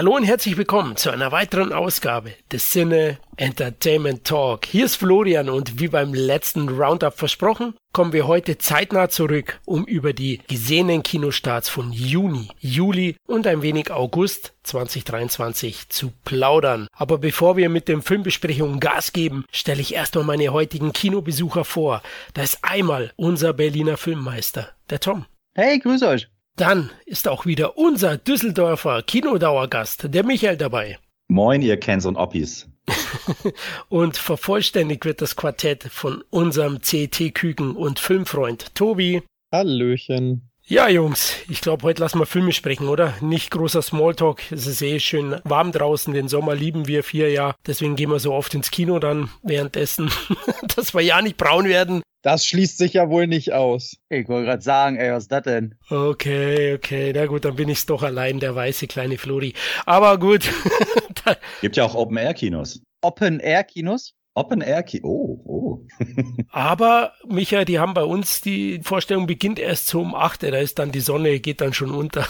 Hallo und herzlich willkommen zu einer weiteren Ausgabe des Sinne Entertainment Talk. Hier ist Florian und wie beim letzten Roundup versprochen, kommen wir heute zeitnah zurück, um über die gesehenen Kinostarts von Juni, Juli und ein wenig August 2023 zu plaudern. Aber bevor wir mit den Filmbesprechungen Gas geben, stelle ich erstmal meine heutigen Kinobesucher vor. Da ist einmal unser Berliner Filmmeister, der Tom. Hey, grüß euch. Dann ist auch wieder unser Düsseldorfer Kinodauergast, der Michael, dabei. Moin, ihr Kens und Oppis. und vervollständigt wird das Quartett von unserem CT-Küken und Filmfreund Tobi. Hallöchen. Ja, Jungs, ich glaube, heute lassen wir Filme sprechen, oder? Nicht großer Smalltalk. Es ist eh schön warm draußen. Den Sommer lieben wir vier ja. Deswegen gehen wir so oft ins Kino dann währenddessen, dass wir ja nicht braun werden. Das schließt sich ja wohl nicht aus. Ich wollte gerade sagen, ey, was ist das denn? Okay, okay. Na gut, dann bin ich's doch allein, der weiße kleine Flori. Aber gut. Gibt ja auch Open-Air-Kinos. Open-Air-Kinos? Open Air Kino. Oh, oh. Aber, Micha, die haben bei uns, die Vorstellung beginnt erst so um 8. Da ist dann die Sonne, geht dann schon unter.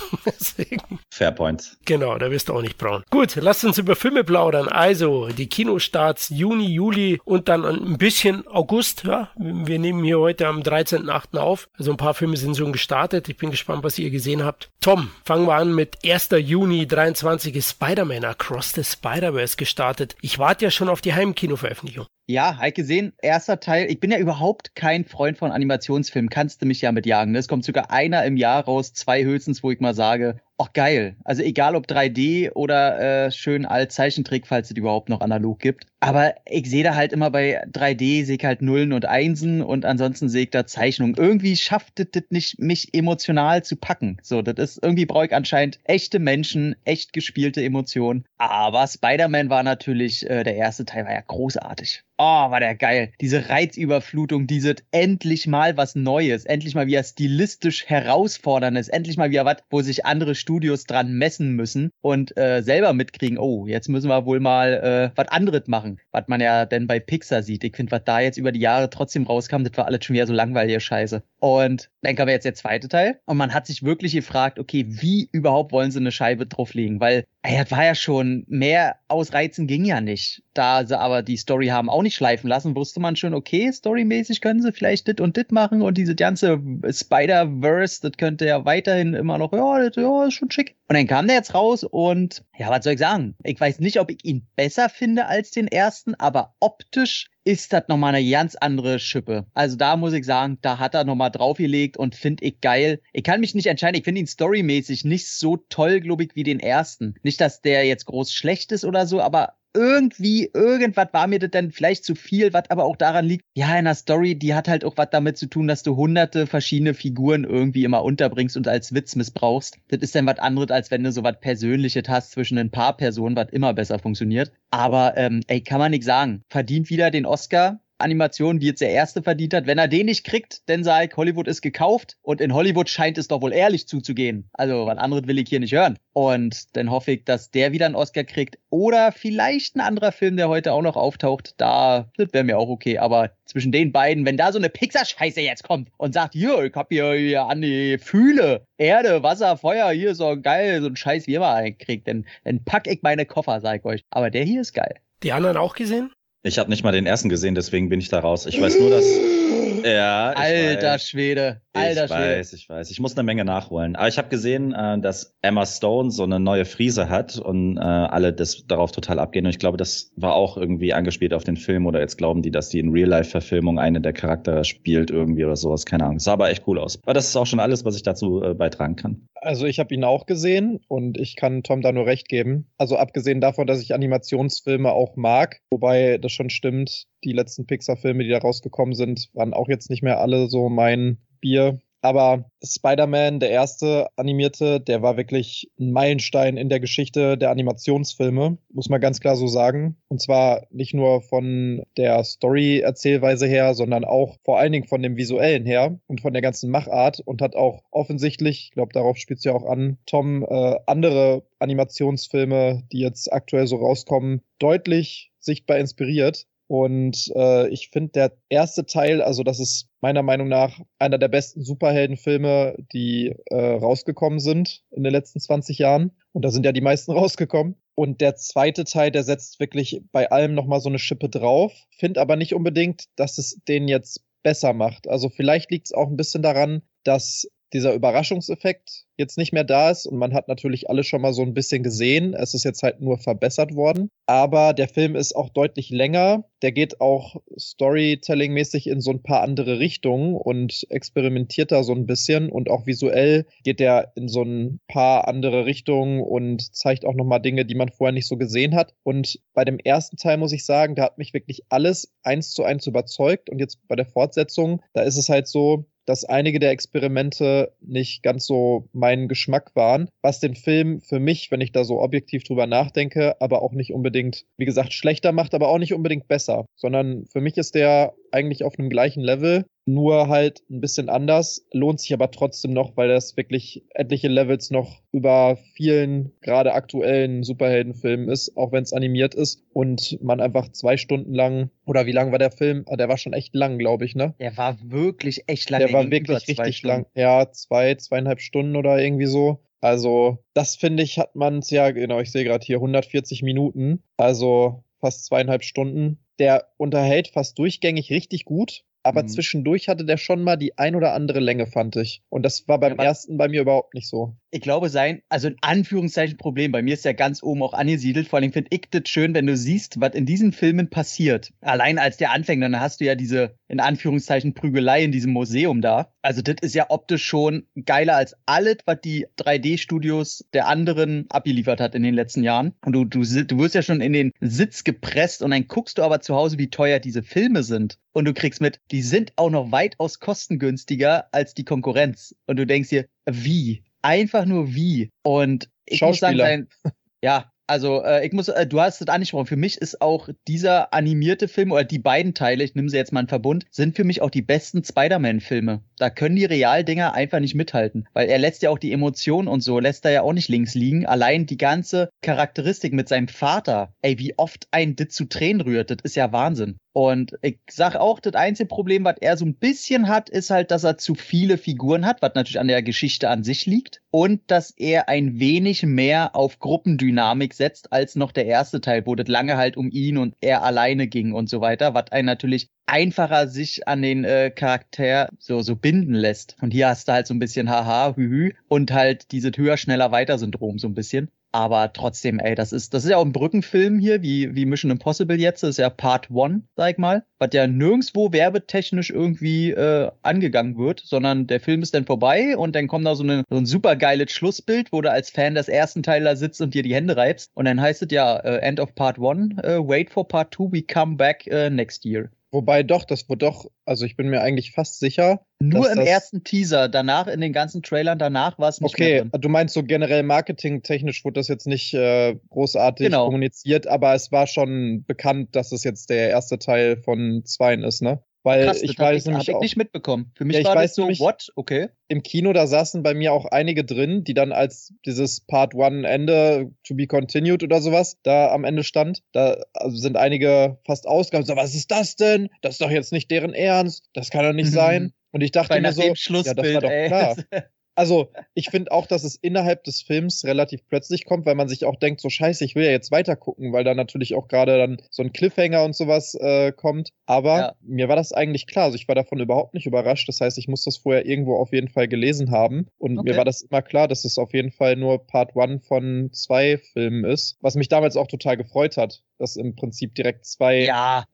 Fair points. Genau, da wirst du auch nicht braun. Gut, lasst uns über Filme plaudern. Also, die Kinostarts Juni, Juli und dann ein bisschen August. Ja, wir nehmen hier heute am 13.8. auf. Also ein paar Filme sind schon gestartet. Ich bin gespannt, was ihr gesehen habt. Tom, fangen wir an mit 1. Juni 23 ist Spider-Man Across the Spider-Verse gestartet. Ich warte ja schon auf die Heimkino-Veröffentlichung. Ja, halt gesehen, erster Teil. Ich bin ja überhaupt kein Freund von Animationsfilmen. Kannst du mich ja mitjagen. Ne? Es kommt sogar einer im Jahr raus, zwei höchstens, wo ich mal sage, ach geil. Also egal ob 3D oder äh, schön alt Zeichentrick, falls es überhaupt noch analog gibt. Aber ich sehe da halt immer bei 3D, sehe ich halt Nullen und Einsen und ansonsten sehe ich da Zeichnungen. Irgendwie schafft das nicht, mich emotional zu packen. So, das ist, irgendwie brauche ich anscheinend echte Menschen, echt gespielte Emotionen. Aber Spider-Man war natürlich, äh, der erste Teil war ja großartig. Oh, war der geil. Diese Reizüberflutung, dieses endlich mal was Neues, endlich mal wieder stilistisch herausforderndes, endlich mal wieder was, wo sich andere Studios dran messen müssen und äh, selber mitkriegen, oh, jetzt müssen wir wohl mal äh, was anderes machen, was man ja denn bei Pixar sieht. Ich finde, was da jetzt über die Jahre trotzdem rauskam, das war alles schon wieder so langweilige Scheiße. Und dann kam jetzt der zweite Teil und man hat sich wirklich gefragt, okay, wie überhaupt wollen sie eine Scheibe drauflegen? Weil, ey, das war ja schon, mehr ausreizen ging ja nicht. Da sie aber die Story haben auch nicht schleifen lassen, wusste man schon, okay, storymäßig können sie vielleicht dit und dit machen und diese ganze Spider-Verse, das könnte ja weiterhin immer noch, ja, das ja, ist schon schick. Und dann kam der jetzt raus und, ja, was soll ich sagen? Ich weiß nicht, ob ich ihn besser finde als den ersten, aber optisch ist das nochmal eine ganz andere Schippe. Also da muss ich sagen, da hat er nochmal draufgelegt und finde ich geil. Ich kann mich nicht entscheiden, ich finde ihn storymäßig nicht so toll, glaube ich, wie den ersten. Nicht, dass der jetzt groß schlecht ist oder so, aber irgendwie, irgendwas war mir das dann vielleicht zu viel, was aber auch daran liegt, ja, in der Story, die hat halt auch was damit zu tun, dass du hunderte verschiedene Figuren irgendwie immer unterbringst und als Witz missbrauchst. Das ist dann was anderes, als wenn du so was Persönliches hast zwischen ein paar Personen, was immer besser funktioniert. Aber, ähm, ey, kann man nicht sagen. Verdient wieder den Oscar Animation, die jetzt der erste verdient hat. Wenn er den nicht kriegt, dann sage ich, Hollywood ist gekauft und in Hollywood scheint es doch wohl ehrlich zuzugehen. Also, was anderes will ich hier nicht hören. Und dann hoffe ich, dass der wieder einen Oscar kriegt. Oder vielleicht ein anderer Film, der heute auch noch auftaucht. Da, das wäre mir auch okay. Aber zwischen den beiden, wenn da so eine Pixar-Scheiße jetzt kommt und sagt, hier, ich hab hier, hier an die Fühle, Erde, Wasser, Feuer, hier so geil, so ein Scheiß wie immer einkriegt, dann, dann pack ich meine Koffer, sag ich euch. Aber der hier ist geil. Die anderen auch gesehen? Ich habe nicht mal den ersten gesehen, deswegen bin ich da raus. Ich weiß nur, dass. Ja, alter weiß. Schwede. Alter ich weiß, ich weiß. Ich muss eine Menge nachholen. Aber ich habe gesehen, äh, dass Emma Stone so eine neue Frise hat und äh, alle das darauf total abgehen. Und ich glaube, das war auch irgendwie angespielt auf den Film oder jetzt glauben die, dass die in Real-Life-Verfilmung eine der Charaktere spielt irgendwie oder sowas. Keine Ahnung. Sah aber echt cool aus. Aber das ist auch schon alles, was ich dazu äh, beitragen kann. Also ich habe ihn auch gesehen und ich kann Tom da nur recht geben. Also abgesehen davon, dass ich Animationsfilme auch mag, wobei das schon stimmt, die letzten Pixar-Filme, die da rausgekommen sind, waren auch jetzt nicht mehr alle so mein Bier. Aber Spider-Man, der erste animierte, der war wirklich ein Meilenstein in der Geschichte der Animationsfilme, muss man ganz klar so sagen. Und zwar nicht nur von der Story-Erzählweise her, sondern auch vor allen Dingen von dem visuellen her und von der ganzen Machart und hat auch offensichtlich, ich glaube, darauf spielt es ja auch an, Tom, äh, andere Animationsfilme, die jetzt aktuell so rauskommen, deutlich sichtbar inspiriert. Und äh, ich finde, der erste Teil, also das ist meiner Meinung nach einer der besten Superheldenfilme, die äh, rausgekommen sind in den letzten 20 Jahren. Und da sind ja die meisten rausgekommen. Und der zweite Teil, der setzt wirklich bei allem nochmal so eine Schippe drauf. Finde aber nicht unbedingt, dass es den jetzt besser macht. Also vielleicht liegt es auch ein bisschen daran, dass dieser Überraschungseffekt jetzt nicht mehr da ist und man hat natürlich alles schon mal so ein bisschen gesehen. Es ist jetzt halt nur verbessert worden. Aber der Film ist auch deutlich länger. Der geht auch Storytelling-mäßig in so ein paar andere Richtungen und experimentiert da so ein bisschen und auch visuell geht der in so ein paar andere Richtungen und zeigt auch nochmal Dinge, die man vorher nicht so gesehen hat. Und bei dem ersten Teil muss ich sagen, da hat mich wirklich alles eins zu eins überzeugt und jetzt bei der Fortsetzung, da ist es halt so, dass einige der Experimente nicht ganz so mein Geschmack waren, was den Film für mich, wenn ich da so objektiv drüber nachdenke, aber auch nicht unbedingt, wie gesagt, schlechter macht, aber auch nicht unbedingt besser, sondern für mich ist der eigentlich auf einem gleichen Level, nur halt ein bisschen anders, lohnt sich aber trotzdem noch, weil das wirklich etliche Levels noch über vielen gerade aktuellen Superheldenfilmen ist, auch wenn es animiert ist und man einfach zwei Stunden lang, oder wie lang war der Film? Ah, der war schon echt lang, glaube ich, ne? Der war wirklich echt lang. Der war wirklich richtig lang. Ja, zwei, zweieinhalb Stunden oder irgendwie so. Also, das finde ich, hat man ja, genau, ich sehe gerade hier 140 Minuten, also fast zweieinhalb Stunden. Der unterhält fast durchgängig richtig gut aber mhm. zwischendurch hatte der schon mal die ein oder andere Länge, fand ich. Und das war beim ja, ersten bei mir überhaupt nicht so. Ich glaube, sein, also in Anführungszeichen Problem, bei mir ist ja ganz oben auch angesiedelt. Vor allem finde ich das schön, wenn du siehst, was in diesen Filmen passiert. Allein als der anfängt, dann hast du ja diese, in Anführungszeichen, Prügelei in diesem Museum da. Also das ist ja optisch schon geiler als alles, was die 3D-Studios der anderen abgeliefert hat in den letzten Jahren. Und du, du, du wirst ja schon in den Sitz gepresst und dann guckst du aber zu Hause, wie teuer diese Filme sind. Und du kriegst mit, die sind auch noch weitaus kostengünstiger als die Konkurrenz. Und du denkst dir, wie? Einfach nur wie? Und ich muss sagen, dein, ja, also äh, ich muss, äh, du hast es angesprochen, für mich ist auch dieser animierte Film oder die beiden Teile, ich nehme sie jetzt mal in Verbund, sind für mich auch die besten Spider-Man-Filme. Da können die Realdinger einfach nicht mithalten, weil er lässt ja auch die Emotionen und so, lässt er ja auch nicht links liegen. Allein die ganze Charakteristik mit seinem Vater, ey, wie oft ein das zu Tränen rührt, das ist ja Wahnsinn. Und ich sag auch, das einzige Problem, was er so ein bisschen hat, ist halt, dass er zu viele Figuren hat, was natürlich an der Geschichte an sich liegt. Und dass er ein wenig mehr auf Gruppendynamik setzt als noch der erste Teil, wo das lange halt um ihn und er alleine ging und so weiter, was einen natürlich einfacher sich an den äh, Charakter so, so binden lässt. Und hier hast du halt so ein bisschen haha, hühü und halt dieses höher, schneller, weiter Syndrom so ein bisschen. Aber trotzdem, ey, das ist, das ist ja auch ein Brückenfilm hier, wie, wie Mission Impossible jetzt. Das ist ja Part One, sag ich mal. Was ja nirgendwo werbetechnisch irgendwie äh, angegangen wird, sondern der Film ist dann vorbei und dann kommt da so, eine, so ein super geiles Schlussbild, wo du als Fan des ersten Teil da sitzt und dir die Hände reibst. Und dann heißt es ja, uh, End of Part One, uh, wait for Part Two, we come back uh, next year. Wobei doch, das wurde doch, also ich bin mir eigentlich fast sicher. Nur im ersten Teaser, danach in den ganzen Trailern, danach war es nicht okay, du meinst so generell marketingtechnisch wurde das jetzt nicht äh, großartig genau. kommuniziert, aber es war schon bekannt, dass es jetzt der erste Teil von zweien ist, ne? Weil Krass, ich weiß ich, nämlich auch, ich nicht mitbekommen. Für mich ja, war das so, nämlich, what? Okay. Im Kino, da saßen bei mir auch einige drin, die dann als dieses Part One Ende to be continued oder sowas da am Ende stand. Da also sind einige fast ausgegangen. So, was ist das denn? Das ist doch jetzt nicht deren Ernst. Das kann doch nicht mhm. sein. Und ich dachte mir so, ja, das war doch ey. klar. Also, ich finde auch, dass es innerhalb des Films relativ plötzlich kommt, weil man sich auch denkt, so scheiße, ich will ja jetzt weiter gucken, weil da natürlich auch gerade dann so ein Cliffhanger und sowas äh, kommt. Aber ja. mir war das eigentlich klar. Also ich war davon überhaupt nicht überrascht. Das heißt, ich muss das vorher irgendwo auf jeden Fall gelesen haben. Und okay. mir war das immer klar, dass es auf jeden Fall nur Part One von zwei Filmen ist. Was mich damals auch total gefreut hat, dass im Prinzip direkt zwei ja,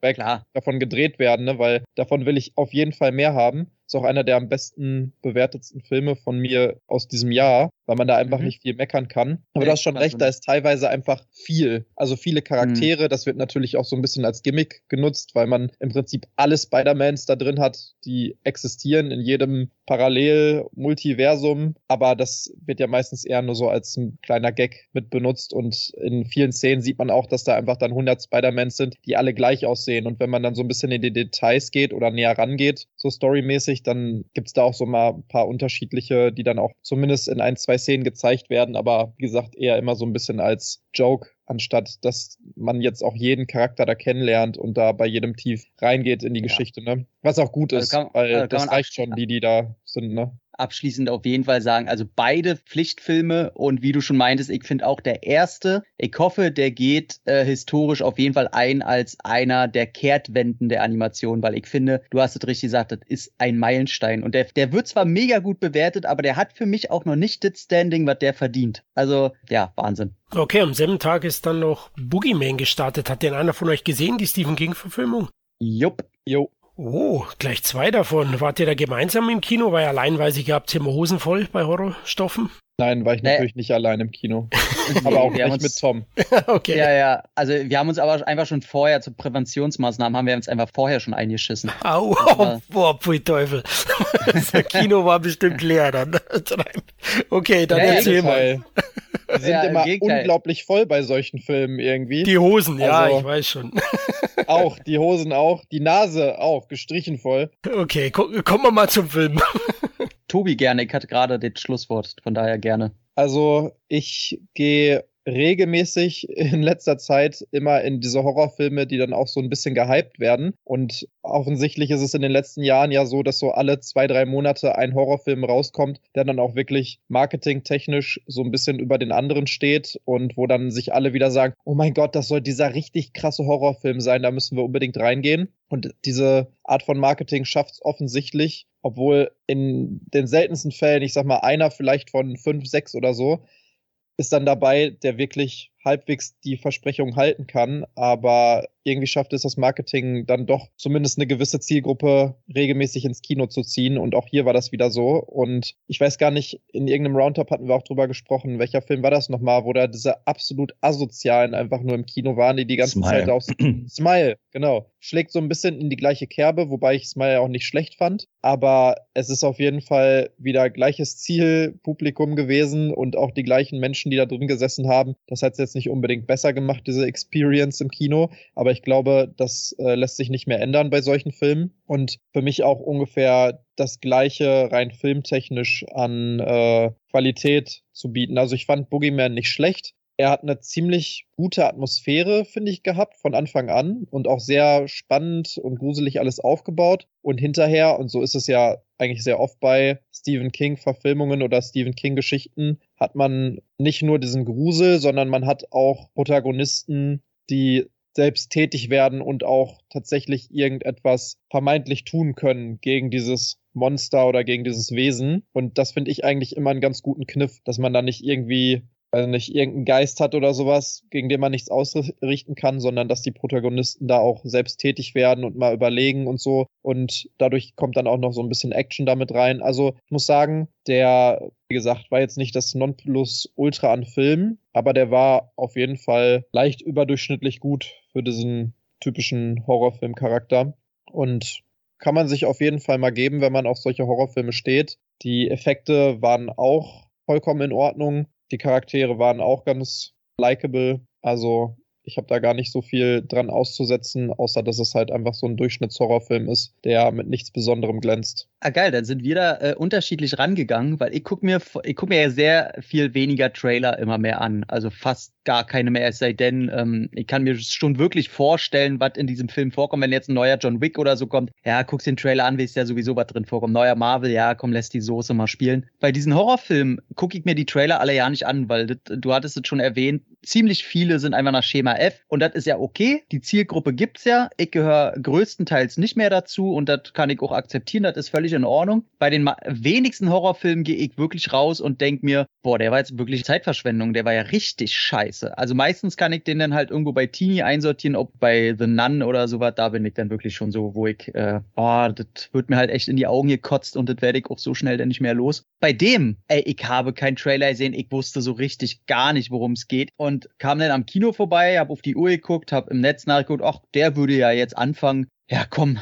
davon gedreht werden, ne? weil davon will ich auf jeden Fall mehr haben. Ist auch einer der am besten bewertetsten Filme von mir aus diesem Jahr. Weil man da einfach mhm. nicht viel meckern kann. Aber du hast schon recht, da ist teilweise einfach viel. Also viele Charaktere, mhm. das wird natürlich auch so ein bisschen als Gimmick genutzt, weil man im Prinzip alle Spider-Mans da drin hat, die existieren in jedem Parallel-Multiversum, aber das wird ja meistens eher nur so als ein kleiner Gag mit benutzt und in vielen Szenen sieht man auch, dass da einfach dann 100 Spider-Mans sind, die alle gleich aussehen und wenn man dann so ein bisschen in die Details geht oder näher rangeht, so storymäßig, dann gibt's da auch so mal ein paar unterschiedliche, die dann auch zumindest in ein, zwei Szenen gezeigt werden, aber wie gesagt eher immer so ein bisschen als Joke anstatt dass man jetzt auch jeden Charakter da kennenlernt und da bei jedem Tief reingeht in die ja. Geschichte, ne? Was auch gut also ist, kann, weil also das reicht schon, die, die da sind, ne? Abschließend auf jeden Fall sagen, also beide Pflichtfilme und wie du schon meintest, ich finde auch der erste, ich hoffe, der geht äh, historisch auf jeden Fall ein als einer der Kehrtwenden der Animation, weil ich finde, du hast es richtig gesagt, das ist ein Meilenstein und der, der wird zwar mega gut bewertet, aber der hat für mich auch noch nicht das Standing, was der verdient. Also ja, Wahnsinn. Okay, am selben Tag ist dann noch Boogeyman gestartet. Hat den einer von euch gesehen, die Stephen King-Verfilmung? Jupp. Jo. Oh, gleich zwei davon. Wart ihr da gemeinsam im Kino? Weil allein weiß ich, ihr habt immer Hosen voll bei Horrorstoffen. Nein, war ich nee. natürlich nicht allein im Kino. aber auch nicht mit Tom. okay. Ja, ja. Also wir haben uns aber einfach schon vorher zu Präventionsmaßnahmen haben wir uns einfach vorher schon eingeschissen. Au, oh, boah, pfui Teufel. das Kino war bestimmt leer dann. okay, dann ja, erzähl mal. Die sind ja, immer unglaublich voll bei solchen Filmen irgendwie. Die Hosen, ja, also, ich weiß schon. Auch, die Hosen auch, die Nase auch, gestrichen voll. Okay, kommen wir mal zum Film. Tobi gerne, ich hatte gerade das Schlusswort, von daher gerne. Also ich gehe regelmäßig in letzter Zeit immer in diese Horrorfilme, die dann auch so ein bisschen gehypt werden. Und offensichtlich ist es in den letzten Jahren ja so, dass so alle zwei, drei Monate ein Horrorfilm rauskommt, der dann auch wirklich marketingtechnisch so ein bisschen über den anderen steht und wo dann sich alle wieder sagen, oh mein Gott, das soll dieser richtig krasse Horrorfilm sein, da müssen wir unbedingt reingehen. Und diese Art von Marketing schafft es offensichtlich, obwohl in den seltensten Fällen, ich sag mal, einer vielleicht von fünf, sechs oder so, ist dann dabei, der wirklich halbwegs die Versprechung halten kann, aber irgendwie schafft es das Marketing dann doch zumindest eine gewisse Zielgruppe regelmäßig ins Kino zu ziehen und auch hier war das wieder so und ich weiß gar nicht, in irgendeinem Roundup hatten wir auch drüber gesprochen, welcher Film war das nochmal, wo da diese absolut asozialen einfach nur im Kino waren, die die ganze Smile. Zeit auch Smile, genau, schlägt so ein bisschen in die gleiche Kerbe, wobei ich Smile auch nicht schlecht fand, aber es ist auf jeden Fall wieder gleiches Zielpublikum gewesen und auch die gleichen Menschen, die da drin gesessen haben. Das hat jetzt nicht unbedingt besser gemacht, diese Experience im Kino, aber ich glaube, das äh, lässt sich nicht mehr ändern bei solchen Filmen. Und für mich auch ungefähr das gleiche rein filmtechnisch an äh, Qualität zu bieten. Also ich fand Boogeyman nicht schlecht. Er hat eine ziemlich gute Atmosphäre, finde ich, gehabt von Anfang an und auch sehr spannend und gruselig alles aufgebaut. Und hinterher, und so ist es ja eigentlich sehr oft bei Stephen King-Verfilmungen oder Stephen King-Geschichten, hat man nicht nur diesen Grusel, sondern man hat auch Protagonisten, die selbst tätig werden und auch tatsächlich irgendetwas vermeintlich tun können gegen dieses Monster oder gegen dieses Wesen. Und das finde ich eigentlich immer einen ganz guten Kniff, dass man da nicht irgendwie also nicht irgendeinen Geist hat oder sowas, gegen den man nichts ausrichten kann, sondern dass die Protagonisten da auch selbst tätig werden und mal überlegen und so. Und dadurch kommt dann auch noch so ein bisschen Action damit rein. Also ich muss sagen, der, wie gesagt, war jetzt nicht das Nonplusultra an Filmen, aber der war auf jeden Fall leicht überdurchschnittlich gut für diesen typischen Horrorfilm-Charakter. Und kann man sich auf jeden Fall mal geben, wenn man auf solche Horrorfilme steht. Die Effekte waren auch vollkommen in Ordnung. Die Charaktere waren auch ganz likable. Also ich habe da gar nicht so viel dran auszusetzen, außer dass es halt einfach so ein Durchschnittshorrorfilm ist, der mit nichts Besonderem glänzt. Ah, geil, dann sind wir da äh, unterschiedlich rangegangen, weil ich gucke mir, ich guck mir ja sehr viel weniger Trailer immer mehr an. Also fast gar keine mehr, es sei denn, ähm, ich kann mir schon wirklich vorstellen, was in diesem Film vorkommt, wenn jetzt ein neuer John Wick oder so kommt. Ja, guckst den Trailer an, weißt ja sowieso, was drin vorkommt. Neuer Marvel, ja, komm, lässt die Soße mal spielen. Bei diesen Horrorfilmen gucke ich mir die Trailer alle ja nicht an, weil das, du hattest es schon erwähnt, ziemlich viele sind einfach nach Schema F und das ist ja okay. Die Zielgruppe gibt's ja. Ich gehöre größtenteils nicht mehr dazu und das kann ich auch akzeptieren, das ist völlig völlig in Ordnung. Bei den wenigsten Horrorfilmen gehe ich wirklich raus und denke mir, boah, der war jetzt wirklich Zeitverschwendung, der war ja richtig scheiße. Also meistens kann ich den dann halt irgendwo bei Teenie einsortieren, ob bei The Nun oder sowas, da bin ich dann wirklich schon so, wo ich, äh, boah, das wird mir halt echt in die Augen gekotzt und das werde ich auch so schnell dann nicht mehr los. Bei dem, ey, ich habe keinen Trailer gesehen, ich wusste so richtig gar nicht, worum es geht und kam dann am Kino vorbei, habe auf die Uhr geguckt, habe im Netz nachgeguckt, ach, der würde ja jetzt anfangen. Ja, komm,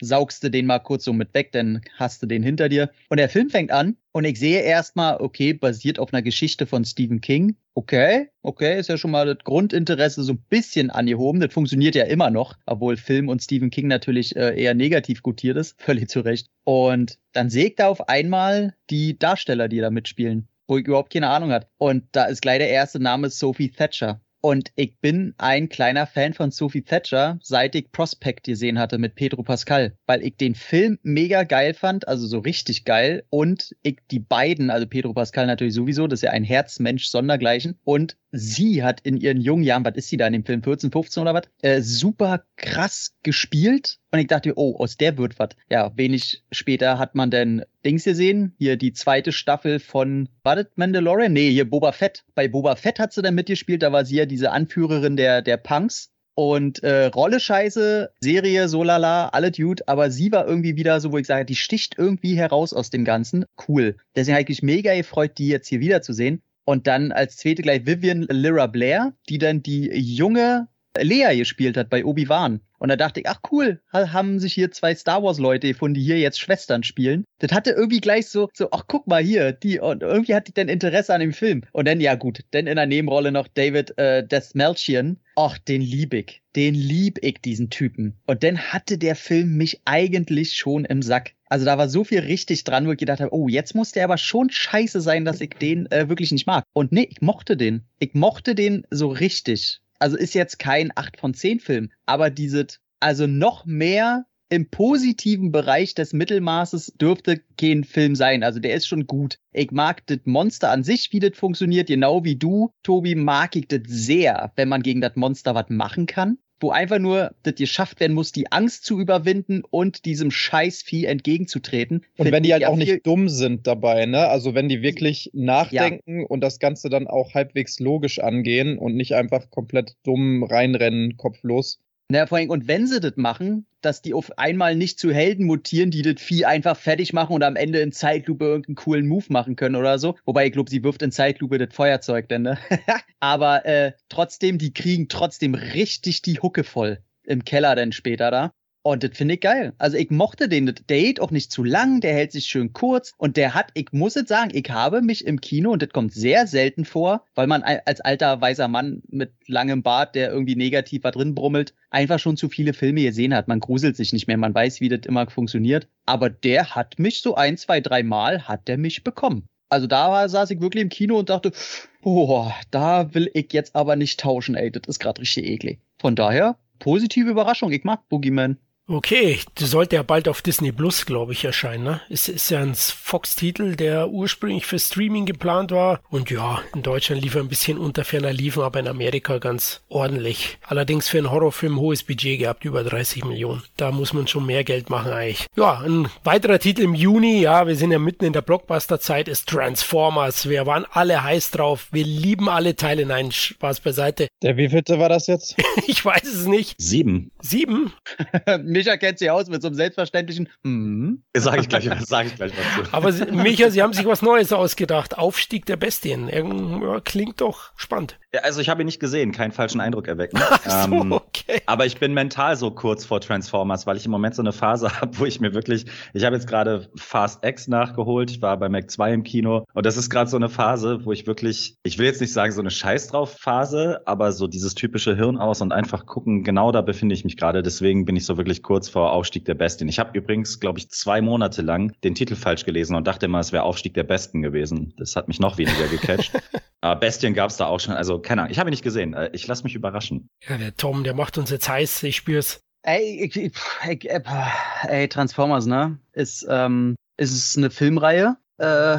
saugst du den mal kurz so mit weg, dann hast du den hinter dir. Und der Film fängt an und ich sehe erstmal, okay, basiert auf einer Geschichte von Stephen King. Okay, okay, ist ja schon mal das Grundinteresse so ein bisschen angehoben. Das funktioniert ja immer noch, obwohl Film und Stephen King natürlich äh, eher negativ gutiert ist. Völlig zu Recht. Und dann sehe ich da auf einmal die Darsteller, die da mitspielen wo ich überhaupt keine Ahnung hat. Und da ist gleich der erste Name Sophie Thatcher. Und ich bin ein kleiner Fan von Sophie Thatcher, seit ich Prospect gesehen hatte mit Pedro Pascal, weil ich den Film mega geil fand, also so richtig geil. Und ich die beiden, also Pedro Pascal natürlich sowieso, das ist ja ein Herzmensch sondergleichen. Und sie hat in ihren jungen Jahren, was ist sie da in dem Film, 14, 15 oder was, äh, super krass gespielt. Und ich dachte, oh, aus der wird was. Ja, wenig später hat man dann Dings gesehen, hier die zweite Staffel von, war das Mandalorian? Nee, hier Boba Fett. Bei Boba Fett hat sie dann mitgespielt, da war sie ja diese Anführerin der, der Punks. Und äh, Rolle scheiße, Serie so lala, alle Dude, aber sie war irgendwie wieder so, wo ich sage, die sticht irgendwie heraus aus dem Ganzen. Cool. Deswegen habe ich mich mega gefreut, die jetzt hier wiederzusehen. Und dann als zweite gleich Vivian Lyra Blair, die dann die junge Lea gespielt hat bei Obi-Wan. Und da dachte ich, ach cool, haben sich hier zwei Star Wars Leute gefunden, die hier jetzt Schwestern spielen. Das hatte irgendwie gleich so, so, ach guck mal hier, die, und irgendwie hatte ich dann Interesse an dem Film. Und dann, ja gut, dann in der Nebenrolle noch David äh, Desmelchian. Ach, den lieb ich. Den lieb ich, diesen Typen. Und dann hatte der Film mich eigentlich schon im Sack. Also da war so viel richtig dran, wo ich gedacht habe, oh, jetzt muss der aber schon scheiße sein, dass ich den äh, wirklich nicht mag. Und nee, ich mochte den. Ich mochte den so richtig. Also ist jetzt kein 8 von 10 Film, aber dieses, also noch mehr im positiven Bereich des Mittelmaßes dürfte kein Film sein. Also der ist schon gut. Ich mag das Monster an sich, wie das funktioniert, genau wie du, Tobi, mag ich das sehr, wenn man gegen das Monster was machen kann wo einfach nur das geschafft werden muss, die Angst zu überwinden und diesem Scheißvieh entgegenzutreten. Und wenn die halt auch nicht dumm sind dabei, ne? Also wenn die wirklich nachdenken ja. und das Ganze dann auch halbwegs logisch angehen und nicht einfach komplett dumm reinrennen, kopflos. Naja, vor allem, und wenn sie das machen, dass die auf einmal nicht zu Helden mutieren, die das Vieh einfach fertig machen und am Ende in Zeitlupe irgendeinen coolen Move machen können oder so. Wobei, ich glaube, sie wirft in Zeitlupe das Feuerzeug denn, ne? Aber äh, trotzdem, die kriegen trotzdem richtig die Hucke voll im Keller dann später da. Und das finde ich geil. Also ich mochte den. Geht auch nicht zu lang, der hält sich schön kurz und der hat, ich muss jetzt sagen, ich habe mich im Kino, und das kommt sehr selten vor, weil man als alter weißer Mann mit langem Bart, der irgendwie negativ da drin brummelt, einfach schon zu viele Filme gesehen hat. Man gruselt sich nicht mehr, man weiß, wie das immer funktioniert. Aber der hat mich so ein, zwei, drei Mal, hat der mich bekommen. Also da saß ich wirklich im Kino und dachte, boah, da will ich jetzt aber nicht tauschen, ey, das ist gerade richtig eklig. Von daher, positive Überraschung, ich mag Boogeyman. Okay, du sollte ja bald auf Disney Plus, glaube ich, erscheinen. Ne? Es ist ja ein Fox-Titel, der ursprünglich für Streaming geplant war. Und ja, in Deutschland lief er ein bisschen unter ferner liefen, aber in Amerika ganz ordentlich. Allerdings für einen Horrorfilm hohes Budget gehabt, über 30 Millionen. Da muss man schon mehr Geld machen eigentlich. Ja, ein weiterer Titel im Juni, ja, wir sind ja mitten in der Blockbuster-Zeit, ist Transformers. Wir waren alle heiß drauf. Wir lieben alle Teile. Nein, Spaß beiseite. Der wievielte war das jetzt? ich weiß es nicht. Sieben. Sieben? Micha kennt sich aus mit so einem selbstverständlichen mm. Sag ich gleich, sag ich gleich was zu. Aber Micha, Sie haben sich was Neues ausgedacht. Aufstieg der Bestien. Irgend, klingt doch spannend. Ja, also ich habe ihn nicht gesehen, keinen falschen Eindruck erwecken. Ach so, ähm, okay. Aber ich bin mental so kurz vor Transformers, weil ich im Moment so eine Phase habe, wo ich mir wirklich, ich habe jetzt gerade Fast X nachgeholt, ich war bei Mac 2 im Kino und das ist gerade so eine Phase, wo ich wirklich, ich will jetzt nicht sagen so eine Scheiß drauf Phase, aber so dieses typische Hirn aus und einfach gucken, genau da befinde ich mich gerade. Deswegen bin ich so wirklich kurz vor Aufstieg der Bestien. Ich habe übrigens, glaube ich, zwei Monate lang den Titel falsch gelesen und dachte immer, es wäre Aufstieg der Besten gewesen. Das hat mich noch weniger gecatcht. Aber Bestien gab es da auch schon, also keine Ahnung, ich habe ihn nicht gesehen. Äh, ich lasse mich überraschen. Ja, der Tom, der macht uns jetzt heiß, ich spür's. Ey, ich, ich, ich, ey Transformers, ne? Ist, ähm, ist es eine Filmreihe Äh,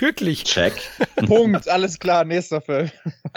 Wirklich. Check. Punkt, alles klar, nächster Film.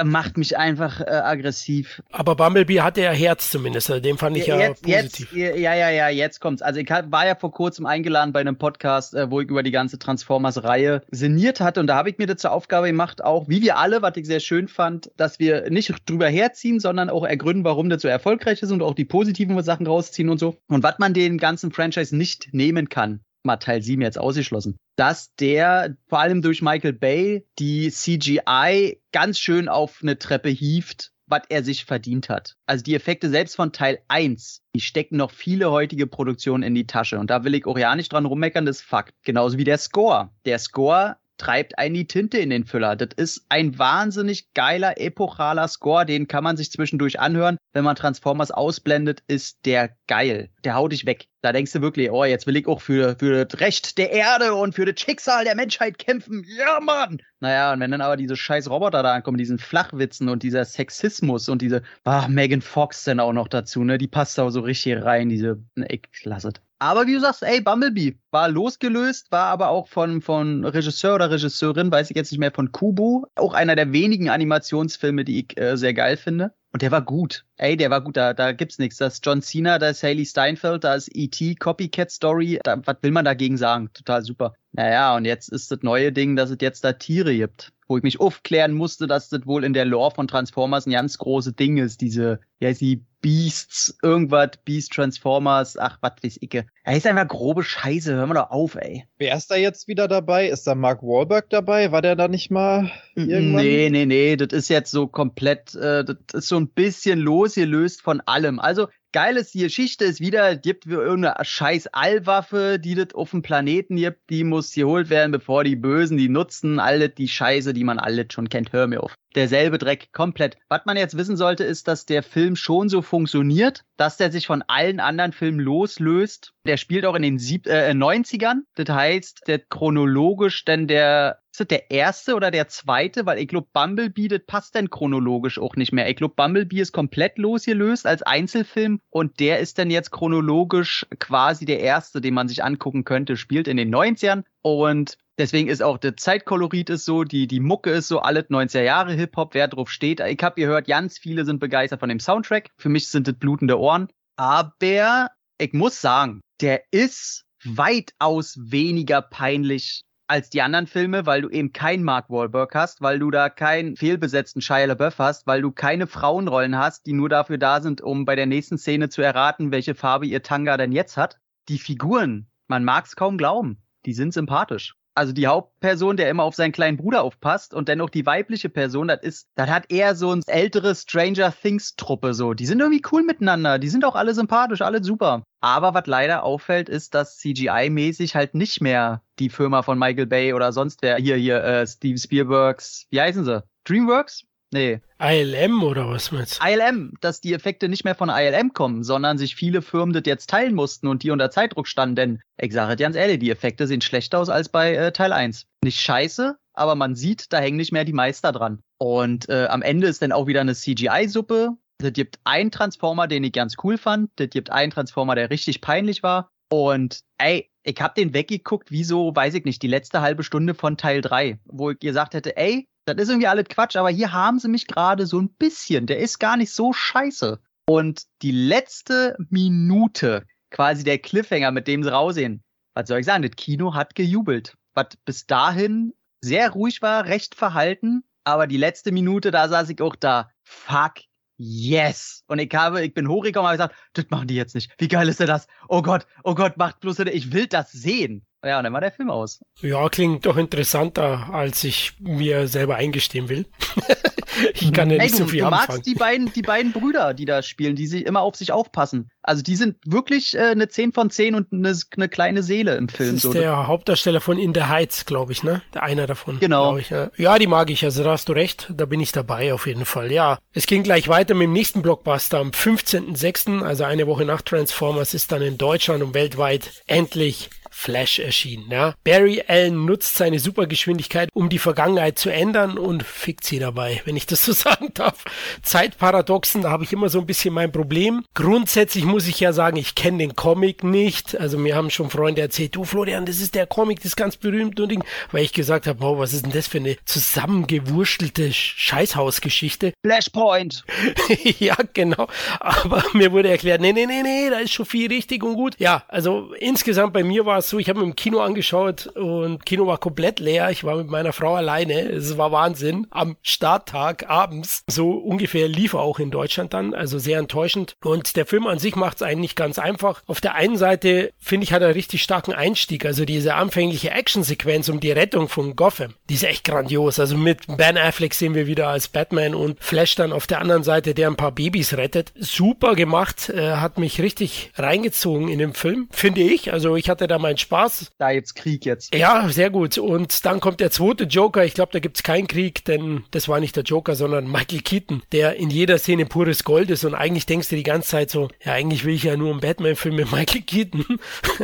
macht mich einfach äh, aggressiv. Aber Bumblebee hatte ja Herz zumindest. Also den fand ich ja, jetzt, positiv. Jetzt, ja, ja, ja, jetzt kommt's. Also ich war ja vor kurzem eingeladen bei einem Podcast, äh, wo ich über die ganze Transformers-Reihe sinniert hatte. Und da habe ich mir das zur Aufgabe gemacht, auch wie wir alle, was ich sehr schön fand, dass wir nicht drüber herziehen, sondern auch ergründen, warum das so erfolgreich ist und auch die positiven Sachen rausziehen und so. Und was man den ganzen Franchise nicht nehmen kann mal Teil 7 jetzt ausgeschlossen, dass der vor allem durch Michael Bay die CGI ganz schön auf eine Treppe hieft, was er sich verdient hat. Also die Effekte selbst von Teil 1, die stecken noch viele heutige Produktionen in die Tasche. Und da will ich auch ja nicht dran rummeckern, das ist Fakt. Genauso wie der Score. Der Score treibt einen die Tinte in den Füller. Das ist ein wahnsinnig geiler, epochaler Score, den kann man sich zwischendurch anhören. Wenn man Transformers ausblendet, ist der geil. Der haut dich weg. Da denkst du wirklich, oh, jetzt will ich auch für, für das Recht der Erde und für das Schicksal der Menschheit kämpfen. Ja, Mann! Naja, und wenn dann aber diese scheiß Roboter da ankommen, diesen Flachwitzen und dieser Sexismus und diese, ach, Megan Fox dann auch noch dazu, ne? Die passt da so richtig rein, diese, ich lasse. Aber wie du sagst, ey, Bumblebee war losgelöst, war aber auch von, von Regisseur oder Regisseurin, weiß ich jetzt nicht mehr, von Kubo. Auch einer der wenigen Animationsfilme, die ich äh, sehr geil finde. Und der war gut. Ey, der war gut, da, da gibt's nichts. Das ist John Cena, da ist Haley Steinfeld, da ist E.T. Copycat Story. Da, was will man dagegen sagen? Total super. Naja, und jetzt ist das neue Ding, dass es jetzt da Tiere gibt. Wo ich mich aufklären musste, dass das wohl in der Lore von Transformers ein ganz großes Ding ist. Diese, ja, die Beasts, irgendwas, Beast Transformers, ach, was weiß ich. Ja, ist einfach grobe Scheiße, hör mal doch auf, ey. Wer ist da jetzt wieder dabei? Ist da Mark Wahlberg dabei? War der da nicht mal irgendwann? Nee, nee, nee, das ist jetzt so komplett, äh, das ist so ein bisschen losgelöst von allem. Also, geil ist die Geschichte ist wieder, gibt irgendeine scheiß Allwaffe, die das auf dem Planeten gibt, die muss geholt werden, bevor die Bösen die nutzen, alle die Scheiße, die man alle schon kennt, hör mir auf. Derselbe Dreck, komplett. Was man jetzt wissen sollte, ist, dass der Film schon so funktioniert, dass der sich von allen anderen Filmen loslöst. Der spielt auch in den Sieb äh, 90ern. Das heißt, der chronologisch denn der das der erste oder der zweite? Weil ich glaube, Bumblebee, das passt dann chronologisch auch nicht mehr. Ich glaube, Bumblebee ist komplett losgelöst als Einzelfilm und der ist dann jetzt chronologisch quasi der erste, den man sich angucken könnte. Spielt in den 90ern und Deswegen ist auch der Zeitkolorit ist so, die, die Mucke ist so, alles 90er Jahre Hip-Hop, wer drauf steht. Ich habe gehört, ganz viele sind begeistert von dem Soundtrack. Für mich sind das blutende Ohren. Aber ich muss sagen, der ist weitaus weniger peinlich als die anderen Filme, weil du eben keinen Mark Wahlberg hast, weil du da keinen fehlbesetzten Shia LaBeouf hast, weil du keine Frauenrollen hast, die nur dafür da sind, um bei der nächsten Szene zu erraten, welche Farbe ihr Tanga denn jetzt hat. Die Figuren, man mag's kaum glauben, die sind sympathisch also die Hauptperson, der immer auf seinen kleinen Bruder aufpasst und dennoch die weibliche Person, das ist, das hat eher so ein ältere Stranger Things Truppe so. Die sind irgendwie cool miteinander, die sind auch alle sympathisch, alle super. Aber was leider auffällt, ist, dass CGI-mäßig halt nicht mehr die Firma von Michael Bay oder sonst wer, hier, hier, äh, Steve Spielbergs, wie heißen sie? Dreamworks? Nee. ILM oder was meinst du? ILM, dass die Effekte nicht mehr von ILM kommen, sondern sich viele Firmen das jetzt teilen mussten und die unter Zeitdruck standen. Denn, ich sage dir ganz ehrlich, die Effekte sehen schlechter aus als bei äh, Teil 1. Nicht scheiße, aber man sieht, da hängen nicht mehr die Meister dran. Und äh, am Ende ist dann auch wieder eine CGI-Suppe. Das gibt einen Transformer, den ich ganz cool fand. Das gibt einen Transformer, der richtig peinlich war. Und ey, ich hab den weggeguckt, wie so, weiß ich nicht, die letzte halbe Stunde von Teil 3, wo ich gesagt hätte, ey, das ist irgendwie alles Quatsch, aber hier haben sie mich gerade so ein bisschen. Der ist gar nicht so scheiße. Und die letzte Minute, quasi der Cliffhanger, mit dem sie rausgehen, was soll ich sagen, das Kino hat gejubelt. Was bis dahin sehr ruhig war, recht verhalten, aber die letzte Minute, da saß ich auch da. Fuck yes. Und ich habe, ich bin hochgekommen und habe gesagt, das machen die jetzt nicht. Wie geil ist denn das? Oh Gott, oh Gott, macht bloß, ich will das sehen. Ja, und dann war der Film aus. Ja, klingt doch interessanter, als ich mir selber eingestehen will. ich kann ja nicht Ey, so viel du anfangen. Du magst die beiden, die beiden Brüder, die da spielen, die sich immer auf sich aufpassen. Also die sind wirklich äh, eine 10 von 10 und eine, eine kleine Seele im Film. Das ist so. der Hauptdarsteller von In the Heights, glaube ich, ne? Der einer davon. Genau. Ich, ja. ja, die mag ich, also da hast du recht, da bin ich dabei auf jeden Fall. Ja, es ging gleich weiter mit dem nächsten Blockbuster am 15.06., also eine Woche nach Transformers, ist dann in Deutschland und weltweit endlich Flash erschien. Ja. Barry Allen nutzt seine Supergeschwindigkeit, um die Vergangenheit zu ändern und fickt sie dabei, wenn ich das so sagen darf. Zeitparadoxen, da habe ich immer so ein bisschen mein Problem. Grundsätzlich muss ich ja sagen, ich kenne den Comic nicht. Also mir haben schon Freunde erzählt, du Florian, das ist der Comic, das ist ganz berühmt und Ding, weil ich gesagt habe, wow, was ist denn das für eine zusammengewurstelte Scheißhausgeschichte? Flashpoint! ja, genau. Aber mir wurde erklärt, nee, nee, nee, nee, da ist schon viel richtig und gut. Ja, also insgesamt bei mir war es so, ich habe im Kino angeschaut und Kino war komplett leer. Ich war mit meiner Frau alleine. Es war Wahnsinn. Am Starttag abends, so ungefähr lief er auch in Deutschland dann, also sehr enttäuschend. Und der Film an sich macht es eigentlich ganz einfach. Auf der einen Seite finde ich hat er richtig starken Einstieg, also diese anfängliche Actionsequenz um die Rettung von Gotham, die ist echt grandios. Also mit Ben Affleck sehen wir wieder als Batman und Flash dann auf der anderen Seite, der ein paar Babys rettet. Super gemacht, äh, hat mich richtig reingezogen in den Film, finde ich. Also ich hatte da meinen Spaß. Da jetzt Krieg jetzt. Ja, sehr gut. Und dann kommt der zweite Joker. Ich glaube, da gibt's keinen Krieg, denn das war nicht der Joker, sondern Michael Keaton, der in jeder Szene pures Gold ist. Und eigentlich denkst du die ganze Zeit so, ja, eigentlich will ich ja nur einen Batman-Film mit Michael Keaton.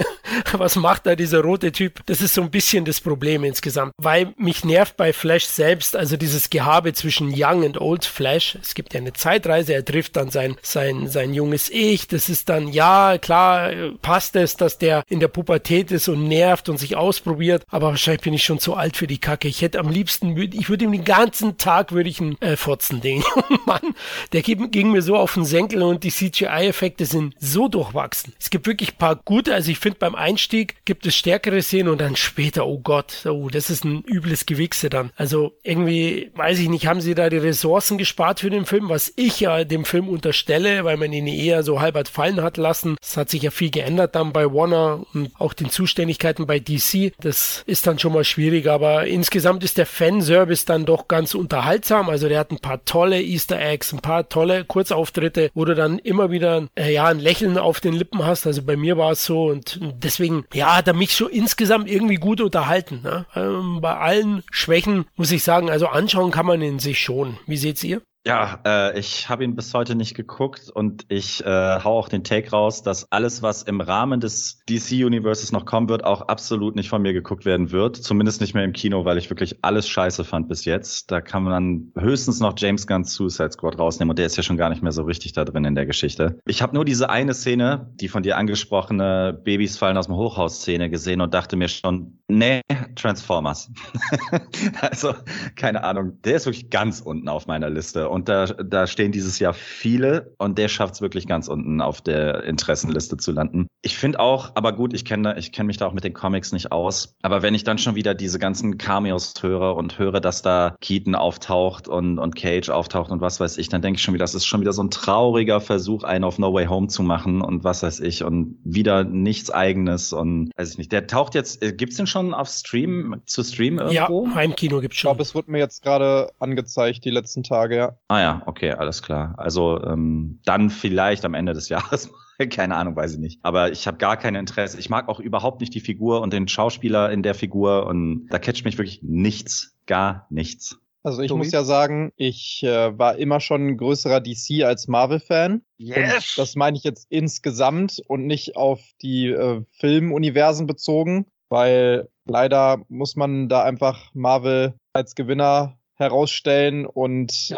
Was macht da dieser rote Typ? Das ist so ein bisschen das Problem insgesamt. Weil mich nervt bei Flash selbst, also dieses Gehabe zwischen Young und Old Flash. Es gibt ja eine Zeitreise, er trifft dann sein, sein, sein junges Ich. Das ist dann, ja, klar, passt es, dass der in der Pubertät ist und nervt und sich ausprobiert. Aber wahrscheinlich bin ich schon zu alt für die Kacke. Ich hätte am liebsten, ich würde ihm den ganzen Tag würde ich ihn äh, fotzen, den Mann. Der ging, mir so auf den Senkel und die CGI-Effekte sind so durchwachsen. Es gibt wirklich paar gute, also ich finde beim Einstieg gibt es stärkere Szenen und dann später, oh Gott, oh, das ist ein übles Gewichse dann. Also irgendwie, weiß ich nicht, haben sie da die Ressourcen gespart für den Film, was ich ja dem Film unterstelle, weil man ihn eher so halbert fallen hat lassen. Es hat sich ja viel geändert dann bei Warner und auch den Zuständigkeiten bei DC. Das ist dann schon mal schwierig, aber insgesamt ist der Fanservice dann doch ganz unterhaltsam. Also der hat ein paar tolle Easter Eggs, ein paar tolle Kurzauftritte, wo du dann immer wieder äh, ja ein Lächeln auf den Lippen hast. Also bei mir war es so und deswegen ja hat er mich schon insgesamt irgendwie gut unterhalten. Ne? Ähm, bei allen Schwächen muss ich sagen, also anschauen kann man ihn sich schon. Wie seht's ihr? Ja, äh, ich habe ihn bis heute nicht geguckt und ich äh, hau auch den Take raus, dass alles, was im Rahmen des DC-Universes noch kommen wird, auch absolut nicht von mir geguckt werden wird. Zumindest nicht mehr im Kino, weil ich wirklich alles scheiße fand bis jetzt. Da kann man höchstens noch James Gunn's Suicide Squad rausnehmen und der ist ja schon gar nicht mehr so richtig da drin in der Geschichte. Ich habe nur diese eine Szene, die von dir angesprochene Babys fallen aus dem Hochhaus-Szene gesehen und dachte mir schon, nee, Transformers. also, keine Ahnung, der ist wirklich ganz unten auf meiner Liste und da, da stehen dieses Jahr viele und der schafft es wirklich ganz unten auf der Interessenliste zu landen. Ich finde auch, aber gut, ich kenne ich kenn mich da auch mit den Comics nicht aus, aber wenn ich dann schon wieder diese ganzen Cameos höre und höre, dass da Keaton auftaucht und, und Cage auftaucht und was weiß ich, dann denke ich schon wieder, das ist schon wieder so ein trauriger Versuch, einen auf No Way Home zu machen und was weiß ich und wieder nichts eigenes und weiß ich nicht. Der taucht jetzt, äh, gibt's den schon auf Stream, zu Stream irgendwo? Ja, Heimkino gibt's Ich schon. glaube, es wurde mir jetzt gerade angezeigt, die letzten Tage, ja. Ah ja, okay, alles klar. Also ähm, dann vielleicht am Ende des Jahres. Keine Ahnung, weiß ich nicht. Aber ich habe gar kein Interesse. Ich mag auch überhaupt nicht die Figur und den Schauspieler in der Figur. Und da catcht mich wirklich nichts, gar nichts. Also ich Tobi? muss ja sagen, ich äh, war immer schon ein größerer DC als Marvel-Fan. Und das meine ich jetzt insgesamt und nicht auf die äh, Filmuniversen bezogen, weil leider muss man da einfach Marvel als Gewinner herausstellen und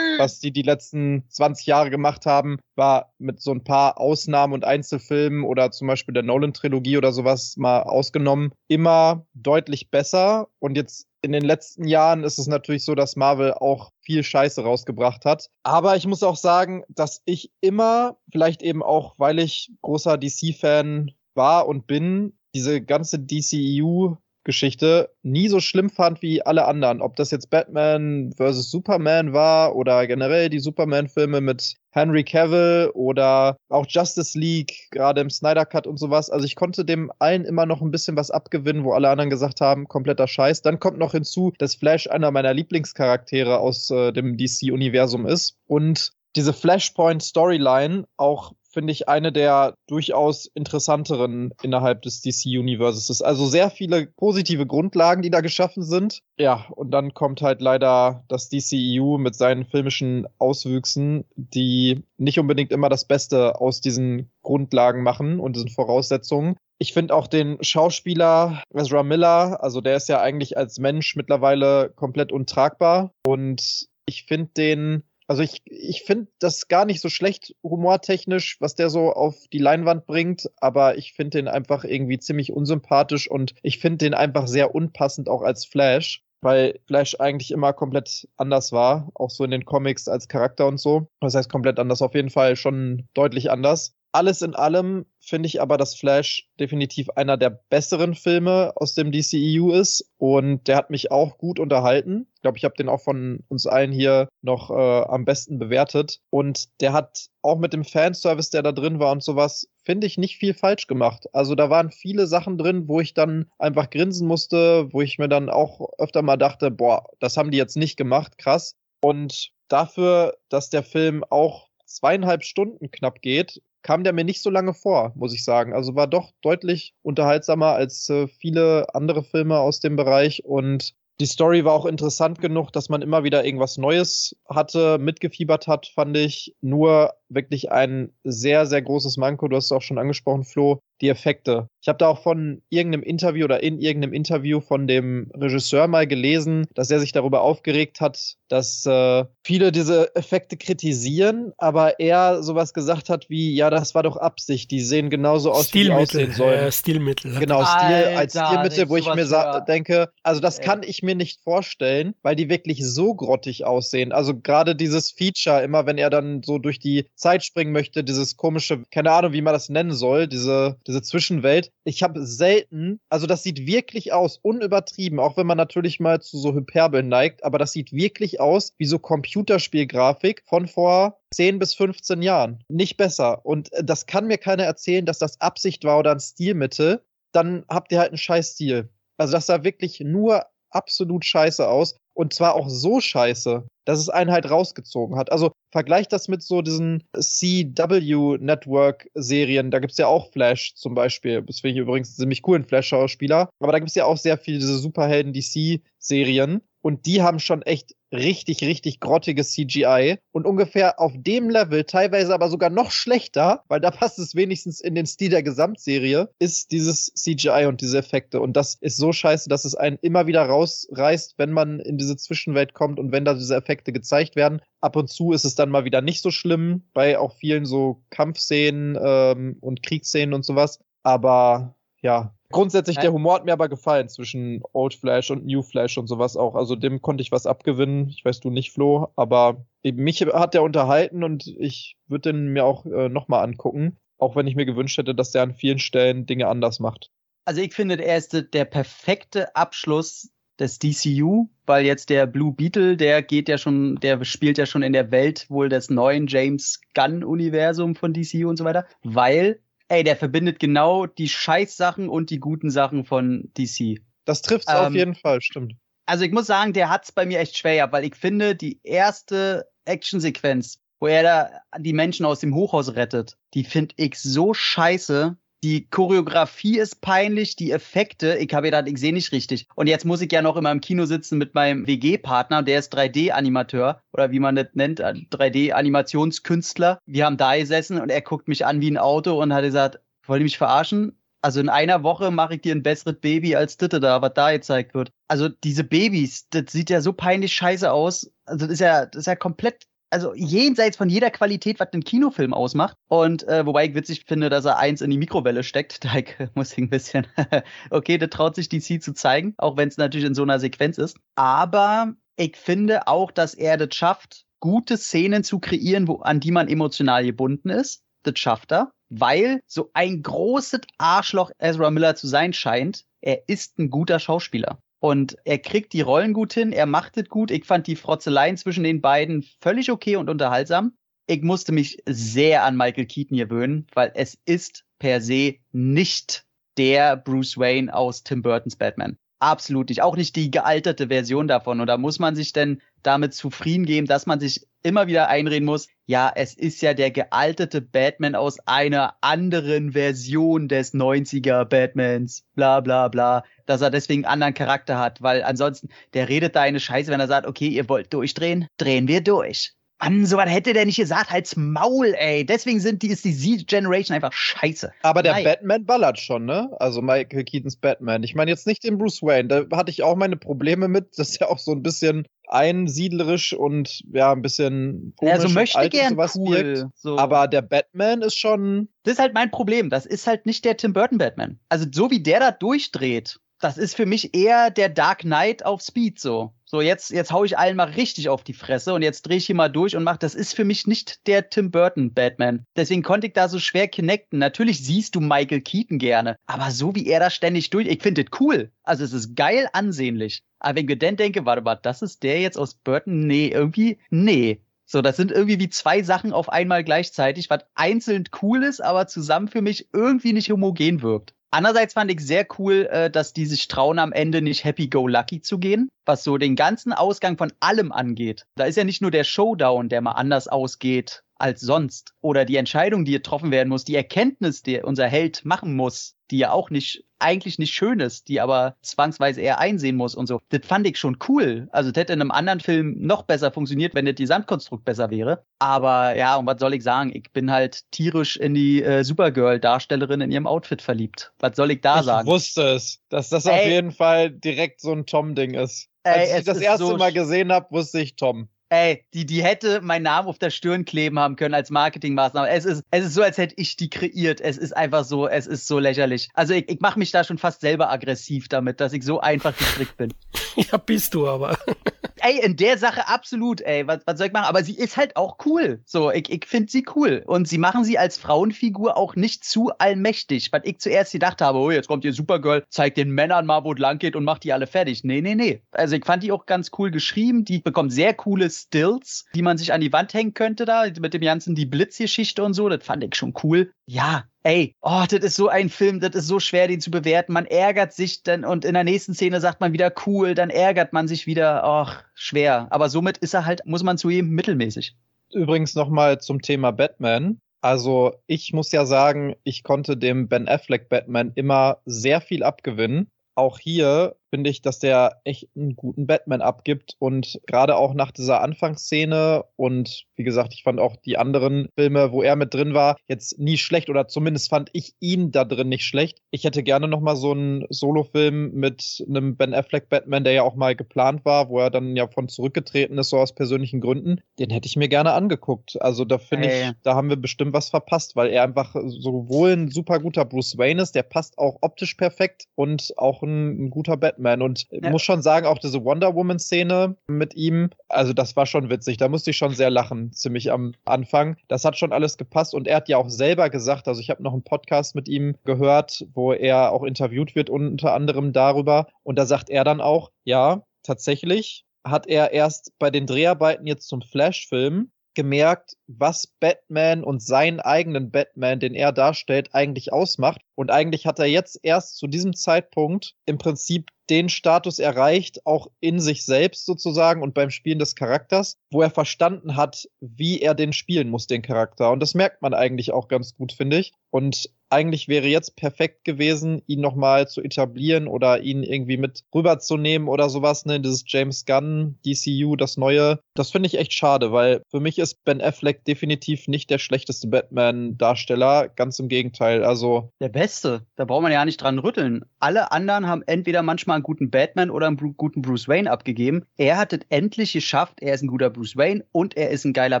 was die die letzten 20 Jahre gemacht haben, war mit so ein paar Ausnahmen und Einzelfilmen oder zum Beispiel der Nolan-Trilogie oder sowas mal ausgenommen, immer deutlich besser und jetzt in den letzten Jahren ist es natürlich so, dass Marvel auch viel Scheiße rausgebracht hat. Aber ich muss auch sagen, dass ich immer, vielleicht eben auch, weil ich großer DC-Fan war und bin, diese ganze DCEU Geschichte nie so schlimm fand wie alle anderen. Ob das jetzt Batman vs. Superman war oder generell die Superman-Filme mit Henry Cavill oder auch Justice League, gerade im Snyder Cut und sowas. Also ich konnte dem allen immer noch ein bisschen was abgewinnen, wo alle anderen gesagt haben, kompletter Scheiß. Dann kommt noch hinzu, dass Flash einer meiner Lieblingscharaktere aus äh, dem DC-Universum ist und diese Flashpoint-Storyline auch finde ich, eine der durchaus interessanteren innerhalb des DC-Universes. Also sehr viele positive Grundlagen, die da geschaffen sind. Ja, und dann kommt halt leider das DCEU mit seinen filmischen Auswüchsen, die nicht unbedingt immer das Beste aus diesen Grundlagen machen und diesen Voraussetzungen. Ich finde auch den Schauspieler Ezra Miller, also der ist ja eigentlich als Mensch mittlerweile komplett untragbar. Und ich finde den, also ich, ich finde das gar nicht so schlecht humortechnisch, was der so auf die Leinwand bringt, aber ich finde den einfach irgendwie ziemlich unsympathisch und ich finde den einfach sehr unpassend auch als Flash weil Flash eigentlich immer komplett anders war, auch so in den Comics als Charakter und so. Das heißt komplett anders, auf jeden Fall schon deutlich anders. Alles in allem finde ich aber, dass Flash definitiv einer der besseren Filme aus dem DCEU ist und der hat mich auch gut unterhalten. Ich glaube, ich habe den auch von uns allen hier noch äh, am besten bewertet und der hat auch mit dem Fanservice, der da drin war und sowas, finde ich nicht viel falsch gemacht. Also da waren viele Sachen drin, wo ich dann einfach grinsen musste, wo ich mir dann auch öfter mal dachte, boah, das haben die jetzt nicht gemacht, krass. Und dafür, dass der Film auch zweieinhalb Stunden knapp geht, kam der mir nicht so lange vor, muss ich sagen. Also war doch deutlich unterhaltsamer als äh, viele andere Filme aus dem Bereich und die Story war auch interessant genug, dass man immer wieder irgendwas Neues hatte, mitgefiebert hat, fand ich. Nur wirklich ein sehr, sehr großes Manko. Du hast es auch schon angesprochen, Flo, die Effekte. Ich habe da auch von irgendeinem Interview oder in irgendeinem Interview von dem Regisseur mal gelesen, dass er sich darüber aufgeregt hat, dass äh, viele diese Effekte kritisieren, aber er sowas gesagt hat wie, ja, das war doch Absicht, die sehen genauso aus, wie die aussehen sollen. Äh, Stilmittel. Genau, Stil als Stilmittel, wo ich mir denke, also das kann ich mir nicht vorstellen, weil die wirklich so grottig aussehen. Also gerade dieses Feature, immer wenn er dann so durch die Zeit springen möchte, dieses komische, keine Ahnung, wie man das nennen soll, diese, diese Zwischenwelt. Ich habe selten, also das sieht wirklich aus, unübertrieben, auch wenn man natürlich mal zu so Hyperbeln neigt, aber das sieht wirklich aus wie so Computerspielgrafik von vor 10 bis 15 Jahren. Nicht besser. Und äh, das kann mir keiner erzählen, dass das Absicht war oder ein Stilmittel. Dann habt ihr halt einen scheiß Stil. Also das sah wirklich nur absolut scheiße aus. Und zwar auch so scheiße, dass es einen halt rausgezogen hat. Also vergleicht das mit so diesen CW-Network-Serien. Da gibt's ja auch Flash zum Beispiel. Das finde ich übrigens ziemlich coolen Flash-Schauspieler. Aber da gibt's ja auch sehr viele diese Superhelden-DC-Serien. Und die haben schon echt richtig, richtig grottiges CGI. Und ungefähr auf dem Level, teilweise aber sogar noch schlechter, weil da passt es wenigstens in den Stil der Gesamtserie, ist dieses CGI und diese Effekte. Und das ist so scheiße, dass es einen immer wieder rausreißt, wenn man in diese Zwischenwelt kommt und wenn da diese Effekte gezeigt werden. Ab und zu ist es dann mal wieder nicht so schlimm, bei auch vielen so Kampfszenen ähm, und Kriegsszenen und sowas. Aber ja, Grundsätzlich, der Humor hat mir aber gefallen zwischen Old Flash und New Flash und sowas auch. Also dem konnte ich was abgewinnen. Ich weiß du nicht, Flo, aber mich hat der unterhalten und ich würde den mir auch äh, nochmal angucken. Auch wenn ich mir gewünscht hätte, dass der an vielen Stellen Dinge anders macht. Also ich finde, er ist der perfekte Abschluss des DCU, weil jetzt der Blue Beetle, der geht ja schon, der spielt ja schon in der Welt wohl des neuen James Gunn Universum von DCU und so weiter, weil ey, der verbindet genau die Scheißsachen und die guten Sachen von DC. Das trifft's ähm, auf jeden Fall, stimmt. Also ich muss sagen, der hat's bei mir echt schwer, weil ich finde, die erste Actionsequenz, wo er da die Menschen aus dem Hochhaus rettet, die finde ich so scheiße, die Choreografie ist peinlich, die Effekte, ich habe gedacht, ich sehe nicht richtig. Und jetzt muss ich ja noch immer im Kino sitzen mit meinem WG-Partner, der ist 3D-Animateur oder wie man das nennt, 3D-Animationskünstler. Wir haben da gesessen und er guckt mich an wie ein Auto und hat gesagt, wollt ihr mich verarschen? Also in einer Woche mache ich dir ein besseres Baby als das da, was da gezeigt wird. Also diese Babys, das sieht ja so peinlich scheiße aus. Also das ist ja, das ist ja komplett also jenseits von jeder Qualität, was den Kinofilm ausmacht. Und äh, wobei ich witzig finde, dass er eins in die Mikrowelle steckt. Da ich, muss ich ein bisschen, okay, das traut sich DC zu zeigen, auch wenn es natürlich in so einer Sequenz ist. Aber ich finde auch, dass er das schafft, gute Szenen zu kreieren, wo, an die man emotional gebunden ist. Das schafft er, weil so ein großes Arschloch Ezra Miller zu sein scheint, er ist ein guter Schauspieler. Und er kriegt die Rollen gut hin, er macht es gut. Ich fand die Frotzeleien zwischen den beiden völlig okay und unterhaltsam. Ich musste mich sehr an Michael Keaton gewöhnen, weil es ist per se nicht der Bruce Wayne aus Tim Burtons Batman. Absolut nicht. Auch nicht die gealterte Version davon. Und da muss man sich denn damit zufrieden geben, dass man sich immer wieder einreden muss, ja, es ist ja der gealtete Batman aus einer anderen Version des 90er Batmans, bla bla bla, dass er deswegen einen anderen Charakter hat, weil ansonsten, der redet da eine Scheiße, wenn er sagt, okay, ihr wollt durchdrehen, drehen wir durch. Mann, so was hätte der nicht gesagt, halt's Maul, ey. Deswegen sind die, ist die Z-Generation einfach scheiße. Aber der Nein. Batman ballert schon, ne? Also Michael Keatons Batman. Ich meine jetzt nicht den Bruce Wayne. Da hatte ich auch meine Probleme mit. Das ist ja auch so ein bisschen einsiedlerisch und ja, ein bisschen komisch Ja, so und möchte gern sowas cool. wirkt. So. Aber der Batman ist schon. Das ist halt mein Problem. Das ist halt nicht der Tim Burton Batman. Also so wie der da durchdreht, das ist für mich eher der Dark Knight auf Speed so. So jetzt jetzt hau ich allen mal richtig auf die Fresse und jetzt drehe ich hier mal durch und mach das ist für mich nicht der Tim Burton Batman. Deswegen konnte ich da so schwer connecten. Natürlich siehst du Michael Keaton gerne, aber so wie er da ständig durch, ich finde das cool. Also es ist geil ansehnlich. Aber wenn ich dann denke, warte mal, das ist der jetzt aus Burton? Nee, irgendwie nee. So, das sind irgendwie wie zwei Sachen auf einmal gleichzeitig, was einzeln cool ist, aber zusammen für mich irgendwie nicht homogen wirkt. Andererseits fand ich sehr cool, äh, dass die sich trauen, am Ende nicht happy-go-lucky zu gehen, was so den ganzen Ausgang von allem angeht. Da ist ja nicht nur der Showdown, der mal anders ausgeht als sonst, oder die Entscheidung, die getroffen werden muss, die Erkenntnis, die unser Held machen muss, die ja auch nicht, eigentlich nicht schön ist, die aber zwangsweise eher einsehen muss und so. Das fand ich schon cool. Also das hätte in einem anderen Film noch besser funktioniert, wenn das Gesamtkonstrukt besser wäre. Aber ja, und was soll ich sagen? Ich bin halt tierisch in die äh, Supergirl-Darstellerin in ihrem Outfit verliebt. Was soll ich da ich sagen? wusste es, dass das auf Ey. jeden Fall direkt so ein Tom-Ding ist. Ey, Als es ich das erste so Mal gesehen habe, wusste ich Tom. Ey, die, die hätte meinen Namen auf der Stirn kleben haben können als Marketingmaßnahme. Es ist, es ist so, als hätte ich die kreiert. Es ist einfach so, es ist so lächerlich. Also ich, ich mache mich da schon fast selber aggressiv damit, dass ich so einfach gestrickt bin. Ja, bist du aber. Ey, in der Sache absolut, ey, was, was soll ich machen? Aber sie ist halt auch cool. So, ich, ich finde sie cool. Und sie machen sie als Frauenfigur auch nicht zu allmächtig. Was ich zuerst gedacht habe, oh, jetzt kommt hier Supergirl, zeigt den Männern mal, wo es lang geht und macht die alle fertig. Nee, nee, nee. Also ich fand die auch ganz cool geschrieben. Die bekommt sehr coole Stills, die man sich an die Wand hängen könnte da, mit dem ganzen, die Blitzgeschichte und so. Das fand ich schon cool. Ja, ey, oh, das ist so ein Film, das ist so schwer, den zu bewerten. Man ärgert sich dann und in der nächsten Szene sagt man wieder cool, dann ärgert man sich wieder, ach, schwer. Aber somit ist er halt, muss man zugeben, mittelmäßig. Übrigens nochmal zum Thema Batman. Also ich muss ja sagen, ich konnte dem Ben Affleck Batman immer sehr viel abgewinnen. Auch hier finde ich, dass der echt einen guten Batman abgibt und gerade auch nach dieser Anfangsszene und wie gesagt, ich fand auch die anderen Filme, wo er mit drin war, jetzt nie schlecht oder zumindest fand ich ihn da drin nicht schlecht. Ich hätte gerne noch mal so einen Solofilm mit einem Ben Affleck Batman, der ja auch mal geplant war, wo er dann ja von zurückgetreten ist, so aus persönlichen Gründen. Den hätte ich mir gerne angeguckt. Also da finde Ey. ich, da haben wir bestimmt was verpasst, weil er einfach sowohl ein super guter Bruce Wayne ist, der passt auch optisch perfekt und auch ein, ein guter Batman. Und ich Ja. muss schon sagen, auch diese Wonder Woman-Szene mit ihm, also das war schon witzig. Da musste ich schon sehr lachen, ziemlich am Anfang. Das hat schon alles gepasst und er hat ja auch selber gesagt, also ich habe noch einen Podcast mit ihm gehört, wo er auch interviewt wird, unter anderem darüber. Und da sagt er dann auch, ja, tatsächlich hat er erst bei den Dreharbeiten jetzt zum Flash-Film gemerkt, was Batman und seinen eigenen Batman, den er darstellt, eigentlich ausmacht. Und eigentlich hat er jetzt erst zu diesem Zeitpunkt im Prinzip den Status erreicht, auch in sich selbst sozusagen und beim Spielen des Charakters, wo er verstanden hat, wie er den spielen muss, den Charakter. Und das merkt man eigentlich auch ganz gut, finde ich. Und eigentlich wäre jetzt perfekt gewesen, ihn nochmal zu etablieren oder ihn irgendwie mit rüberzunehmen oder sowas, ne, dieses James Gunn DCU, das neue. Das finde ich echt schade, weil für mich ist Ben Affleck definitiv nicht der schlechteste Batman-Darsteller, ganz im Gegenteil. Also, Der Beste. Da braucht man ja nicht dran rütteln. Alle anderen haben entweder manchmal einen guten Batman oder einen guten Bruce Wayne abgegeben. Er hat es endlich geschafft. Er ist ein guter Bruce Wayne und er ist ein geiler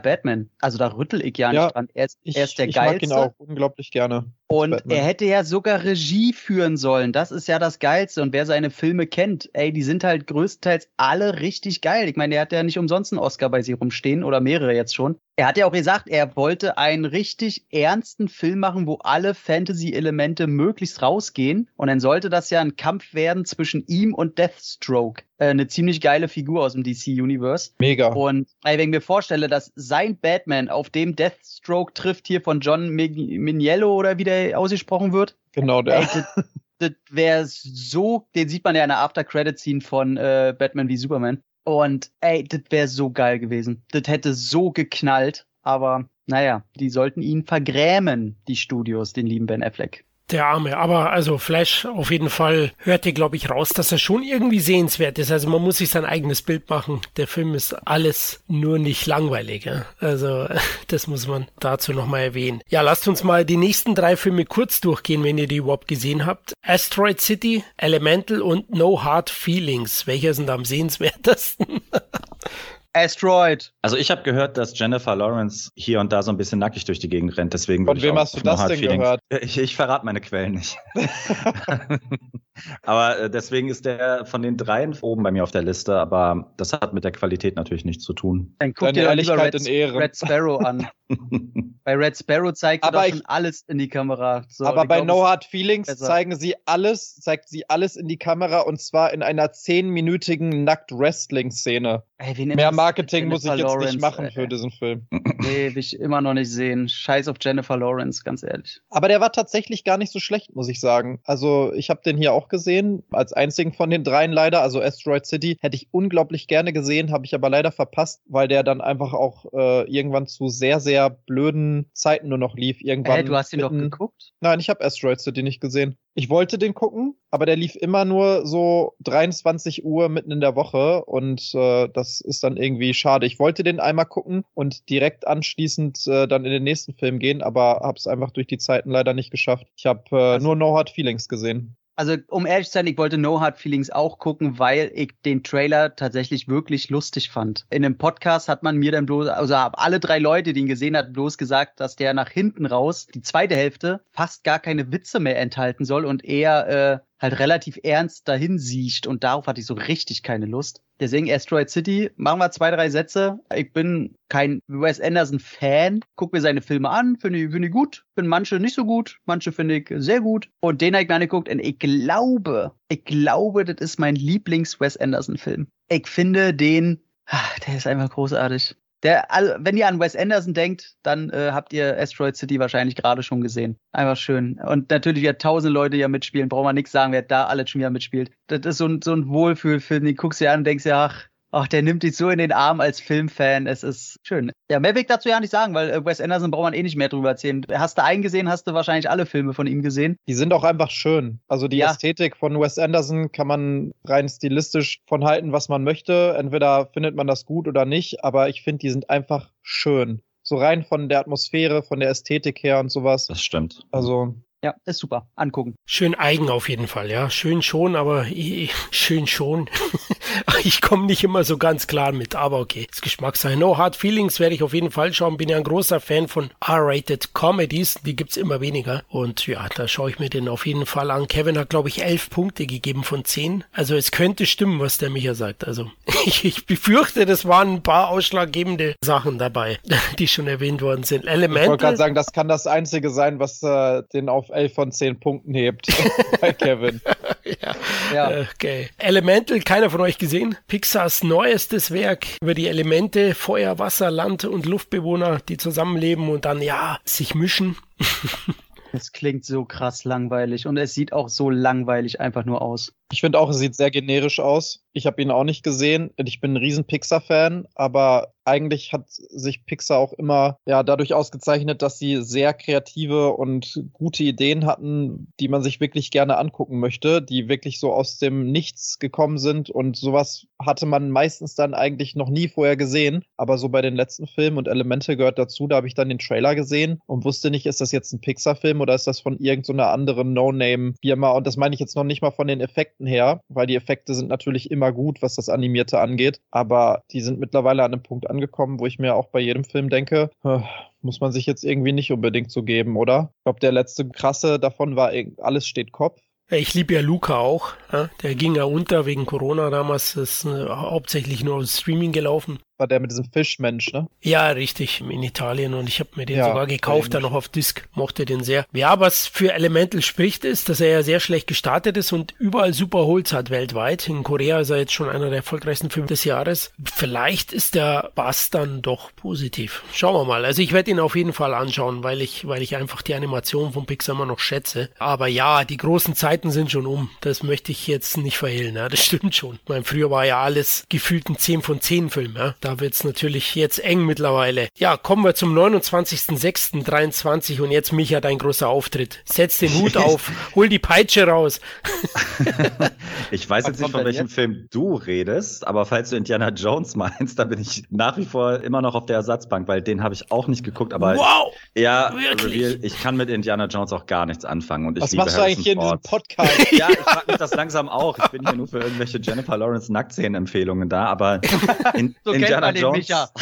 Batman. Also da rüttel ich ja nicht Ja, dran. Er ist, ich, er ist der ich mag geilste. ihn auch unglaublich gerne. Und Batman. er hätte ja sogar Regie führen sollen. Das ist ja das Geilste. Und wer seine Filme kennt, ey, die sind halt größtenteils alle richtig geil. Ich meine, der hat ja nicht umsonst einen Oscar bei sich rumstehen oder mehrere jetzt schon. Er hat ja auch gesagt, er wollte einen richtig ernsten Film machen, wo alle Fantasy-Elemente möglichst rausgehen. Und dann sollte das ja ein Kampf werden zwischen ihm und Deathstroke. Äh, eine ziemlich geile Figur aus dem DC-Universe. Mega. Und ey, wenn ich mir vorstelle, dass sein Batman auf dem Deathstroke trifft hier von John Miniello oder wie der ausgesprochen wird, Genau der. ey, das, das wäre so, den sieht man ja in der After-Credit-Scene von äh, Batman wie Superman. Und ey, das wäre so geil gewesen. Das hätte so geknallt. Aber naja, die sollten ihn vergrämen, die Studios, den lieben Ben Affleck. Der Arme. Aber also Flash auf jeden Fall hört ihr, glaube ich, raus, dass er schon irgendwie sehenswert ist. Also man muss sich sein eigenes Bild machen. Der Film ist alles nur nicht langweilig. Ja? Also das muss man dazu nochmal erwähnen. Ja, lasst uns mal die nächsten drei Filme kurz durchgehen, wenn ihr die überhaupt gesehen habt. Asteroid City, Elemental und No Hard Feelings. Welcher sind am sehenswertesten? Asteroid. Also ich habe gehört, dass Jennifer Lawrence hier und da so ein bisschen nackig durch die Gegend rennt. Deswegen Von wem hast du das denn Feelings. gehört? Ich, ich verrate meine Quellen nicht. aber äh, deswegen ist der von den dreien oben bei mir auf der Liste. Aber das hat mit der Qualität natürlich nichts zu tun. Dann guck Deine dir Ehrlichkeit Red, in Ehre. Red Sparrow an. bei Red Sparrow zeigt aber sie schon alles in die Kamera. So, aber bei No Hard Feelings besser. zeigen sie alles, zeigt sie alles in die Kamera und zwar in einer zehnminütigen Nackt-Wrestling-Szene. Mehr Marketing muss ich jetzt Lawrence, nicht machen für diesen Film. Nee, will ich immer noch nicht sehen. Scheiß auf Jennifer Lawrence, ganz ehrlich. Aber der war tatsächlich gar nicht so schlecht, muss ich sagen. Also ich habe den hier auch gesehen, als einzigen von den dreien leider. Also Asteroid City hätte ich unglaublich gerne gesehen, habe ich aber leider verpasst, weil der dann einfach auch äh, irgendwann zu sehr, sehr blöden Zeiten nur noch lief. Irgendwann. Hä, du hast ihn doch geguckt? Nein, ich habe Asteroid City nicht gesehen. Ich wollte den gucken, aber der lief immer nur so 23 Uhr mitten in der Woche und äh, das ist dann irgendwie schade. Ich wollte den einmal gucken und direkt anschließend äh, dann in den nächsten Film gehen, aber habe es einfach durch die Zeiten leider nicht geschafft. Ich habe äh, also, nur No Hard Feelings gesehen also um ehrlich zu sein, ich wollte No Hard Feelings auch gucken, weil ich den Trailer tatsächlich wirklich lustig fand. In einem Podcast hat man mir dann bloß, also alle drei Leute, die ihn gesehen hat, bloß gesagt, dass der nach hinten raus, die zweite Hälfte, fast gar keine Witze mehr enthalten soll und eher äh, halt relativ ernst dahin siecht und darauf hatte ich so richtig keine Lust. Deswegen Asteroid City, machen wir zwei, drei Sätze. Ich bin kein Wes Anderson-Fan, guck mir seine Filme an, finde ich, find ich gut, finde manche nicht so gut, manche finde ich sehr gut. Und den habe ich mir angeguckt und ich glaube, ich glaube, das ist mein Lieblings-Wes Anderson-Film. Ich finde den, ach, der ist einfach großartig. Der, also, wenn ihr an Wes Anderson denkt, dann äh, habt ihr Asteroid City wahrscheinlich gerade schon gesehen. Einfach schön. Und natürlich wird tausend Leute ja mitspielen. Braucht man nichts sagen, wer da alles schon wieder mitspielt. Das ist so ein, so ein Wohlfühlfilm. Den guckst dir an und denkst ja, ach, Ach, der nimmt dich so in den Arm als Filmfan. Es ist schön. Ja, mehr will ich dazu ja nicht sagen, weil äh, Wes Anderson braucht man eh nicht mehr drüber erzählen. Hast du einen gesehen, hast du wahrscheinlich alle Filme von ihm gesehen. Die sind auch einfach schön. Also die ja. Ästhetik von Wes Anderson kann man rein stilistisch von halten, was man möchte. Entweder findet man das gut oder nicht, aber ich finde, die sind einfach schön. So rein von der Atmosphäre, von der Ästhetik her und sowas. Das stimmt. Also ja, ist super. Angucken. Schön eigen auf jeden Fall, ja. Schön schon, aber ich, schön schon. ich komme nicht immer so ganz klar mit, aber okay. Das Geschmackssache. No Hard Feelings werde ich auf jeden Fall schauen. Bin ja ein großer Fan von R-Rated Comedies. Die gibt's immer weniger. Und ja, da schaue ich mir den auf jeden Fall an. Kevin hat, glaube ich, elf Punkte gegeben von zehn. Also es könnte stimmen, was der Micha sagt. Also ich, ich befürchte, das waren ein paar ausschlaggebende Sachen dabei, die schon erwähnt worden sind. Elemente. Ich wollte gerade sagen, das kann das Einzige sein, was äh, den auf 11 von 10 Punkten hebt bei Kevin. ja. ja. Okay. Elemental, keiner von euch gesehen. Pixars neuestes Werk über die Elemente, Feuer, Wasser, Land und Luftbewohner, die zusammenleben und dann ja sich mischen. Es klingt so krass langweilig und es sieht auch so langweilig einfach nur aus. Ich finde auch, es sieht sehr generisch aus. Ich habe ihn auch nicht gesehen. Ich bin ein riesen Pixar-Fan, aber eigentlich hat sich Pixar auch immer ja dadurch ausgezeichnet, dass sie sehr kreative und gute Ideen hatten, die man sich wirklich gerne angucken möchte, die wirklich so aus dem Nichts gekommen sind und sowas hatte man meistens dann eigentlich noch nie vorher gesehen. Aber so bei den letzten Filmen und Elemente gehört dazu, da habe ich dann den Trailer gesehen und wusste nicht, ist das jetzt ein Pixar-Film oder ist das von irgendeiner anderen No-Name-Firma? Und das meine ich jetzt noch nicht mal von den Effekten her, weil die Effekte sind natürlich immer gut, was das Animierte angeht, aber die sind mittlerweile an einem Punkt angekommen, wo ich mir auch bei jedem Film denke, muss man sich jetzt irgendwie nicht unbedingt so geben, oder? Ich glaube, der letzte krasse davon war, alles steht Kopf. Ich liebe ja Luca auch. Der ging ja unter wegen Corona damals. Das ist äh, hauptsächlich nur aus Streaming gelaufen. War der mit diesem Fischmensch, ne? Ja, richtig, in Italien und ich habe mir den Ja, sogar gekauft, dann noch auf Disc, mochte den sehr. Ja, was für Elemental spricht ist, dass er ja sehr schlecht gestartet ist und überall super Holz hat weltweit. In Korea ist er jetzt schon einer der erfolgreichsten Filme des Jahres. Vielleicht ist der Bass dann doch positiv. Schauen wir mal. Also ich werde ihn auf jeden Fall anschauen, weil ich, weil ich einfach die Animation von Pixar immer noch schätze. Aber ja, die großen Zeiten sind schon um. Das möchte ich jetzt nicht verhehlen. Ja, das stimmt schon. Ich meine, früher war ja alles gefühlt ein 10 von 10 Film. Ja. Da wird's natürlich jetzt eng mittlerweile. Ja, kommen wir zum 29.06.23 und jetzt Micha, dein großer Auftritt. Setz den Hut auf, hol die Peitsche raus. Ich weiß Was jetzt nicht, von welchem jetzt? Film du redest, aber falls du Indiana Jones meinst, da bin ich nach wie vor immer noch auf der Ersatzbank, weil den habe ich auch nicht geguckt, aber wow! ja, Wirklich? real, ich kann mit Indiana Jones auch gar nichts anfangen und ich Was liebe machst du eigentlich hier in diesem. Podcast? Ja, ich frage mich das langsam auch. Ich bin hier nur für irgendwelche Jennifer Lawrence Nacktszenen-Empfehlungen da, aber in, So kennt Indiana Jones.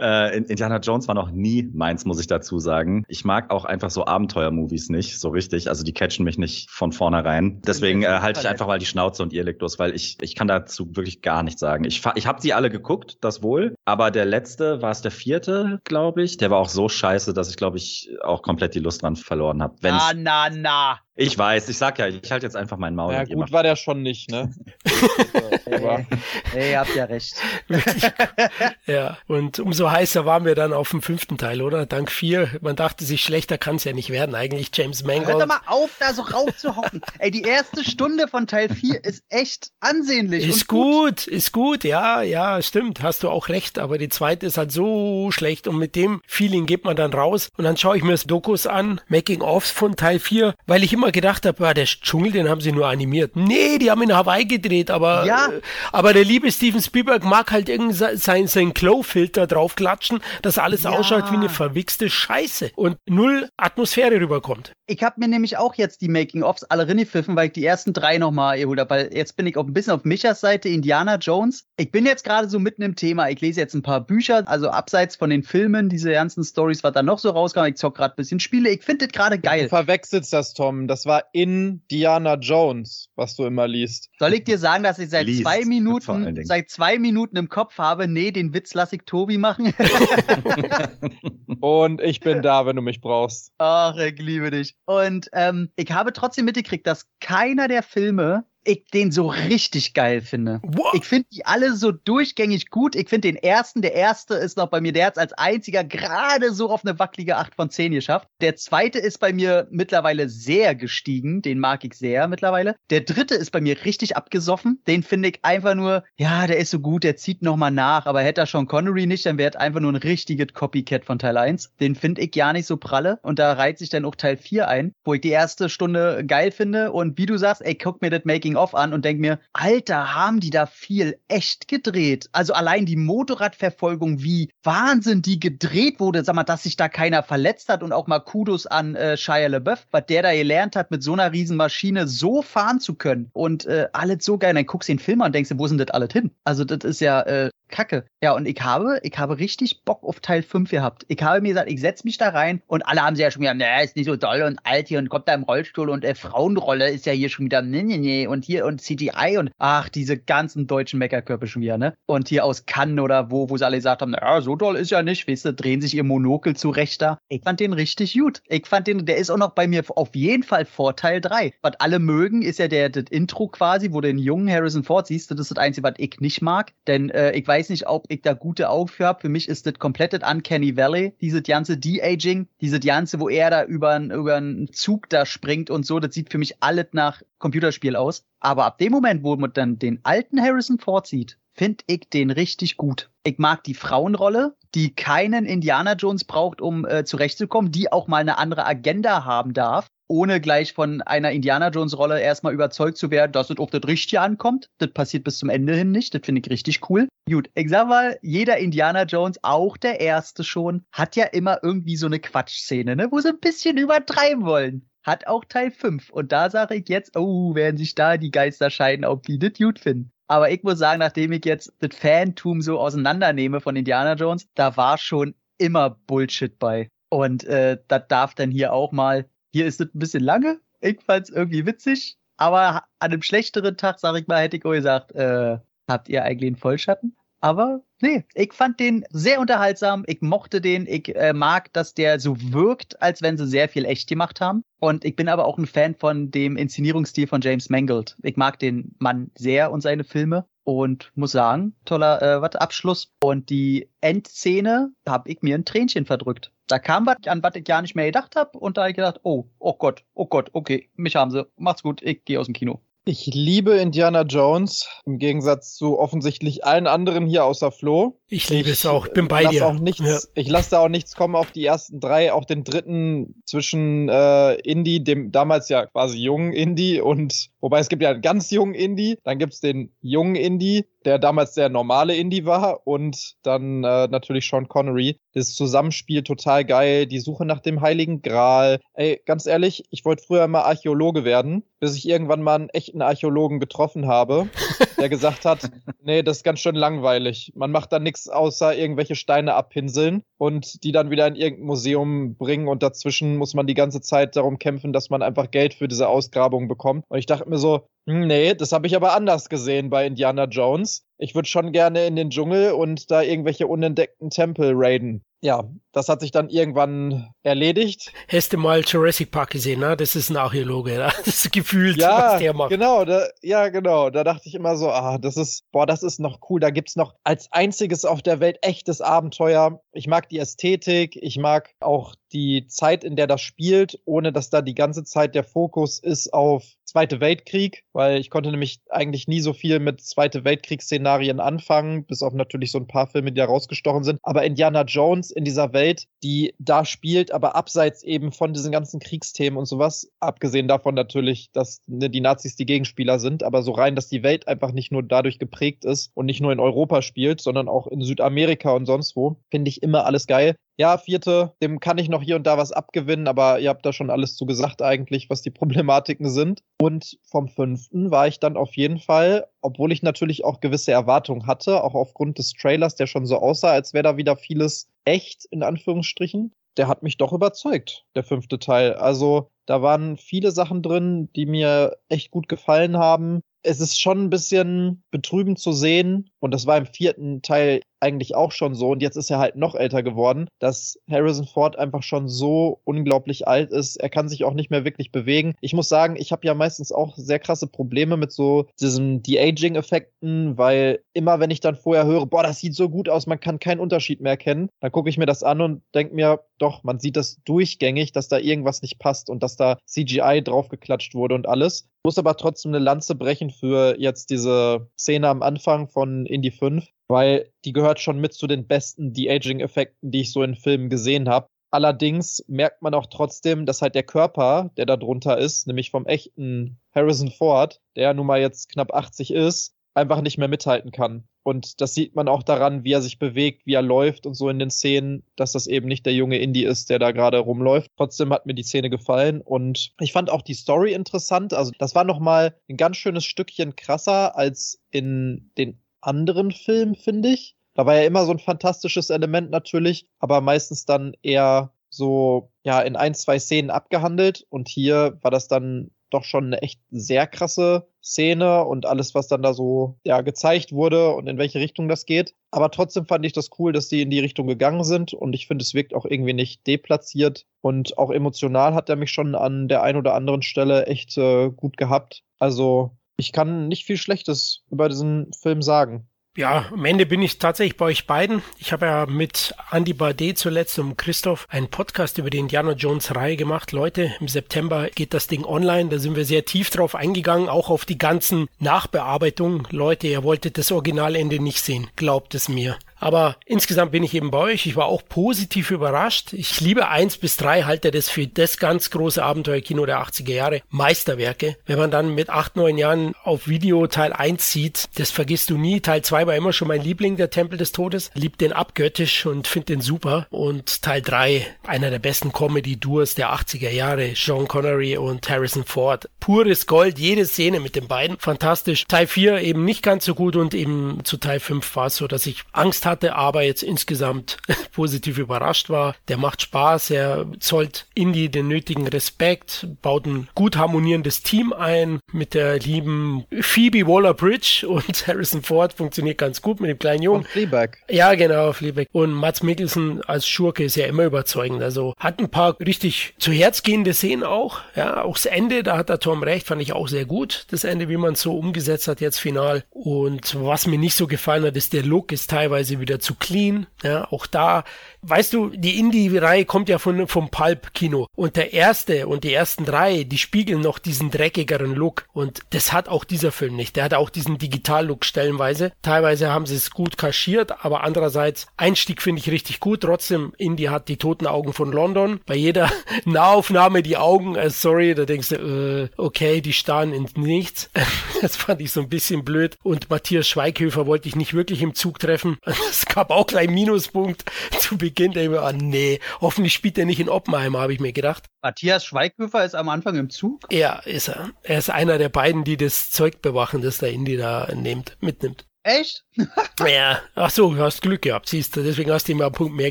Äh, in, Indiana Jones war noch nie meins, muss ich dazu sagen. Ich mag auch einfach so Abenteuer-Movies nicht so richtig. Also die catchen mich nicht von vornherein. Deswegen äh, halte ich einfach mal die Schnauze und ihr legt los, weil ich, ich kann dazu wirklich gar nichts sagen. Ich, ich habe sie alle geguckt, das wohl. Aber der letzte war es der vierte, glaube ich. Der war auch so scheiße, dass ich, glaube ich, auch komplett die Lust dran verloren habe. Na, na, na. Ich weiß, ich sag ja, ich halte jetzt einfach mein Maul. Ja, und ihr gut macht- war der schon nicht, ne? Aber Ey, habt ja recht. Ja, und umso heißer waren wir dann auf dem fünften Teil, oder? Dank vier. Man dachte sich, schlechter kann es ja nicht werden. Eigentlich James Hört doch Mangold mal auf, da so raufzuhocken. Ey, die erste Stunde von Teil 4 ist echt ansehnlich. ist und gut. gut, ist gut. Ja, ja, stimmt. Hast du auch recht. Aber die zweite ist halt so schlecht und mit dem Feeling geht man dann raus und dann schaue ich mir das Dokus an, Making-ofs von Teil 4, weil ich immer gedacht habe, ja, der Dschungel, den haben sie nur animiert. Nee, die haben in Hawaii gedreht, aber, Ja. äh, aber der liebe Steven Spielberg mag halt irgend se- sein, sein Glow-Filter draufklatschen, dass alles Ja. ausschaut wie eine verwichste Scheiße und null Atmosphäre rüberkommt. Ich habe mir nämlich auch jetzt die Making-ofs alle reingepfiffen, weil ich die ersten drei nochmal geholt habe. Weil jetzt bin ich auch ein bisschen auf Michas Seite, Indiana Jones. Ich bin jetzt gerade so mitten im Thema. Ich lese jetzt ein paar Bücher, also abseits von den Filmen, diese ganzen Stories, was da noch so rauskam. Ich zock gerade ein bisschen Spiele. Ich finde das gerade du geil. verwechselst das, Tom. Das war Indiana Jones, was du immer liest. Soll ich dir sagen, dass ich seit Liest, zwei Minuten, seit zwei Minuten im Kopf habe, nee, den Witz lasse ich Tobi machen? Und ich bin da, wenn du mich brauchst. Ach, ich liebe dich. Und ähm, ich habe trotzdem mitgekriegt, dass keiner der Filme ich den so richtig geil finde. Wow. Ich finde die alle so durchgängig gut. Ich finde den ersten, der erste ist noch bei mir, der hat als einziger gerade so auf eine wackelige 8 von 10 geschafft. Der zweite ist bei mir mittlerweile sehr gestiegen. Den mag ich sehr mittlerweile. Der dritte ist bei mir richtig abgesoffen. Den finde ich einfach nur, ja, der ist so gut, der zieht nochmal nach. Aber hätte er Sean Connery nicht, dann wäre es einfach nur ein richtiges Copycat von Teil 1. Den finde ich gar nicht so pralle. Und da reiht sich dann auch Teil 4 ein, wo ich die erste Stunde geil finde. Und wie du sagst, ey, guck mir das Making-of an und denk mir, Alter, haben die da viel echt gedreht. Also allein die Motorradverfolgung, wie Wahnsinn die gedreht wurde. Sag mal, dass sich da keiner verletzt hat und auch mal Kudos an äh, Shia LaBeouf, was der da gelernt hat, mit so einer riesen Maschine so fahren zu können. Und äh, alles so geil. Dann guckst du den Film an und denkst wo sind das alles hin? Also das ist ja äh, Kacke. Ja, und ich habe, ich habe richtig Bock auf Teil 5 gehabt. Ich habe mir gesagt, ich setz mich da rein und alle haben sie ja schon gesagt, naja, ist nicht so doll und alt hier und kommt da im Rollstuhl und äh, Frauenrolle ist ja hier schon wieder, nee, nee, nee, und hier und CGI und ach, diese ganzen deutschen Meckerkörper schon wieder, ne? Und hier aus Cannes oder wo, wo sie alle gesagt haben, naja, so doll ist ja nicht, weißt du, drehen sich ihr Monokel zurecht da. Ich fand den richtig gut. Ich fand den, der ist auch noch bei mir auf jeden Fall Vorteil 3. Was alle mögen, ist ja der, das Intro quasi, wo du den jungen Harrison Ford siehst. Das ist das Einzige, was ich nicht mag. Denn äh, ich weiß nicht, ob ich da gute Augen für habe. Für mich ist das komplett das Uncanny Valley, dieses ganze De-Aging, dieses ganze, wo er da über über einen Zug da springt und so. Das sieht für mich alles nach Computerspiel aus. Aber ab dem Moment, wo man dann den alten Harrison Ford sieht, finde ich den richtig gut. Ich mag die Frauenrolle, die keinen Indiana Jones braucht, um äh, zurechtzukommen, die auch mal eine andere Agenda haben darf, ohne gleich von einer Indiana Jones Rolle erstmal überzeugt zu werden, dass es auf das Richtige ankommt. Das passiert bis zum Ende hin nicht. Das finde ich richtig cool. Gut, ich sag mal, jeder Indiana Jones, auch der erste schon, hat ja immer irgendwie so eine Quatschszene, ne, wo sie ein bisschen übertreiben wollen. Hat auch Teil 5. Und da sage ich jetzt, oh, werden sich da die Geister scheiden, ob die das gut finden. Aber ich muss sagen, nachdem ich jetzt das Fantum so auseinandernehme von Indiana Jones, da war schon immer Bullshit bei. Und äh, das darf dann hier auch mal. Hier ist es ein bisschen lange. Ich fand's irgendwie witzig. Aber an einem schlechteren Tag, sag ich mal, hätte ich auch gesagt, äh, habt ihr eigentlich einen Vollschatten? Aber nee, ich fand den sehr unterhaltsam. Ich mochte den. Ich äh, mag, dass der so wirkt, als wenn sie sehr viel echt gemacht haben. Und ich bin aber auch ein Fan von dem Inszenierungsstil von James Mangold. Ich mag den Mann sehr und seine Filme und muss sagen, toller äh, was Abschluss. Und die Endszene habe ich mir ein Tränchen verdrückt. Da kam was, an was ich gar nicht mehr gedacht habe und da habe ich gedacht, oh, oh Gott, oh Gott, okay, mich haben sie. Macht's gut, ich gehe aus dem Kino. Ich liebe Indiana Jones, im Gegensatz zu offensichtlich allen anderen hier außer Flo. Ich liebe es auch, bin bei dir. Auch nichts, ja. Ich lasse da auch nichts kommen auf die ersten drei, auch den dritten zwischen äh, Indy, dem damals ja quasi jungen Indy und, wobei es gibt ja einen ganz jungen Indy, dann gibt's den jungen Indy, der damals der normale Indie war und dann äh, natürlich Sean Connery. Das Zusammenspiel total geil, die Suche nach dem Heiligen Gral. Ey, ganz ehrlich, ich wollte früher mal Archäologe werden, bis ich irgendwann mal einen echten Archäologen getroffen habe, der gesagt hat, nee, das ist ganz schön langweilig. Man macht da nichts außer irgendwelche Steine abpinseln und die dann wieder in irgendein Museum bringen und dazwischen muss man die ganze Zeit darum kämpfen, dass man einfach Geld für diese Ausgrabung bekommt. Und ich dachte mir so, hm, nee, das habe ich aber anders gesehen bei Indiana Jones. Ich würde schon gerne in den Dschungel und da irgendwelche unentdeckten Tempel raiden ja, das hat sich dann irgendwann erledigt. Hast du mal Jurassic Park gesehen, ne? Das ist ein Archäologe, ne? das ist gefühlt, ja, was der macht. Genau, da, ja, genau. Da dachte ich immer so, ah, das ist, boah, das ist noch cool. Da gibt's noch als einziges auf der Welt echtes Abenteuer. Ich mag die Ästhetik, ich mag auch die Zeit, in der das spielt, ohne dass da die ganze Zeit der Fokus ist auf Zweite Weltkrieg, weil ich konnte nämlich eigentlich nie so viel mit Zweite Weltkriegsszenarien anfangen, bis auf natürlich so ein paar Filme, die da rausgestochen sind. Aber Indiana Jones in dieser Welt, die da spielt, aber abseits eben von diesen ganzen Kriegsthemen und sowas, abgesehen davon natürlich, dass ne, die Nazis die Gegenspieler sind, aber so rein, dass die Welt einfach nicht nur dadurch geprägt ist und nicht nur in Europa spielt, sondern auch in Südamerika und sonst wo, finde ich immer alles geil ja, vierte, dem kann ich noch hier und da was abgewinnen, aber ihr habt da schon alles zu gesagt eigentlich, was die Problematiken sind. Und vom fünften war ich dann auf jeden Fall, obwohl ich natürlich auch gewisse Erwartungen hatte, auch aufgrund des Trailers, der schon so aussah, als wäre da wieder vieles echt, in Anführungsstrichen, der hat mich doch überzeugt, der fünfte Teil. Also da waren viele Sachen drin, die mir echt gut gefallen haben es ist schon ein bisschen betrübend zu sehen, und das war im vierten Teil eigentlich auch schon so, und jetzt ist er halt noch älter geworden, dass Harrison Ford einfach schon so unglaublich alt ist. Er kann sich auch nicht mehr wirklich bewegen. Ich muss sagen, ich habe ja meistens auch sehr krasse Probleme mit so diesen De-Aging-Effekten, weil immer wenn ich dann vorher höre, boah, das sieht so gut aus, man kann keinen Unterschied mehr erkennen, dann gucke ich mir das an und denke mir, doch, man sieht das durchgängig, dass da irgendwas nicht passt und dass da CGI draufgeklatscht wurde und alles. Muss aber trotzdem eine Lanze brechen für jetzt diese Szene am Anfang von Indie 5, weil die gehört schon mit zu den besten De-Aging-Effekten, die ich so in Filmen gesehen habe. Allerdings merkt man auch trotzdem, dass halt der Körper, der da drunter ist, nämlich vom echten Harrison Ford, der nun mal jetzt knapp 80 ist, einfach nicht mehr mithalten kann. Und das sieht man auch daran, wie er sich bewegt, wie er läuft und so in den Szenen, dass das eben nicht der junge Indie ist, der da gerade rumläuft. Trotzdem hat mir die Szene gefallen und ich fand auch die Story interessant. Also das war nochmal ein ganz schönes Stückchen krasser als in den anderen Filmen, finde ich. Da war ja immer so ein fantastisches Element natürlich, aber meistens dann eher so, ja, in ein, zwei Szenen abgehandelt. Und hier war das dann doch schon eine echt sehr krasse Szene und alles, was dann da so ja, gezeigt wurde und in welche Richtung das geht. Aber trotzdem fand ich das cool, dass die in die Richtung gegangen sind und ich finde, es wirkt auch irgendwie nicht deplatziert und auch emotional hat er mich schon an der einen oder anderen Stelle echt äh, gut gehabt. Also ich kann nicht viel Schlechtes über diesen Film sagen. Ja, am Ende bin ich tatsächlich bei euch beiden. Ich habe ja mit Andy Bardet zuletzt und Christoph einen Podcast über die Indiana Jones Reihe gemacht. Leute, im September geht das Ding online. Da sind wir sehr tief drauf eingegangen, auch auf die ganzen Nachbearbeitungen. Leute, ihr wolltet das Originalende nicht sehen. Glaubt es mir. Aber insgesamt bin ich eben bei euch. Ich war auch positiv überrascht. Ich liebe eins bis drei, halte das für das ganz große Abenteuerkino der 80er Jahre. Meisterwerke. Wenn man dann mit acht, neun Jahren auf Video Teil 1 sieht, das vergisst du nie. Teil 2 war immer schon mein Liebling, der Tempel des Todes. Lieb den abgöttisch und finde den super. Und Teil 3, einer der besten Comedy-Duos der 80er Jahre. Sean Connery und Harrison Ford. Pures Gold, jede Szene mit den beiden. Fantastisch. Teil 4 eben nicht ganz so gut und eben zu Teil 5 war es so, dass ich Angst hatte, aber jetzt insgesamt positiv überrascht war. Der macht Spaß, er zollt Indie den nötigen Respekt, baut ein gut harmonierendes Team ein mit der lieben Phoebe Waller-Bridge und Harrison Ford funktioniert ganz gut mit dem kleinen Jungen. Und Fleabag. Ja, genau, Fleabag. Und Mats Mikkelsen als Schurke ist ja immer überzeugend. Also hat ein paar richtig zu Herz gehende Szenen auch. Ja, auch das Ende, da hat der Tom recht, fand ich auch sehr gut. Das Ende, wie man es so umgesetzt hat jetzt final. Und was mir nicht so gefallen hat, ist der Look ist teilweise wieder zu clean. Ja, auch da Weißt du, die Indie-Reihe kommt ja von, vom Pulp-Kino. Und der erste und die ersten drei, die spiegeln noch diesen dreckigeren Look. Und das hat auch dieser Film nicht. Der hat auch diesen Digital-Look stellenweise. Teilweise haben sie es gut kaschiert, aber andererseits, Einstieg finde ich richtig gut. Trotzdem, Indie hat die toten Augen von London. Bei jeder Nahaufnahme die Augen, äh, sorry, da denkst du, äh, okay, die starren ins Nichts. das fand ich so ein bisschen blöd. Und Matthias Schweighöfer wollte ich nicht wirklich im Zug treffen. Es gab auch gleich Minuspunkt zu Beginn Kind, der immer, ah, nee, hoffentlich spielt er nicht in Oppenheimer, habe ich mir gedacht. Matthias Schweighöfer ist am Anfang im Zug? Ja, ist er. Er ist einer der beiden, die das Zeug bewachen, das der Indy da nimmt, mitnimmt. Echt? ja, ach so, du hast Glück gehabt, siehst du, deswegen hast du ihm einen Punkt mehr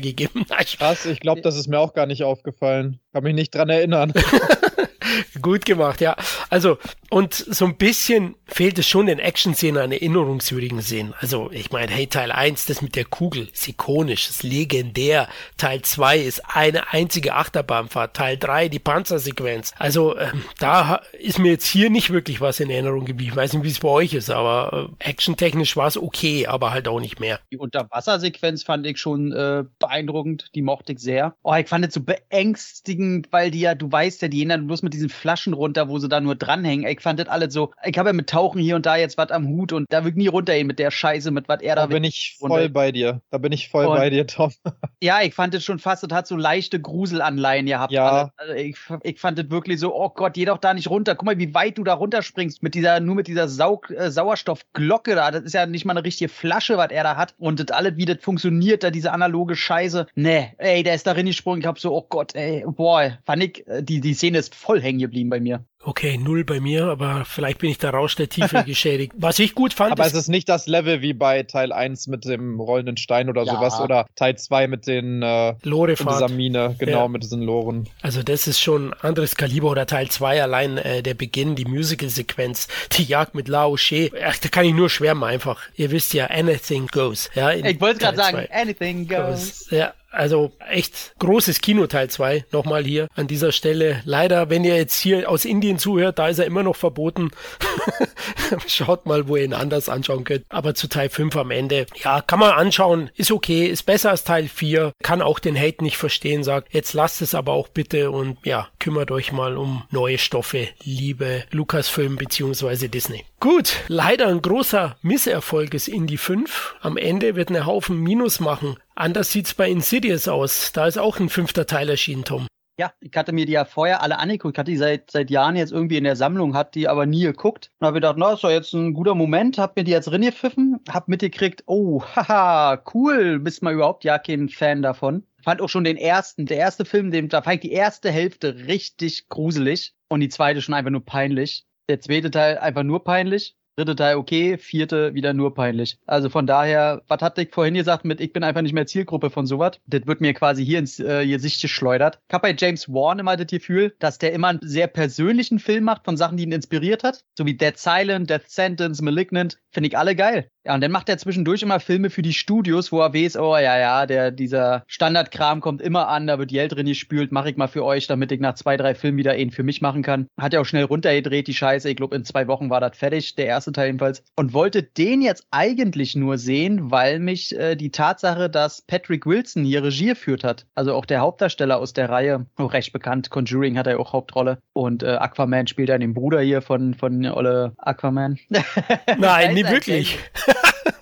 gegeben. Krass, ich glaube, das ist mir auch gar nicht aufgefallen. Kann mich nicht dran erinnern. Gut gemacht, ja. Also, und so ein bisschen fehlt es schon in Action-Szenen an erinnerungswürdigen Szenen. Also, ich meine, hey, Teil 1, das mit der Kugel, ist ikonisch, ist legendär. Teil 2 ist eine einzige Achterbahnfahrt. Teil 3, die Panzersequenz. Also, ähm, da ist mir jetzt hier nicht wirklich was in Erinnerung geblieben. Ich weiß nicht, wie es bei euch ist, aber äh, actiontechnisch war es okay, aber halt auch nicht mehr. Die Unterwassersequenz fand ich schon äh, beeindruckend. Die mochte ich sehr. Oh, ich fand es so beängstigend, weil die ja, du weißt ja, die gehen dann bloß mit diesen Flaschen runter, wo sie da nur dranhängen. Ich fand das alles so, ich habe ja mit Tauchen hier und da jetzt was am Hut und da will ich nie runtergehen mit der Scheiße, mit was er da. Da bin ich voll runter. bei dir. Da bin ich voll und, bei dir, Tom. ja, ich fand das schon fast, das hat so leichte Gruselanleihen gehabt. Ja. Also ich, ich fand das wirklich so, oh Gott, geh doch da nicht runter. Guck mal, wie weit du da runterspringst mit dieser, nur mit dieser Saug, äh, Sauerstoffglocke da. Das ist ja nicht mal eine richtige Flasche, was er da hat. Und das alles, wie das funktioniert, da diese analoge Scheiße. Nee, ey, der ist da gesprungen. Ich hab so, oh Gott, ey, boah, fand ich, äh, die, die Szene ist voll hängen geblieben bei mir. Okay, null bei mir, aber vielleicht bin ich da raus der Tiefe geschädigt. Was ich gut fand. Aber ist, es ist nicht das Level wie bei Teil 1 mit dem rollenden Stein oder ja. sowas oder Teil 2 mit den äh, Lorefahrt. dieser Mine, genau, ja. mit diesen Loren. Also das ist schon anderes Kaliber oder Teil 2 allein äh, der Beginn, die Musical-Sequenz, die Jagd mit Lao She. Ach, da kann ich nur schwärmen einfach. Ihr wisst ja, anything goes. Ja, ich wollte gerade sagen, anything goes. goes. Ja, also echt großes Kino Teil 2 nochmal hier an dieser Stelle. Leider, wenn ihr jetzt hier aus Indien zuhört, da ist er immer noch verboten. Schaut mal, wo ihr ihn anders anschauen könnt. Aber zu Teil 5 am Ende, ja, kann man anschauen, ist okay, ist besser als Teil 4, kann auch den Hate nicht verstehen, sagt, jetzt lasst es aber auch bitte und ja, kümmert euch mal um neue Stoffe, liebe Lucasfilm bzw. Disney. Gut, leider ein großer Misserfolg ist Indie 5. Am Ende wird eine Haufen Minus machen. Anders sieht's bei Insidious aus. Da ist auch ein fünfter Teil erschienen, Tom. Ja, ich hatte mir die ja vorher alle angeguckt. Ich hatte die seit, seit Jahren jetzt irgendwie in der Sammlung, hat die aber nie geguckt. Und habe gedacht, na, ist doch jetzt ein guter Moment. Hab mir die jetzt reingepfiffen, hab mitgekriegt, oh, haha, cool, bist mal überhaupt ja kein Fan davon. Fand auch schon den ersten, der erste Film, dem, da fand ich die erste Hälfte richtig gruselig und die zweite schon einfach nur peinlich. Der zweite Teil einfach nur peinlich. Dritte Teil okay, vierte wieder nur peinlich. Also von daher, was hatte ich vorhin gesagt mit, ich bin einfach nicht mehr Zielgruppe von sowas. Das wird mir quasi hier ins äh, Gesicht geschleudert. Ich habe bei James Wan immer das Gefühl, dass der immer einen sehr persönlichen Film macht von Sachen, die ihn inspiriert hat. So wie Dead Silent, Death Sentence, Malignant. Finde ich alle geil. Ja, und dann macht er zwischendurch immer Filme für die Studios, wo er weiß, oh ja, ja, der, dieser Standardkram kommt immer an, da wird Geld drin gespült, mache ich mal für euch, damit ich nach zwei, drei Filmen wieder einen für mich machen kann. Hat ja auch schnell runtergedreht, die Scheiße. Ich glaube, in zwei Wochen war das fertig, der erste Teil jedenfalls. Und wollte den jetzt eigentlich nur sehen, weil mich äh, die Tatsache, dass Patrick Wilson hier Regie geführt hat, also auch der Hauptdarsteller aus der Reihe, auch recht bekannt, Conjuring hat er auch Hauptrolle und äh, Aquaman spielt dann den Bruder hier von, von Olle Aquaman. Nein, nie wirklich.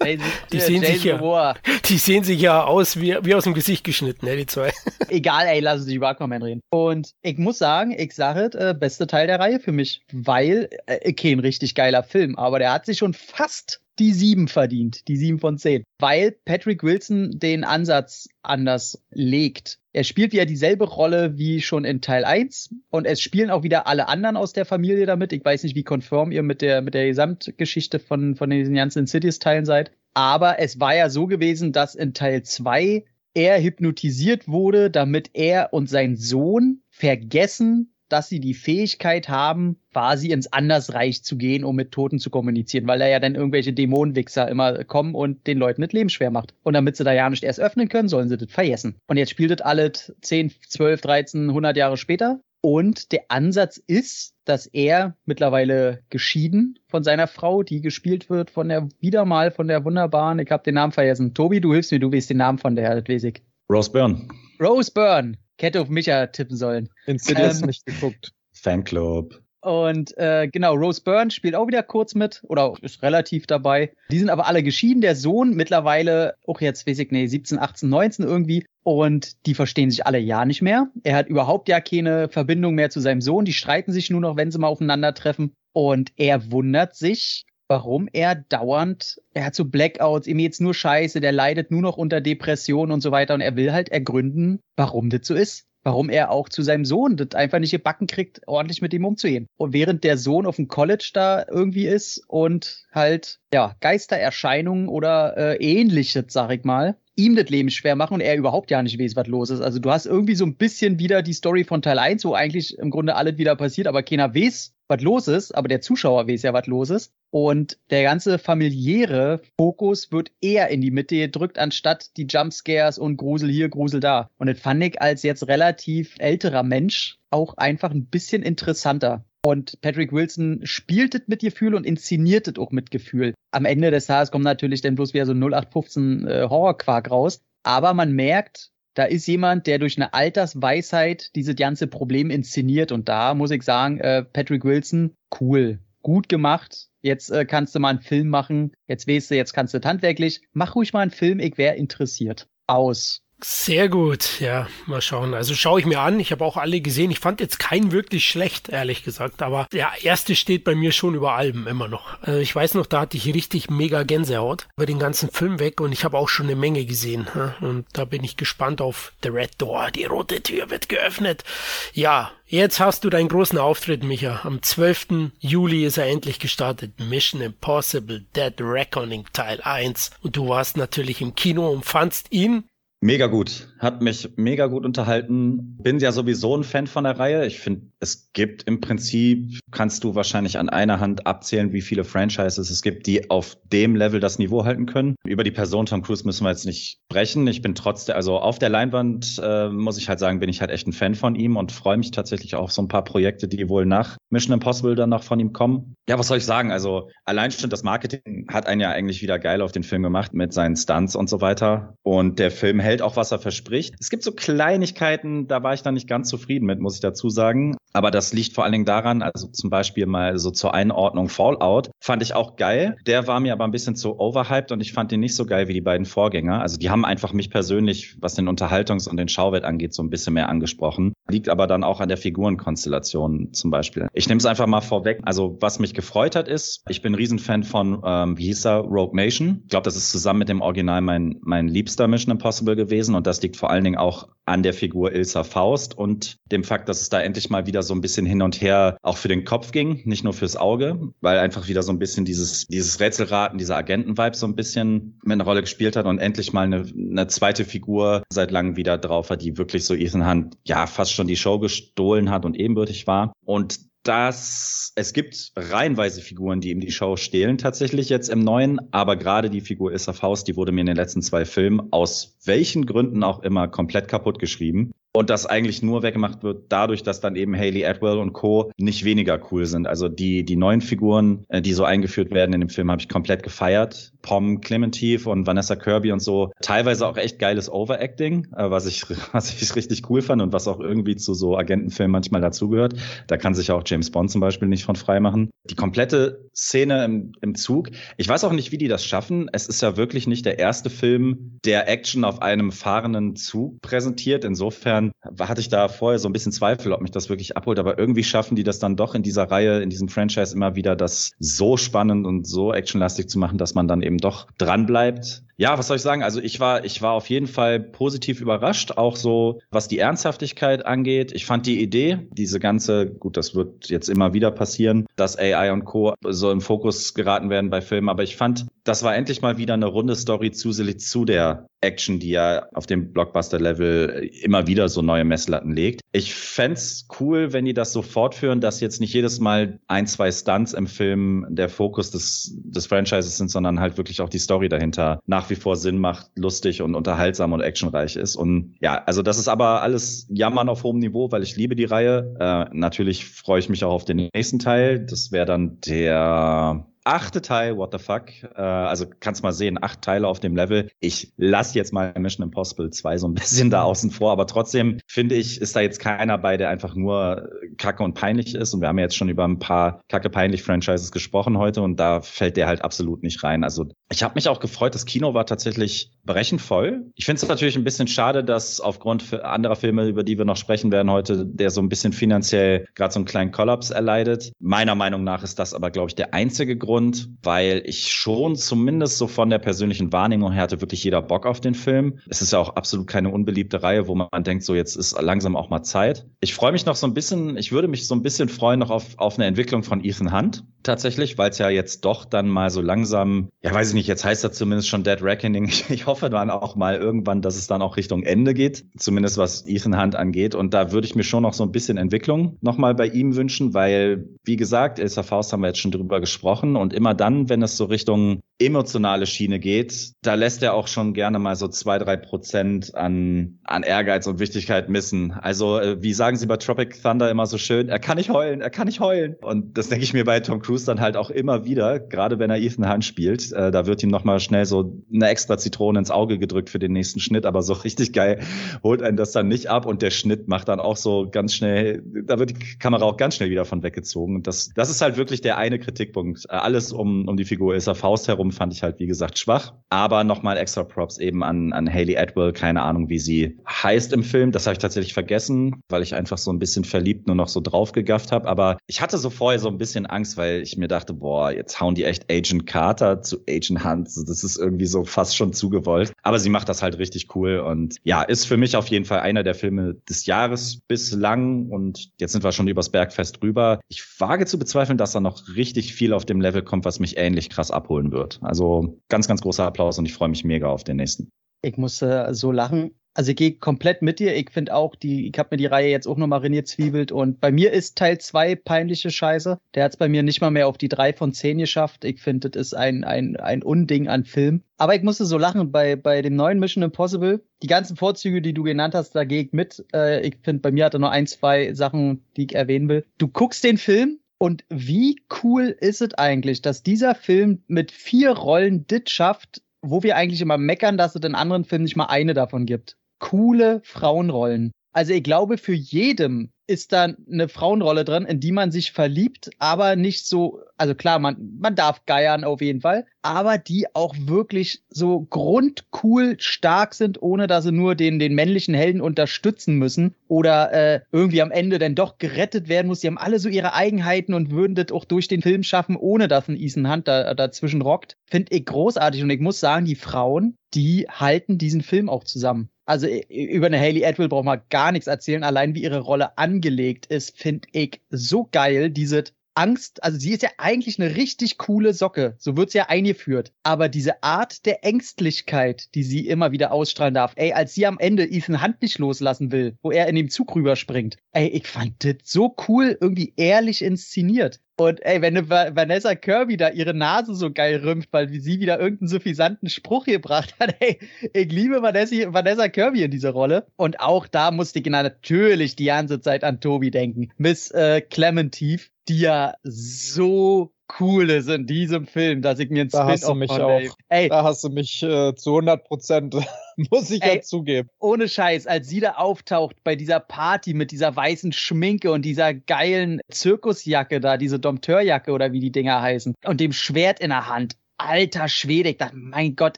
die, sehen sich ja, die sehen sich ja aus wie, wie aus dem Gesicht geschnitten, ne, die zwei. Egal, ey, lass uns über Aquaman reden. Und ich muss sagen, ich sage, äh, beste Teil der Reihe für mich, weil, äh, okay, ein richtig geiler Film, aber der hat sich schon fast die sieben verdient, die sieben von zehn, weil Patrick Wilson den Ansatz anders legt. Er spielt wieder dieselbe Rolle wie schon in Teil 1 und es spielen auch wieder alle anderen aus der Familie damit. Ich weiß nicht, wie konform ihr mit der, mit der Gesamtgeschichte von, von diesen ganzen Cities-Teilen seid. Aber es war ja so gewesen, dass in Teil 2 er hypnotisiert wurde, damit er und sein Sohn vergessen, dass sie die Fähigkeit haben, quasi ins Andersreich zu gehen, um mit Toten zu kommunizieren, weil da ja dann irgendwelche Dämonenwichser immer kommen und den Leuten das Leben schwer macht. Und damit sie da ja nicht erst öffnen können, sollen sie das vergessen. Und jetzt spielt das alles 10, 12, 13, 100 Jahre später. Und der Ansatz ist, dass er mittlerweile geschieden von seiner Frau, die gespielt wird von der, wieder mal von der wunderbaren, ich habe den Namen vergessen. Tobi, du hilfst mir, du weißt den Namen von der, das weiß ich. Rose Byrne. Rose Byrne. Hätte auf Micha tippen sollen. Insidious ähm, nicht geguckt. Fanclub. Und äh, genau, Rose Byrne spielt auch wieder kurz mit oder ist relativ dabei. Die sind aber alle geschieden. Der Sohn mittlerweile, auch jetzt weiß ich nicht, 17, 18, 19 irgendwie. Und die verstehen sich alle ja nicht mehr. Er hat überhaupt ja keine Verbindung mehr zu seinem Sohn. Die streiten sich nur noch, wenn sie mal aufeinandertreffen. Und er wundert sich, warum er dauernd, er hat so Blackouts, ihm geht's nur scheiße, der leidet nur noch unter Depressionen und so weiter. Und er will halt ergründen, warum das so ist warum er auch zu seinem Sohn das einfach nicht gebacken kriegt, ordentlich mit ihm umzugehen. Und während der Sohn auf dem College da irgendwie ist und halt, ja, Geistererscheinungen oder äh, ähnliches, sag ich mal, ihm das Leben schwer machen und er überhaupt ja nicht weiß, was los ist. Also du hast irgendwie so ein bisschen wieder die Story von Teil 1, wo eigentlich im Grunde alles wieder passiert, aber keiner weiß, was los ist, aber der Zuschauer weiß ja, was los ist. Und der ganze familiäre Fokus wird eher in die Mitte gedrückt, anstatt die Jumpscares und Grusel hier, Grusel da. Und das fand ich als jetzt relativ älterer Mensch auch einfach ein bisschen interessanter. Und Patrick Wilson spielt es mit Gefühl und inszeniert auch mit Gefühl. Am Ende des Tages kommt natürlich dann bloß wieder so 0815 äh, Horrorquark raus. Aber man merkt, da ist jemand, der durch eine Altersweisheit dieses ganze Problem inszeniert. Und da muss ich sagen, äh, Patrick Wilson, cool, gut gemacht. Jetzt äh, kannst du mal einen Film machen. Jetzt weißt du, jetzt kannst du handwerklich. Mach ruhig mal einen Film, ich wäre interessiert. Aus. Sehr gut, ja, mal schauen. Also schaue ich mir an. Ich habe auch alle gesehen. Ich fand jetzt keinen wirklich schlecht, ehrlich gesagt. Aber der erste steht bei mir schon über allem immer noch. Also ich weiß noch, da hatte ich richtig mega Gänsehaut über den ganzen Film weg und ich habe auch schon eine Menge gesehen. Und da bin ich gespannt auf The Red Door. Die rote Tür wird geöffnet. Ja, Jetzt hast du deinen großen Auftritt, Micha. Am 12. Juli ist er endlich gestartet. Mission Impossible Dead Reckoning Teil 1. Und du warst natürlich im Kino und fandst ihn Mega gut. Hat mich mega gut unterhalten. Bin ja sowieso ein Fan von der Reihe. Ich finde, es gibt im Prinzip, kannst du wahrscheinlich an einer Hand abzählen, wie viele Franchises es gibt, die auf dem Level das Niveau halten können. Über die Person Tom Cruise müssen wir jetzt nicht sprechen. Ich bin trotzdem, also auf der Leinwand, äh, muss ich halt sagen, bin ich halt echt ein Fan von ihm und freue mich tatsächlich auf so ein paar Projekte, die wohl nach Mission Impossible dann noch von ihm kommen. Ja, was soll ich sagen? Also allein schon das Marketing hat einen ja eigentlich wieder geil auf den Film gemacht mit seinen Stunts und so weiter. Und der Film hält auch, was er verspricht. Es gibt so Kleinigkeiten, da war ich dann nicht ganz zufrieden mit, muss ich dazu sagen. Aber das liegt vor allen Dingen daran, also zum Beispiel mal so zur Einordnung Fallout, fand ich auch geil. Der war mir aber ein bisschen zu overhyped und ich fand den nicht so geil wie die beiden Vorgänger. Also die haben einfach mich persönlich, was den Unterhaltungs- und den Schauwert angeht, so ein bisschen mehr angesprochen. Liegt aber dann auch an der Figurenkonstellation zum Beispiel. Ich nehme es einfach mal vorweg. Also was mich gefreut hat ist, ich bin ein Riesenfan von, ähm, wie hieß er, Rogue Nation. Ich glaube, das ist zusammen mit dem Original mein, mein liebster Mission Impossible gewesen und das liegt vor allen Dingen auch an der Figur Ilsa Faust und dem Fakt, dass es da endlich mal wieder so ein bisschen hin und her auch für den Kopf ging, nicht nur fürs Auge, weil einfach wieder so ein bisschen dieses, dieses Rätselraten, dieser Agenten-Vibe so ein bisschen mit einer Rolle gespielt hat und endlich mal eine, eine zweite Figur seit langem wieder drauf hat, die wirklich so Ethan Hunt ja fast schon die Show gestohlen hat und ebenbürtig war. Und dass es gibt reihenweise Figuren, die ihm die Show stehlen, tatsächlich jetzt im neuen, aber gerade die Figur Issa Faust, die wurde mir in den letzten zwei Filmen aus welchen Gründen auch immer komplett kaputt geschrieben und das eigentlich nur weggemacht wird dadurch, dass dann eben Haley Atwell und Co. nicht weniger cool sind. Also die, die neuen Figuren, äh, die so eingeführt werden in dem Film, habe ich komplett gefeiert. Pom Clementif und Vanessa Kirby und so. Teilweise auch echt geiles Overacting, äh, was ich, was ich richtig cool fand und was auch irgendwie zu so Agentenfilmen manchmal dazugehört. Da kann sich auch James Bond zum Beispiel nicht von frei machen. Die komplette Szene im, im Zug. Ich weiß auch nicht, wie die das schaffen. Es ist ja wirklich nicht der erste Film, der Action auf einem fahrenden Zug präsentiert. Insofern hatte ich da vorher so ein bisschen Zweifel, ob mich das wirklich abholt, aber irgendwie schaffen die das dann doch in dieser Reihe, in diesem Franchise immer wieder, das so spannend und so actionlastig zu machen, dass man dann eben doch dran bleibt. Ja, was soll ich sagen? Also ich war, ich war auf jeden Fall positiv überrascht, auch so, was die Ernsthaftigkeit angeht. Ich fand die Idee, diese ganze, gut, das wird jetzt immer wieder passieren, dass AI und Co. so im Fokus geraten werden bei Filmen, aber ich fand das war endlich mal wieder eine runde Story zusätzlich zu der Action, die ja auf dem Blockbuster-Level immer wieder so neue Messlatten legt. Ich fände cool, wenn die das so fortführen, dass jetzt nicht jedes Mal ein, zwei Stunts im Film der Fokus des, des Franchises sind, sondern halt wirklich auch die Story dahinter nach wie vor Sinn macht, lustig und unterhaltsam und actionreich ist. Und ja, also das ist aber alles Jammern auf hohem Niveau, weil ich liebe die Reihe. Äh, natürlich freue ich mich auch auf den nächsten Teil. Das wäre dann der achte Teil, what the fuck. Äh, also kannst mal sehen, acht Teile auf dem Level. Ich lasse jetzt mal Mission Impossible 2 so ein bisschen da außen vor, aber trotzdem finde ich, ist da jetzt keiner bei, der einfach nur kacke und peinlich ist. Und wir haben ja jetzt schon über ein paar kacke peinlich Franchises gesprochen heute und da fällt der halt absolut nicht rein. Also ich habe mich auch gefreut, das Kino war tatsächlich brechend voll. Ich finde es natürlich ein bisschen schade, dass aufgrund anderer Filme, über die wir noch sprechen werden heute, der so ein bisschen finanziell gerade so einen kleinen Kollaps erleidet. Meiner Meinung nach ist das aber, glaube ich, der einzige Grund, Grund, weil ich schon zumindest so von der persönlichen Wahrnehmung her hatte wirklich jeder Bock auf den Film. Es ist ja auch absolut keine unbeliebte Reihe, wo man denkt, so jetzt ist langsam auch mal Zeit. Ich freue mich noch so ein bisschen, ich würde mich so ein bisschen freuen noch auf, auf eine Entwicklung von Ethan Hunt tatsächlich, weil es ja jetzt doch dann mal so langsam, ja weiß ich nicht, jetzt heißt das zumindest schon Dead Reckoning. Ich hoffe dann auch mal irgendwann, dass es dann auch Richtung Ende geht, zumindest was Ethan Hunt angeht. Und da würde ich mir schon noch so ein bisschen Entwicklung nochmal bei ihm wünschen, weil, wie gesagt, Elsa Faust haben wir jetzt schon drüber gesprochen und immer dann, wenn es so Richtung emotionale Schiene geht, da lässt er auch schon gerne mal so zwei, drei Prozent an, an Ehrgeiz und Wichtigkeit missen. Also, äh, wie sagen sie bei Tropic Thunder immer so schön, er kann nicht heulen, er kann nicht heulen. Und das denke ich mir bei Tom Cruise dann halt auch immer wieder, gerade wenn er Ethan Hunt spielt. Äh, da wird ihm nochmal schnell so eine extra Zitrone ins Auge gedrückt für den nächsten Schnitt, aber so richtig geil holt einen das dann nicht ab und der Schnitt macht dann auch so ganz schnell, da wird die Kamera auch ganz schnell wieder von weggezogen. Und das, das ist halt wirklich der eine Kritikpunkt. Äh, alles um, um die Figur er Faust herum fand ich halt, wie gesagt, schwach. Aber nochmal extra Props eben an, an Haley Atwell. Keine Ahnung, wie sie heißt im Film. Das habe ich tatsächlich vergessen, weil ich einfach so ein bisschen verliebt nur noch so draufgegafft habe. Aber ich hatte so vorher so ein bisschen Angst, weil ich mir dachte, boah, jetzt hauen die echt Agent Carter zu Agent Hunt. Das ist irgendwie so fast schon zugewollt. Aber sie macht das halt richtig cool und ja, ist für mich auf jeden Fall einer der Filme des Jahres bislang. Und jetzt sind wir schon übers Bergfest drüber. Ich wage zu bezweifeln, dass da noch richtig viel auf dem Level kommt, was mich ähnlich krass abholen wird. Also ganz, ganz großer Applaus und ich freue mich mega auf den nächsten. Ich musste so lachen. Also ich gehe komplett mit dir. Ich finde auch, die, ich habe mir die Reihe jetzt auch nochmal zwiebelt und bei mir ist Teil 2 peinliche Scheiße. Der hat es bei mir nicht mal mehr auf die 3 von 10 geschafft. Ich finde, das ist ein, ein, ein Unding an Film. Aber ich musste so lachen bei, bei dem neuen Mission Impossible. Die ganzen Vorzüge, die du genannt hast, da gehe ich mit. Äh, ich finde, bei mir hat er noch ein, zwei Sachen, die ich erwähnen will. Du guckst den Film und wie cool ist es eigentlich, dass dieser Film mit vier Rollen dit schafft, wo wir eigentlich immer meckern, dass es in anderen Filmen nicht mal eine davon gibt. Coole Frauenrollen. Also ich glaube, für jedem ist da eine Frauenrolle drin, in die man sich verliebt, aber nicht so, also klar, man, man darf geiern auf jeden Fall, aber die auch wirklich so grundcool stark sind, ohne dass sie nur den, den männlichen Helden unterstützen müssen oder äh, irgendwie am Ende dann doch gerettet werden muss. Die haben alle so ihre Eigenheiten und würden das auch durch den Film schaffen, ohne dass ein Ethan Hunt da, dazwischen rockt. Finde ich großartig und ich muss sagen, die Frauen, die halten diesen Film auch zusammen. Also über eine Haley Atwell braucht man gar nichts erzählen. Allein wie ihre Rolle angelegt ist, finde ich so geil. Diese Angst, also sie ist ja eigentlich eine richtig coole Socke. So wird sie ja eingeführt. Aber diese Art der Ängstlichkeit, die sie immer wieder ausstrahlen darf, ey, als sie am Ende Ethan Hand nicht loslassen will, wo er in dem Zug rüberspringt, ey, ich fand das so cool, irgendwie ehrlich inszeniert. Und ey, wenn Vanessa Kirby da ihre Nase so geil rümpft, weil sie wieder irgendeinen suffisanten Spruch gebracht hat, ey, ich liebe Vanessa, Kirby in dieser Rolle. Und auch da musste ich natürlich die ganze Zeit an Tobi denken. Miss äh, Clementive, die ja so cool ist in diesem Film, dass ich mir ein Da hast du mich auch. Ey. Da hast du mich äh, zu 100 Prozent, muss ich ey, ja zugeben. Ohne Scheiß, als sie da auftaucht bei dieser Party mit dieser weißen Schminke und dieser geilen Zirkusjacke da, diese Dompteurjacke oder wie die Dinger heißen und dem Schwert in der Hand. Alter Schwede, ich dachte, mein Gott,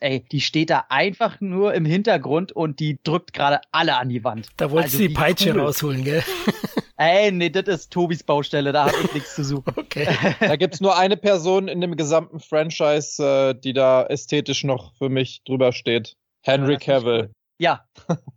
ey, die steht da einfach nur im Hintergrund und die drückt gerade alle an die Wand. Da wolltest also, du die Peitsche cool. rausholen, gell? Ey, nee, das ist Tobis Baustelle, da habe ich nichts zu suchen. Okay. Da gibt's nur eine Person in dem gesamten Franchise, äh, die da ästhetisch noch für mich drüber steht. Henry Cavill. Ja,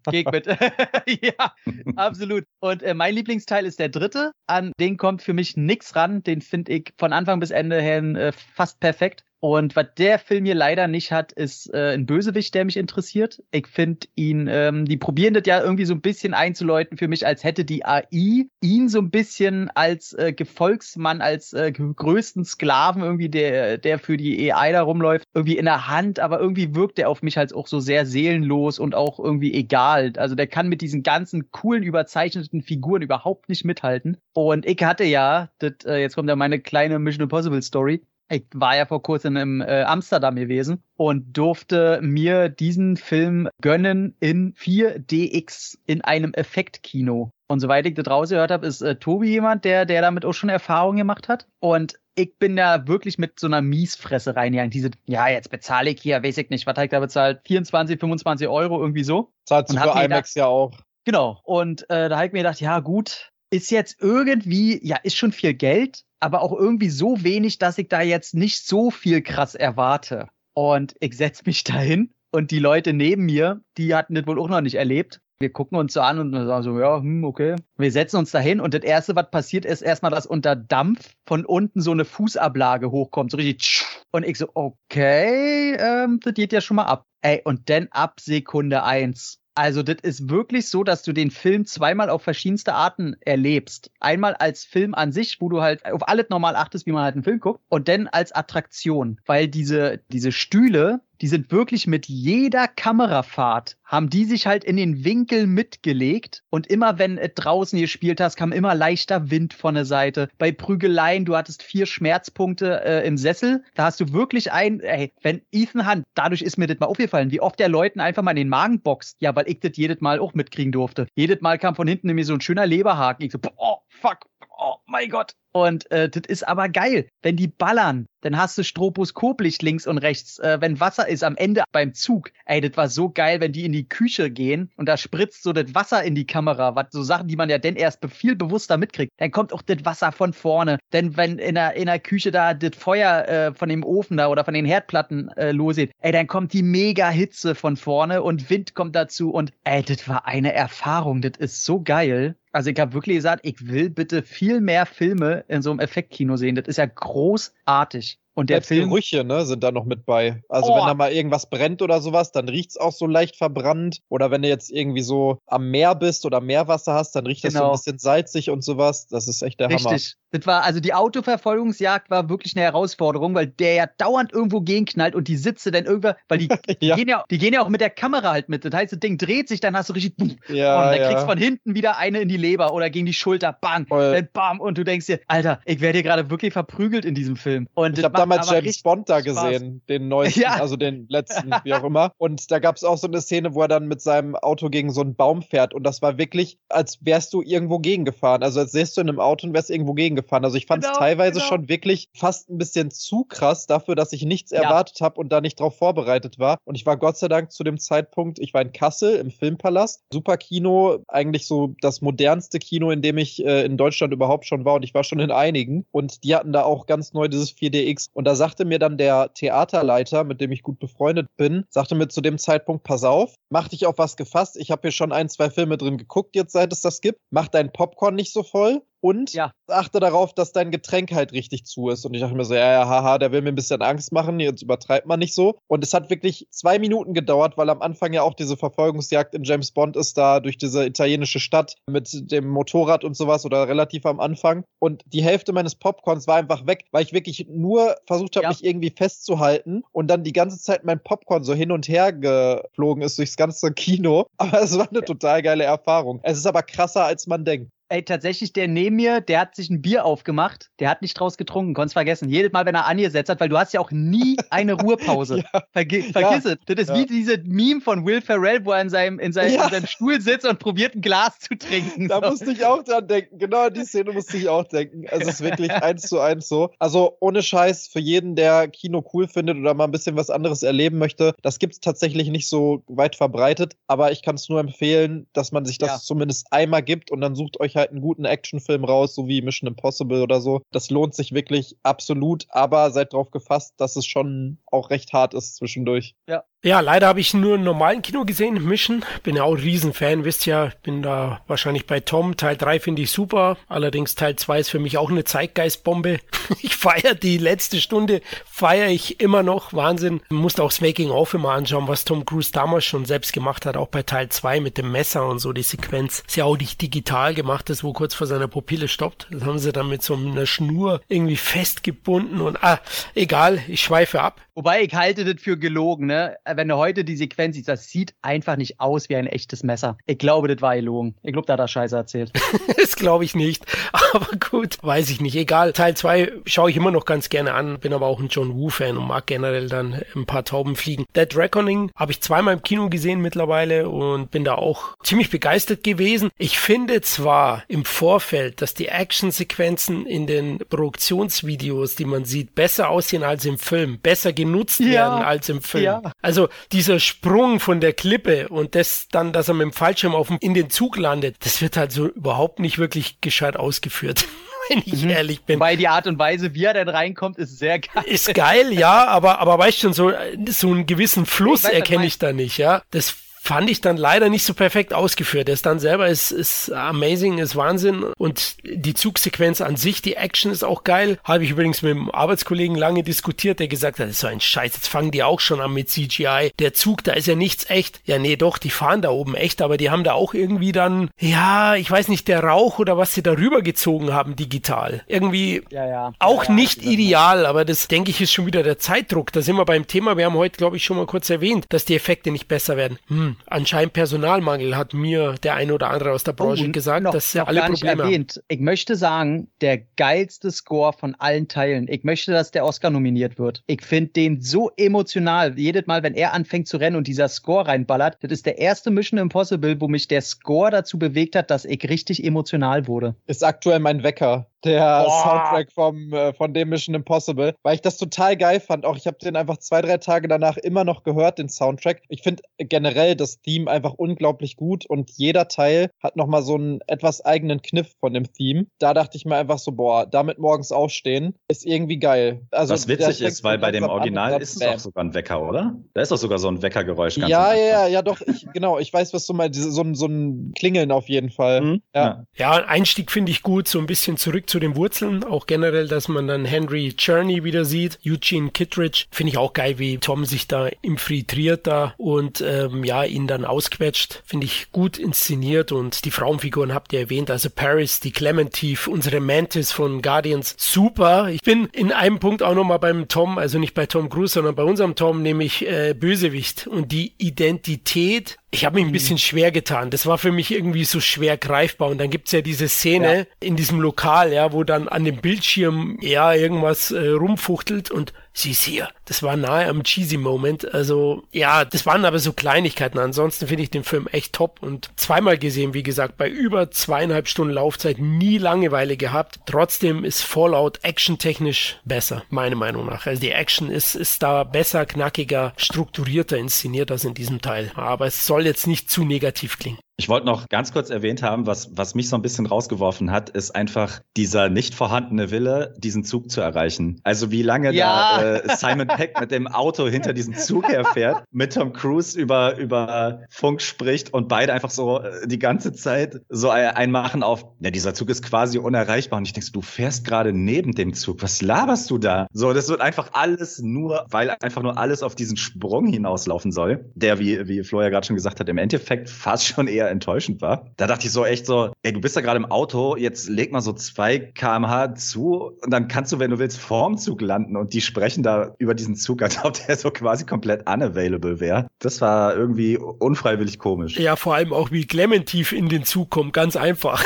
geh mit. ja, absolut. Und äh, mein Lieblingsteil ist der dritte. An den kommt für mich nix ran. Den finde ich von Anfang bis Ende her äh, fast perfekt. Und was der Film hier leider nicht hat, ist äh, ein Bösewicht, der mich interessiert. Ich finde ihn, ähm, die probieren das ja irgendwie so ein bisschen einzuläuten für mich, als hätte die AI ihn so ein bisschen als äh, Gefolgsmann, als äh, größten Sklaven irgendwie, der, der für die AI da rumläuft, irgendwie in der Hand, aber irgendwie wirkt er auf mich halt auch so sehr seelenlos und auch irgendwie egal. Also der kann mit diesen ganzen coolen, überzeichneten Figuren überhaupt nicht mithalten. Und ich hatte ja, das, äh, jetzt kommt ja meine kleine Mission Impossible Story. Ich war ja vor kurzem im äh, Amsterdam gewesen und durfte mir diesen Film gönnen in 4DX in einem Effektkino. Und soweit ich das rausgehört habe, ist äh, Tobi jemand, der, der damit auch schon Erfahrung gemacht hat. Und ich bin da wirklich mit so einer Miesfresse reingegangen. Diese, ja, jetzt bezahle ich hier, weiß ich nicht, was habe ich da bezahlt? 24, 25 Euro, irgendwie so. Zahlt für IMAX gedacht, ja auch. Genau. Und äh, da habe ich mir gedacht, ja gut, ist jetzt irgendwie, ja, ist schon viel Geld, aber auch irgendwie so wenig, dass ich da jetzt nicht so viel krass erwarte. Und ich setze mich dahin und die Leute neben mir, die hatten das wohl auch noch nicht erlebt. Wir gucken uns so an und sagen so, ja, hm, okay. Wir setzen uns dahin und das erste, was passiert, ist erstmal, dass unter Dampf von unten so eine Fußablage hochkommt, so richtig. Und ich so, okay, ähm, das geht ja schon mal ab. Ey, und dann ab Sekunde eins also, das ist wirklich so, dass du den Film zweimal auf verschiedenste Arten erlebst. Einmal als Film an sich, wo du halt auf alles normal achtest, wie man halt einen Film guckt, und dann als Attraktion, weil diese, diese Stühle, die sind wirklich mit jeder Kamerafahrt, haben die sich halt in den Winkel mitgelegt. Und immer wenn du draußen gespielt hast, kam immer leichter Wind von der Seite. Bei Prügeleien, du hattest vier Schmerzpunkte äh, im Sessel. Da hast du wirklich ein, ey, wenn Ethan Hunt, dadurch ist mir das mal aufgefallen, wie oft der Leuten einfach mal in den Magen boxt. Ja, weil ich das jedes Mal auch mitkriegen durfte. Jedes Mal kam von hinten nämlich so ein schöner Leberhaken. Ich so, boah, fuck, oh mein Gott. Und äh, das ist aber geil. Wenn die ballern, dann hast du Stroboskoplicht links und rechts. Äh, wenn Wasser ist am Ende beim Zug, ey, das war so geil, wenn die in die Küche gehen und da spritzt so das Wasser in die Kamera, was so Sachen, die man ja dann erst viel bewusster mitkriegt. Dann kommt auch das Wasser von vorne. Denn wenn in der, in der Küche da das Feuer äh, von dem Ofen da oder von den Herdplatten äh, losgeht, ey, dann kommt die mega Hitze von vorne und Wind kommt dazu und ey, das war eine Erfahrung. Das ist so geil. Also ich habe wirklich gesagt, ich will bitte viel mehr Filme in so einem Effektkino sehen. Das ist ja großartig. Und der Selbst Film. Gerüche, ne, sind da noch mit bei. Also, oh. wenn da mal irgendwas brennt oder sowas, dann riecht's auch so leicht verbrannt. Oder wenn du jetzt irgendwie so am Meer bist oder Meerwasser hast, dann riecht das genau. so ein bisschen salzig und sowas. Das ist echt der Richtig. Hammer. Richtig. Das war, also die Autoverfolgungsjagd war wirklich eine Herausforderung, weil der ja dauernd irgendwo gegenknallt und die Sitze dann irgendwann, weil die, die, ja. Gehen ja, die gehen ja auch mit der Kamera halt mit. Das heißt, das Ding dreht sich, dann hast du richtig, ja, und dann ja. kriegst von hinten wieder eine in die Leber oder gegen die Schulter, bang, dann bam, und du denkst dir, Alter, ich werde hier gerade wirklich verprügelt in diesem Film. Und ich habe damals James Bond da gesehen, den neuesten, ja. also den letzten, wie auch immer. Und da gab es auch so eine Szene, wo er dann mit seinem Auto gegen so einen Baum fährt und das war wirklich, als wärst du irgendwo gegengefahren. Also als säst du in einem Auto und wärst irgendwo gegengefahren. Also ich fand es genau teilweise genau. schon wirklich fast ein bisschen zu krass dafür, dass ich nichts ja. erwartet habe und da nicht drauf vorbereitet war. Und ich war Gott sei Dank zu dem Zeitpunkt, ich war in Kassel im Filmpalast. Super Kino, eigentlich so das modernste Kino, in dem ich äh, in Deutschland überhaupt schon war. Und ich war schon in einigen. Und die hatten da auch ganz neu dieses 4DX. Und da sagte mir dann der Theaterleiter, mit dem ich gut befreundet bin, sagte mir zu dem Zeitpunkt, pass auf, mach dich auf was gefasst. Ich habe hier schon ein, zwei Filme drin geguckt, jetzt seit es das gibt. Mach dein Popcorn nicht so voll und ja. achte darauf, dass dein Getränk halt richtig zu ist. Und ich dachte mir so, ja, ja, haha, der will mir ein bisschen Angst machen, jetzt übertreibt man nicht so. Und es hat wirklich zwei Minuten gedauert, weil am Anfang ja auch diese Verfolgungsjagd in James Bond ist, da durch diese italienische Stadt mit dem Motorrad und sowas oder relativ am Anfang. Und die Hälfte meines Popcorns war einfach weg, weil ich wirklich nur versucht habe, ja. mich irgendwie festzuhalten und dann die ganze Zeit mein Popcorn so hin und her geflogen ist durchs ganze Kino. Aber es war eine total geile Erfahrung. Es ist aber krasser, als man denkt. Ey, tatsächlich, der neben mir, der hat sich ein Bier aufgemacht, der hat nicht draus getrunken, konntest vergessen. Jedes Mal, wenn er angesetzt hat, weil du hast ja auch nie eine Ruhepause. ja. Vergi vergiss ja. es. Das ist ja. wie diese Meme von Will Ferrell, wo er in seinem, in seinem, ja. in seinem Stuhl sitzt und probiert, ein Glas zu trinken. Da so. musste ich auch dran denken. Genau die Szene musste ich auch denken. Also es ist wirklich eins zu eins so. Also ohne Scheiß, für jeden, der Kino cool findet oder mal ein bisschen was anderes erleben möchte, das gibt es tatsächlich nicht so weit verbreitet. Aber ich kann es nur empfehlen, dass man sich das zumindest einmal gibt und dann sucht euch halt halt einen guten Actionfilm raus, so wie Mission Impossible oder so. Das lohnt sich wirklich absolut, aber seid drauf gefasst, dass es schon auch recht hart ist zwischendurch. Ja, Ja, leider habe ich nur einen normalen Kino gesehen, Mission. Bin ja auch ein Riesenfan, wisst ja, bin da wahrscheinlich bei Tom. Teil 3 finde ich super. Allerdings Teil 2 ist für mich auch eine Zeitgeistbombe. Ich feiere die letzte Stunde, feiere ich immer noch. Wahnsinn. Musste auch das Making-of immer anschauen, was Tom Cruise damals schon selbst gemacht hat, auch bei Teil 2 mit dem Messer und so, die Sequenz. Ist ja auch nicht digital gemacht, das wo kurz vor seiner Pupille stoppt. Das haben sie dann mit so einer Schnur irgendwie festgebunden und ah, egal, ich schweife ab. Wobei ich halte das für gelogen, ne? Wenn du heute die Sequenz siehst, das sieht einfach nicht aus wie ein echtes Messer. Ich glaube, das war gelogen. Ich glaube, da hat er Scheiße erzählt. das glaube ich nicht. Aber gut, weiß ich nicht. Egal. Teil 2 schaue ich immer noch ganz gerne an, bin aber auch ein John Woo-Fan und mag generell dann ein paar Tauben fliegen. Dead Reckoning habe ich zweimal im Kino gesehen mittlerweile und bin da auch ziemlich begeistert gewesen. Ich finde zwar im Vorfeld, dass die Actionsequenzen in den Produktionsvideos, die man sieht, besser aussehen als im Film, besser genutzt ja, werden als im Film. Ja. Also dieser Sprung von der Klippe und das dann, dass er mit dem Fallschirm auf dem, in den Zug landet, das wird halt so überhaupt nicht wirklich gescheit ausgeführt. wenn ich mhm. ehrlich bin. Weil die Art und Weise, wie er denn reinkommt, ist sehr geil. Ist geil, ja, aber, aber weißt schon, so, so einen gewissen Fluss erkenne ich da nicht, ja. Das fand ich dann leider nicht so perfekt ausgeführt. Das dann selber ist, ist amazing, ist Wahnsinn. Und die Zugsequenz an sich, die Action ist auch geil. Habe ich übrigens mit einem Arbeitskollegen lange diskutiert, der gesagt hat, das ist so ein Scheiß, jetzt fangen die auch schon an mit CGI. Der Zug, da ist ja nichts echt. Ja, nee, doch, die fahren da oben echt, aber die haben da auch irgendwie dann, ja, ich weiß nicht, der Rauch oder was sie darüber gezogen haben digital. Irgendwie ja, ja. auch ja, nicht ideal, aber das denke ich ist schon wieder der Zeitdruck. Da sind wir beim Thema. Wir haben heute, glaube ich, schon mal kurz erwähnt, dass die Effekte nicht besser werden. Hm, anscheinend Personalmangel, hat mir der eine oder andere aus der Branche oh, gesagt, noch, dass sie alle Probleme erwähnt. haben. Ich möchte sagen, der geilste Score von allen Teilen. Ich möchte, dass der Oscar nominiert wird. Ich finde den so emotional. Jedes Mal, wenn er anfängt zu rennen und dieser Score reinballert, das ist der erste Mission Impossible, wo mich der Score dazu bewegt hat, dass ich richtig emotional wurde. Ist aktuell mein Wecker der Boah. Soundtrack vom, äh, von dem Mission Impossible, weil ich das total geil fand. Auch ich habe den einfach zwei, drei Tage danach immer noch gehört, den Soundtrack. Ich finde generell das Theme einfach unglaublich gut und jeder Teil hat nochmal so einen etwas eigenen Kniff von dem Theme. Da dachte ich mir einfach so, boah, damit morgens aufstehen ist irgendwie geil. Also, Was witzig ist, weil bei dem Original ist es auch sogar ein Wecker, oder? Da ist doch sogar so ein Weckergeräusch. Ganz ja, ja, ja, ja, doch. Ich, genau, ich weiß, was du meinst. So, so ein Klingeln auf jeden Fall. Mhm. Ja. ja, Einstieg finde ich gut, so ein bisschen zurück zu den Wurzeln. Auch generell, dass man dann Henry Cherney wieder sieht. Eugene Kittredge. Finde ich auch geil, wie Tom sich da infiltriert da und ähm, ja, ihn dann ausquetscht. Finde ich gut inszeniert und die Frauenfiguren habt ihr erwähnt. Also Paris, die Clementive, unsere Mantis von Guardians. Super. Ich bin in einem Punkt auch nochmal beim Tom, also nicht bei Tom Cruise, sondern bei unserem Tom, nämlich äh, Bösewicht. Und die Identität ich habe mich ein mhm. bisschen schwer getan. Das war für mich irgendwie so schwer greifbar. Und dann gibt's ja diese Szene ja. in diesem Lokal, ja, wo dann an dem Bildschirm ja irgendwas äh, rumfuchtelt und sie ist hier. Das war nahe am cheesy Moment. Also ja, das waren aber so Kleinigkeiten. Ansonsten finde ich den Film echt top und zweimal gesehen, wie gesagt, bei über zweieinhalb Stunden Laufzeit nie Langeweile gehabt. Trotzdem ist Fallout actiontechnisch besser, meiner Meinung nach. Also die Action ist, ist da besser, knackiger, strukturierter inszeniert als in diesem Teil. Aber es soll jetzt nicht zu negativ klingen. Ich wollte noch ganz kurz erwähnt haben, was, was mich so ein bisschen rausgeworfen hat, ist einfach dieser nicht vorhandene Wille, diesen Zug zu erreichen. Also wie lange ja. da äh, Simon Peck mit dem Auto hinter diesem Zug herfährt, mit Tom Cruise über, über Funk spricht und beide einfach so äh, die ganze Zeit so einmachen auf, ja, dieser Zug ist quasi unerreichbar. Und ich denke, du fährst gerade neben dem Zug. Was laberst du da? So, das wird einfach alles nur, weil einfach nur alles auf diesen Sprung hinauslaufen soll, der, wie, wie Flo ja gerade schon gesagt hat, im Endeffekt fast schon eher enttäuschend war. Da dachte ich so echt so, ey, du bist da gerade im Auto, jetzt leg mal so zwei kmh zu und dann kannst du, wenn du willst, vorm Zug landen und die sprechen da über diesen Zug, als ob der so quasi komplett unavailable wäre. Das war irgendwie unfreiwillig komisch. Ja, vor allem auch wie Clementiv in den Zug kommt, ganz einfach.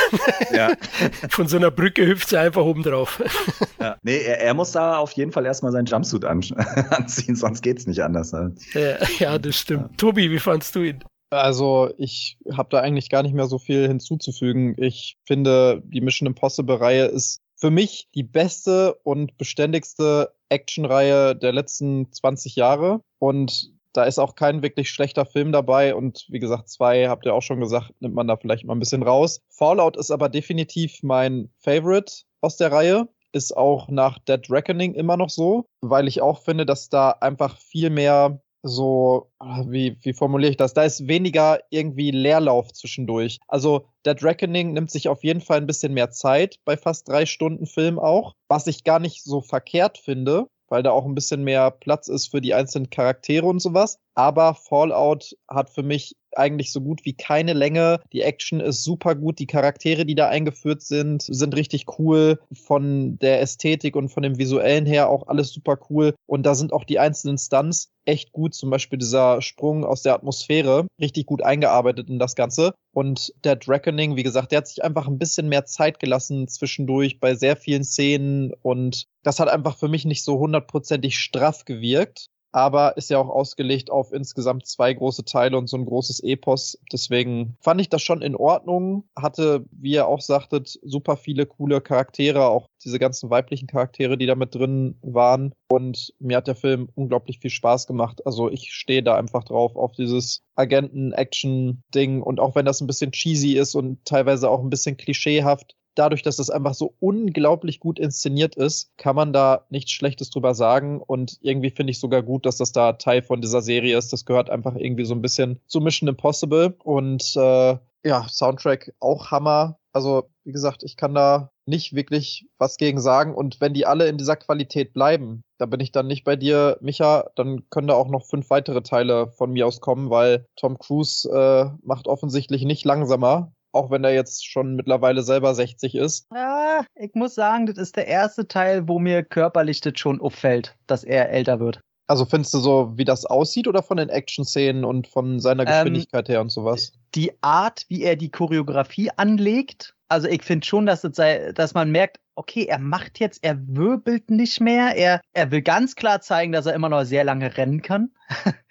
Ja. Von so einer Brücke hüpft sie einfach oben drauf. Ja. Nee, er, er, muss da auf jeden Fall erstmal seinen Jumpsuit an, anziehen, sonst geht's nicht anders. Halt. Ja, ja, das stimmt. Ja. Tobi, wie fandst du ihn? Also ich habe da eigentlich gar nicht mehr so viel hinzuzufügen. Ich finde, die Mission Impossible-Reihe ist für mich die beste und beständigste Actionreihe der letzten 20 Jahre. Und da ist auch kein wirklich schlechter Film dabei. Und wie gesagt, zwei, habt ihr auch schon gesagt, nimmt man da vielleicht mal ein bisschen raus. Fallout ist aber definitiv mein Favorite aus der Reihe. Ist auch nach Dead Reckoning immer noch so, weil ich auch finde, dass da einfach viel mehr so, wie, wie formuliere ich das? Da ist weniger irgendwie Leerlauf zwischendurch. Also Dead Reckoning nimmt sich auf jeden Fall ein bisschen mehr Zeit bei fast drei Stunden Film auch, was ich gar nicht so verkehrt finde weil da auch ein bisschen mehr Platz ist für die einzelnen Charaktere und sowas. Aber Fallout hat für mich eigentlich so gut wie keine Länge. Die Action ist super gut. Die Charaktere, die da eingeführt sind, sind richtig cool. Von der Ästhetik und von dem Visuellen her auch alles super cool. Und da sind auch die einzelnen Stunts echt gut. Zum Beispiel dieser Sprung aus der Atmosphäre richtig gut eingearbeitet in das Ganze. Und Dead Reckoning, wie gesagt, der hat sich einfach ein bisschen mehr Zeit gelassen zwischendurch bei sehr vielen Szenen. Und das hat einfach für mich nicht so hundertprozentig straff gewirkt aber ist ja auch ausgelegt auf insgesamt zwei große Teile und so ein großes Epos. Deswegen fand ich das schon in Ordnung. Hatte, wie ihr auch sagtet, super viele coole Charaktere, auch diese ganzen weiblichen Charaktere, die da mit drin waren. Und mir hat der Film unglaublich viel Spaß gemacht. Also ich stehe da einfach drauf auf dieses Agenten-Action-Ding. Und auch wenn das ein bisschen cheesy ist und teilweise auch ein bisschen klischeehaft, dadurch, dass das einfach so unglaublich gut inszeniert ist, kann man da nichts Schlechtes drüber sagen. Und irgendwie finde ich sogar gut, dass das da Teil von dieser Serie ist. Das gehört einfach irgendwie so ein bisschen zu Mission Impossible. Und äh, ja, Soundtrack auch Hammer. Also, wie gesagt, ich kann da nicht wirklich was gegen sagen. Und wenn die alle in dieser Qualität bleiben, da bin ich dann nicht bei dir, Micha, dann können da auch noch fünf weitere Teile von mir aus kommen, weil Tom Cruise äh, macht offensichtlich nicht langsamer auch wenn er jetzt schon mittlerweile selber 60 ist. Ja, ich muss sagen, das ist der erste Teil, wo mir körperlich das schon auffällt, dass er älter wird. Also findest du so, wie das aussieht oder von den Action-Szenen und von seiner ähm, Geschwindigkeit ähm, her und sowas? Die Art, wie er die Choreografie anlegt, also ich finde schon, dass, das sei, dass man merkt, okay, er macht jetzt, er wirbelt nicht mehr, er, er will ganz klar zeigen, dass er immer noch sehr lange rennen kann.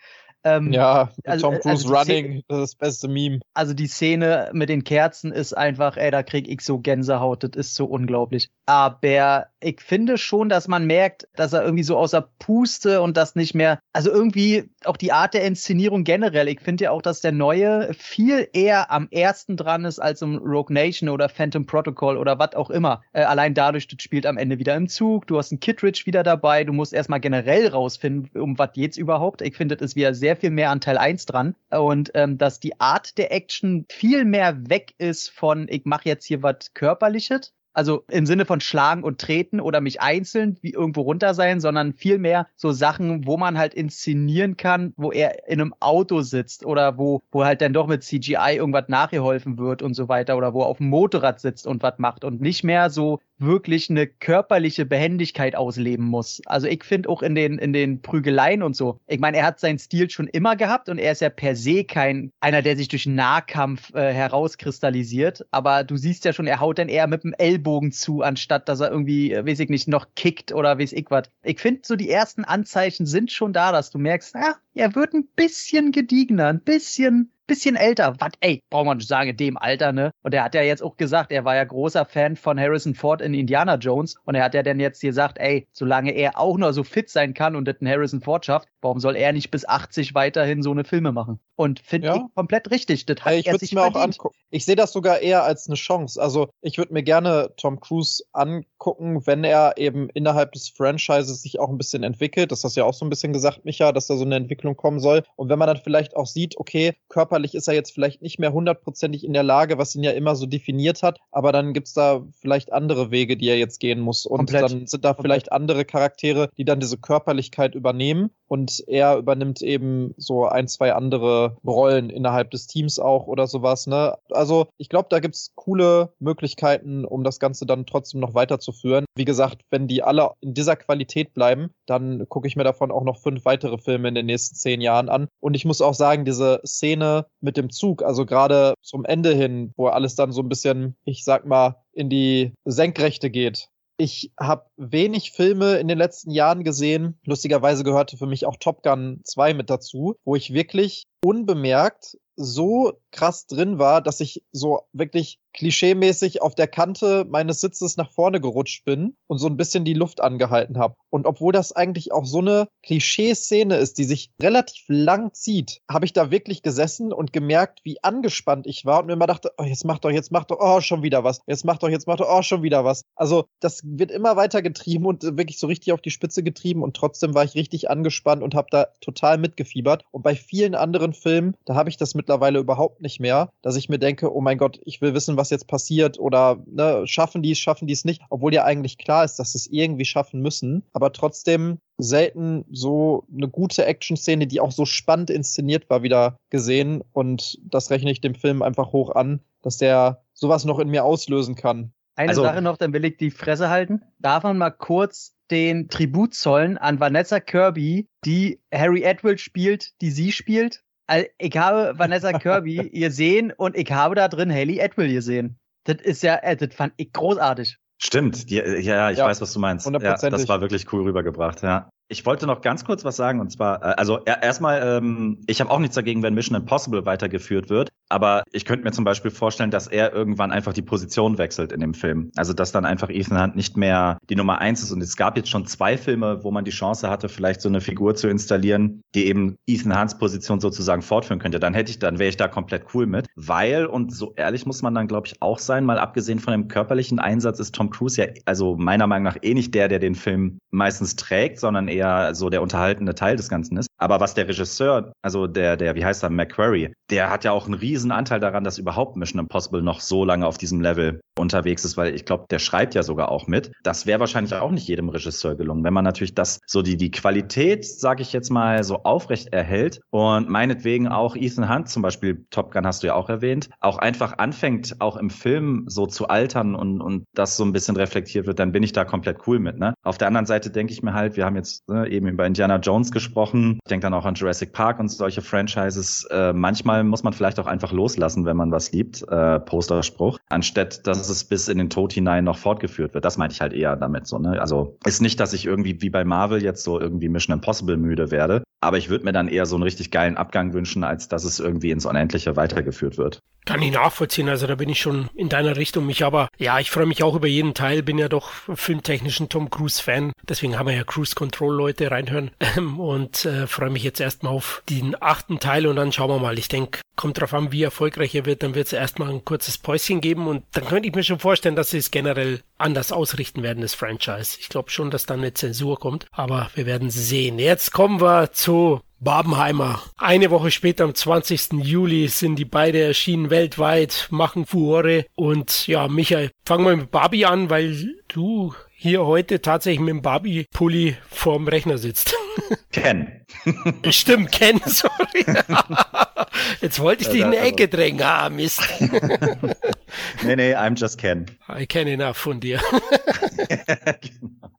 Ähm, ja, also, Tom Cruise also Running, Szene, das ist das beste Meme. Also die Szene mit den Kerzen ist einfach, ey, da krieg ich so Gänsehaut, das ist so unglaublich. Aber ich finde schon, dass man merkt, dass er irgendwie so außer Puste und das nicht mehr, also irgendwie auch die Art der Inszenierung generell. Ich finde ja auch, dass der neue viel eher am ersten dran ist als im Rogue Nation oder Phantom Protocol oder was auch immer. Äh, allein dadurch, das spielt am Ende wieder im Zug, du hast einen Kittridge wieder dabei, du musst erstmal generell rausfinden, um was geht's überhaupt. Ich finde, das ist wieder sehr viel mehr an Teil 1 dran. Und ähm, dass die Art der Action viel mehr weg ist von, ich mache jetzt hier was Körperliches. Also im Sinne von schlagen und treten oder mich einzeln wie irgendwo runter sein, sondern vielmehr so Sachen, wo man halt inszenieren kann, wo er in einem Auto sitzt oder wo, wo halt dann doch mit CGI irgendwas nachgeholfen wird und so weiter oder wo er auf dem Motorrad sitzt und was macht und nicht mehr so wirklich eine körperliche Behendigkeit ausleben muss. Also ich finde auch in den, in den Prügeleien und so, ich meine, er hat seinen Stil schon immer gehabt und er ist ja per se kein einer, der sich durch Nahkampf äh, herauskristallisiert, aber du siehst ja schon, er haut dann eher mit dem Ellbogen zu, anstatt dass er irgendwie, äh, weiß ich nicht, noch kickt oder weiß ich was. Ich finde so die ersten Anzeichen sind schon da, dass du merkst, ja, er wird ein bisschen gediegener, ein bisschen bisschen älter. Was, ey, braucht man sagen, in dem Alter, ne? Und er hat ja jetzt auch gesagt, er war ja großer Fan von Harrison Ford in Indiana Jones. Und er hat ja dann jetzt gesagt, ey, solange er auch noch so fit sein kann und das einen Harrison Ford schafft, warum soll er nicht bis 80 weiterhin so eine Filme machen? Und finde ja. ich komplett richtig. Das hat ey, ich er sich mir verdient. auch angucken. Ich sehe das sogar eher als eine Chance. Also ich würde mir gerne Tom Cruise angucken, wenn er eben innerhalb des Franchises sich auch ein bisschen entwickelt. Das hast du ja auch so ein bisschen gesagt, Micha, dass da so eine Entwicklung kommen soll. Und wenn man dann vielleicht auch sieht, okay, Körper körperlich ist er jetzt vielleicht nicht mehr hundertprozentig in der Lage, was ihn ja immer so definiert hat, aber dann gibt es da vielleicht andere Wege, die er jetzt gehen muss. Und Komplett. dann sind da vielleicht andere Charaktere, die dann diese Körperlichkeit übernehmen und er übernimmt eben so ein, zwei andere Rollen innerhalb des Teams auch oder sowas. Ne? Also ich glaube, da gibt es coole Möglichkeiten, um das Ganze dann trotzdem noch weiterzuführen. Wie gesagt, wenn die alle in dieser Qualität bleiben, dann gucke ich mir davon auch noch fünf weitere Filme in den nächsten zehn Jahren an. Und ich muss auch sagen, diese Szene mit dem Zug, also gerade zum Ende hin, wo alles dann so ein bisschen, ich sag mal, in die Senkrechte geht. Ich habe wenig Filme in den letzten Jahren gesehen. Lustigerweise gehörte für mich auch Top Gun 2 mit dazu, wo ich wirklich unbemerkt so krass drin war, dass ich so wirklich klischeemäßig auf der Kante meines Sitzes nach vorne gerutscht bin und so ein bisschen die Luft angehalten habe. Und obwohl das eigentlich auch so eine Klischee-Szene ist, die sich relativ lang zieht, habe ich da wirklich gesessen und gemerkt, wie angespannt ich war und mir immer dachte, oh, jetzt mach doch, jetzt mach doch, oh, schon wieder was. Jetzt mach doch, jetzt mach doch, oh, schon wieder was. Also das wird immer weiter getrieben und wirklich so richtig auf die Spitze getrieben und trotzdem war ich richtig angespannt und habe da total mitgefiebert. Und bei vielen anderen Filmen, da habe ich das mittlerweile überhaupt nicht mehr, dass ich mir denke, oh mein Gott, ich will wissen, was jetzt passiert oder ne, schaffen die es, schaffen die es nicht, obwohl ja eigentlich klar ist, dass sie es irgendwie schaffen müssen. Aber trotzdem selten so eine gute Action-Szene, die auch so spannend inszeniert war, wieder gesehen. Und das rechne ich dem Film einfach hoch an, dass der sowas noch in mir auslösen kann. Eine also, Sache noch, dann will ich die Fresse halten. Darf man mal kurz den Tribut zollen an Vanessa Kirby, die Harry Atwell spielt, die sie spielt? Also, ich habe Vanessa Kirby gesehen und ich habe da drin Haley Atwell gesehen. Das ist ja, äh, das fand ich großartig. Stimmt, die, ja, ich ja, weiß, was du meinst. Ja, das war wirklich cool rübergebracht, ja. Ich wollte noch ganz kurz was sagen und zwar, äh, also erstmal, ähm, ich habe auch nichts dagegen, wenn Mission Impossible weitergeführt wird, aber ich könnte mir zum Beispiel vorstellen, dass er irgendwann einfach die Position wechselt in dem Film. Also dass dann einfach Ethan Hunt nicht mehr die Nummer eins ist und es gab jetzt schon zwei Filme, wo man die Chance hatte, vielleicht so eine Figur zu installieren, die eben Ethan Hunts Position sozusagen fortführen könnte. Dann hätte ich, dann wäre ich da komplett cool mit, weil und so ehrlich muss man dann glaube ich auch sein, mal abgesehen von dem körperlichen Einsatz ist Tom Cruise ja also meiner Meinung nach eh nicht der, der den Film meistens trägt, sondern eher so der unterhaltende Teil des Ganzen ist. Aber was der Regisseur, also der, der, wie heißt er, McQuarrie, der hat ja auch einen riesen Anteil daran, dass überhaupt Mission Impossible noch so lange auf diesem Level unterwegs ist, weil ich glaube, der schreibt ja sogar auch mit. Das wäre wahrscheinlich auch nicht jedem Regisseur gelungen, wenn man natürlich das, so die, die Qualität, sage ich jetzt mal, so aufrecht erhält und meinetwegen auch Ethan Hunt zum Beispiel, Top Gun hast du ja auch erwähnt, auch einfach anfängt, auch im Film so zu altern und, und das so ein bisschen reflektiert wird, dann bin ich da komplett cool mit. Ne? Auf der anderen Seite denke ich mir halt, wir haben jetzt ne, eben über Indiana Jones gesprochen. Ich denke dann auch an Jurassic Park und solche Franchises. Äh, manchmal muss man vielleicht auch einfach loslassen, wenn man was liebt. Äh, Posterspruch. Anstatt, dass es bis in den Tod hinein noch fortgeführt wird. Das meinte ich halt eher damit so. Ne? Also ist nicht, dass ich irgendwie wie bei Marvel jetzt so irgendwie Mission Impossible müde werde. Aber ich würde mir dann eher so einen richtig geilen Abgang wünschen, als dass es irgendwie ins Unendliche weitergeführt wird. Kann ich nachvollziehen, also da bin ich schon in deiner Richtung. Mich aber, ja, ich freue mich auch über jeden Teil, bin ja doch filmtechnischen Tom Cruise-Fan. Deswegen haben wir ja Cruise Control-Leute reinhören. und äh, freue mich jetzt erstmal auf den achten Teil und dann schauen wir mal. Ich denke, kommt drauf an, wie erfolgreich er wird, dann wird es erstmal ein kurzes Päuschen geben und dann könnte ich mir schon vorstellen, dass sie es generell anders ausrichten werden, das Franchise. Ich glaube schon, dass dann eine Zensur kommt, aber wir werden sehen. Jetzt kommen wir zu Barbenheimer. Eine Woche später, am 20. Juli, sind die beide erschienen weltweit, machen Furore. Und ja, Michael, fangen wir mit Barbie an, weil du hier heute tatsächlich mit dem Barbie-Pulli vorm Rechner sitzt. Ken. Stimmt, Ken, sorry. Jetzt wollte ich dich in die Ecke drängen. Ah, Mist. nee, nee, I'm just Ken. I can enough von dir. genau.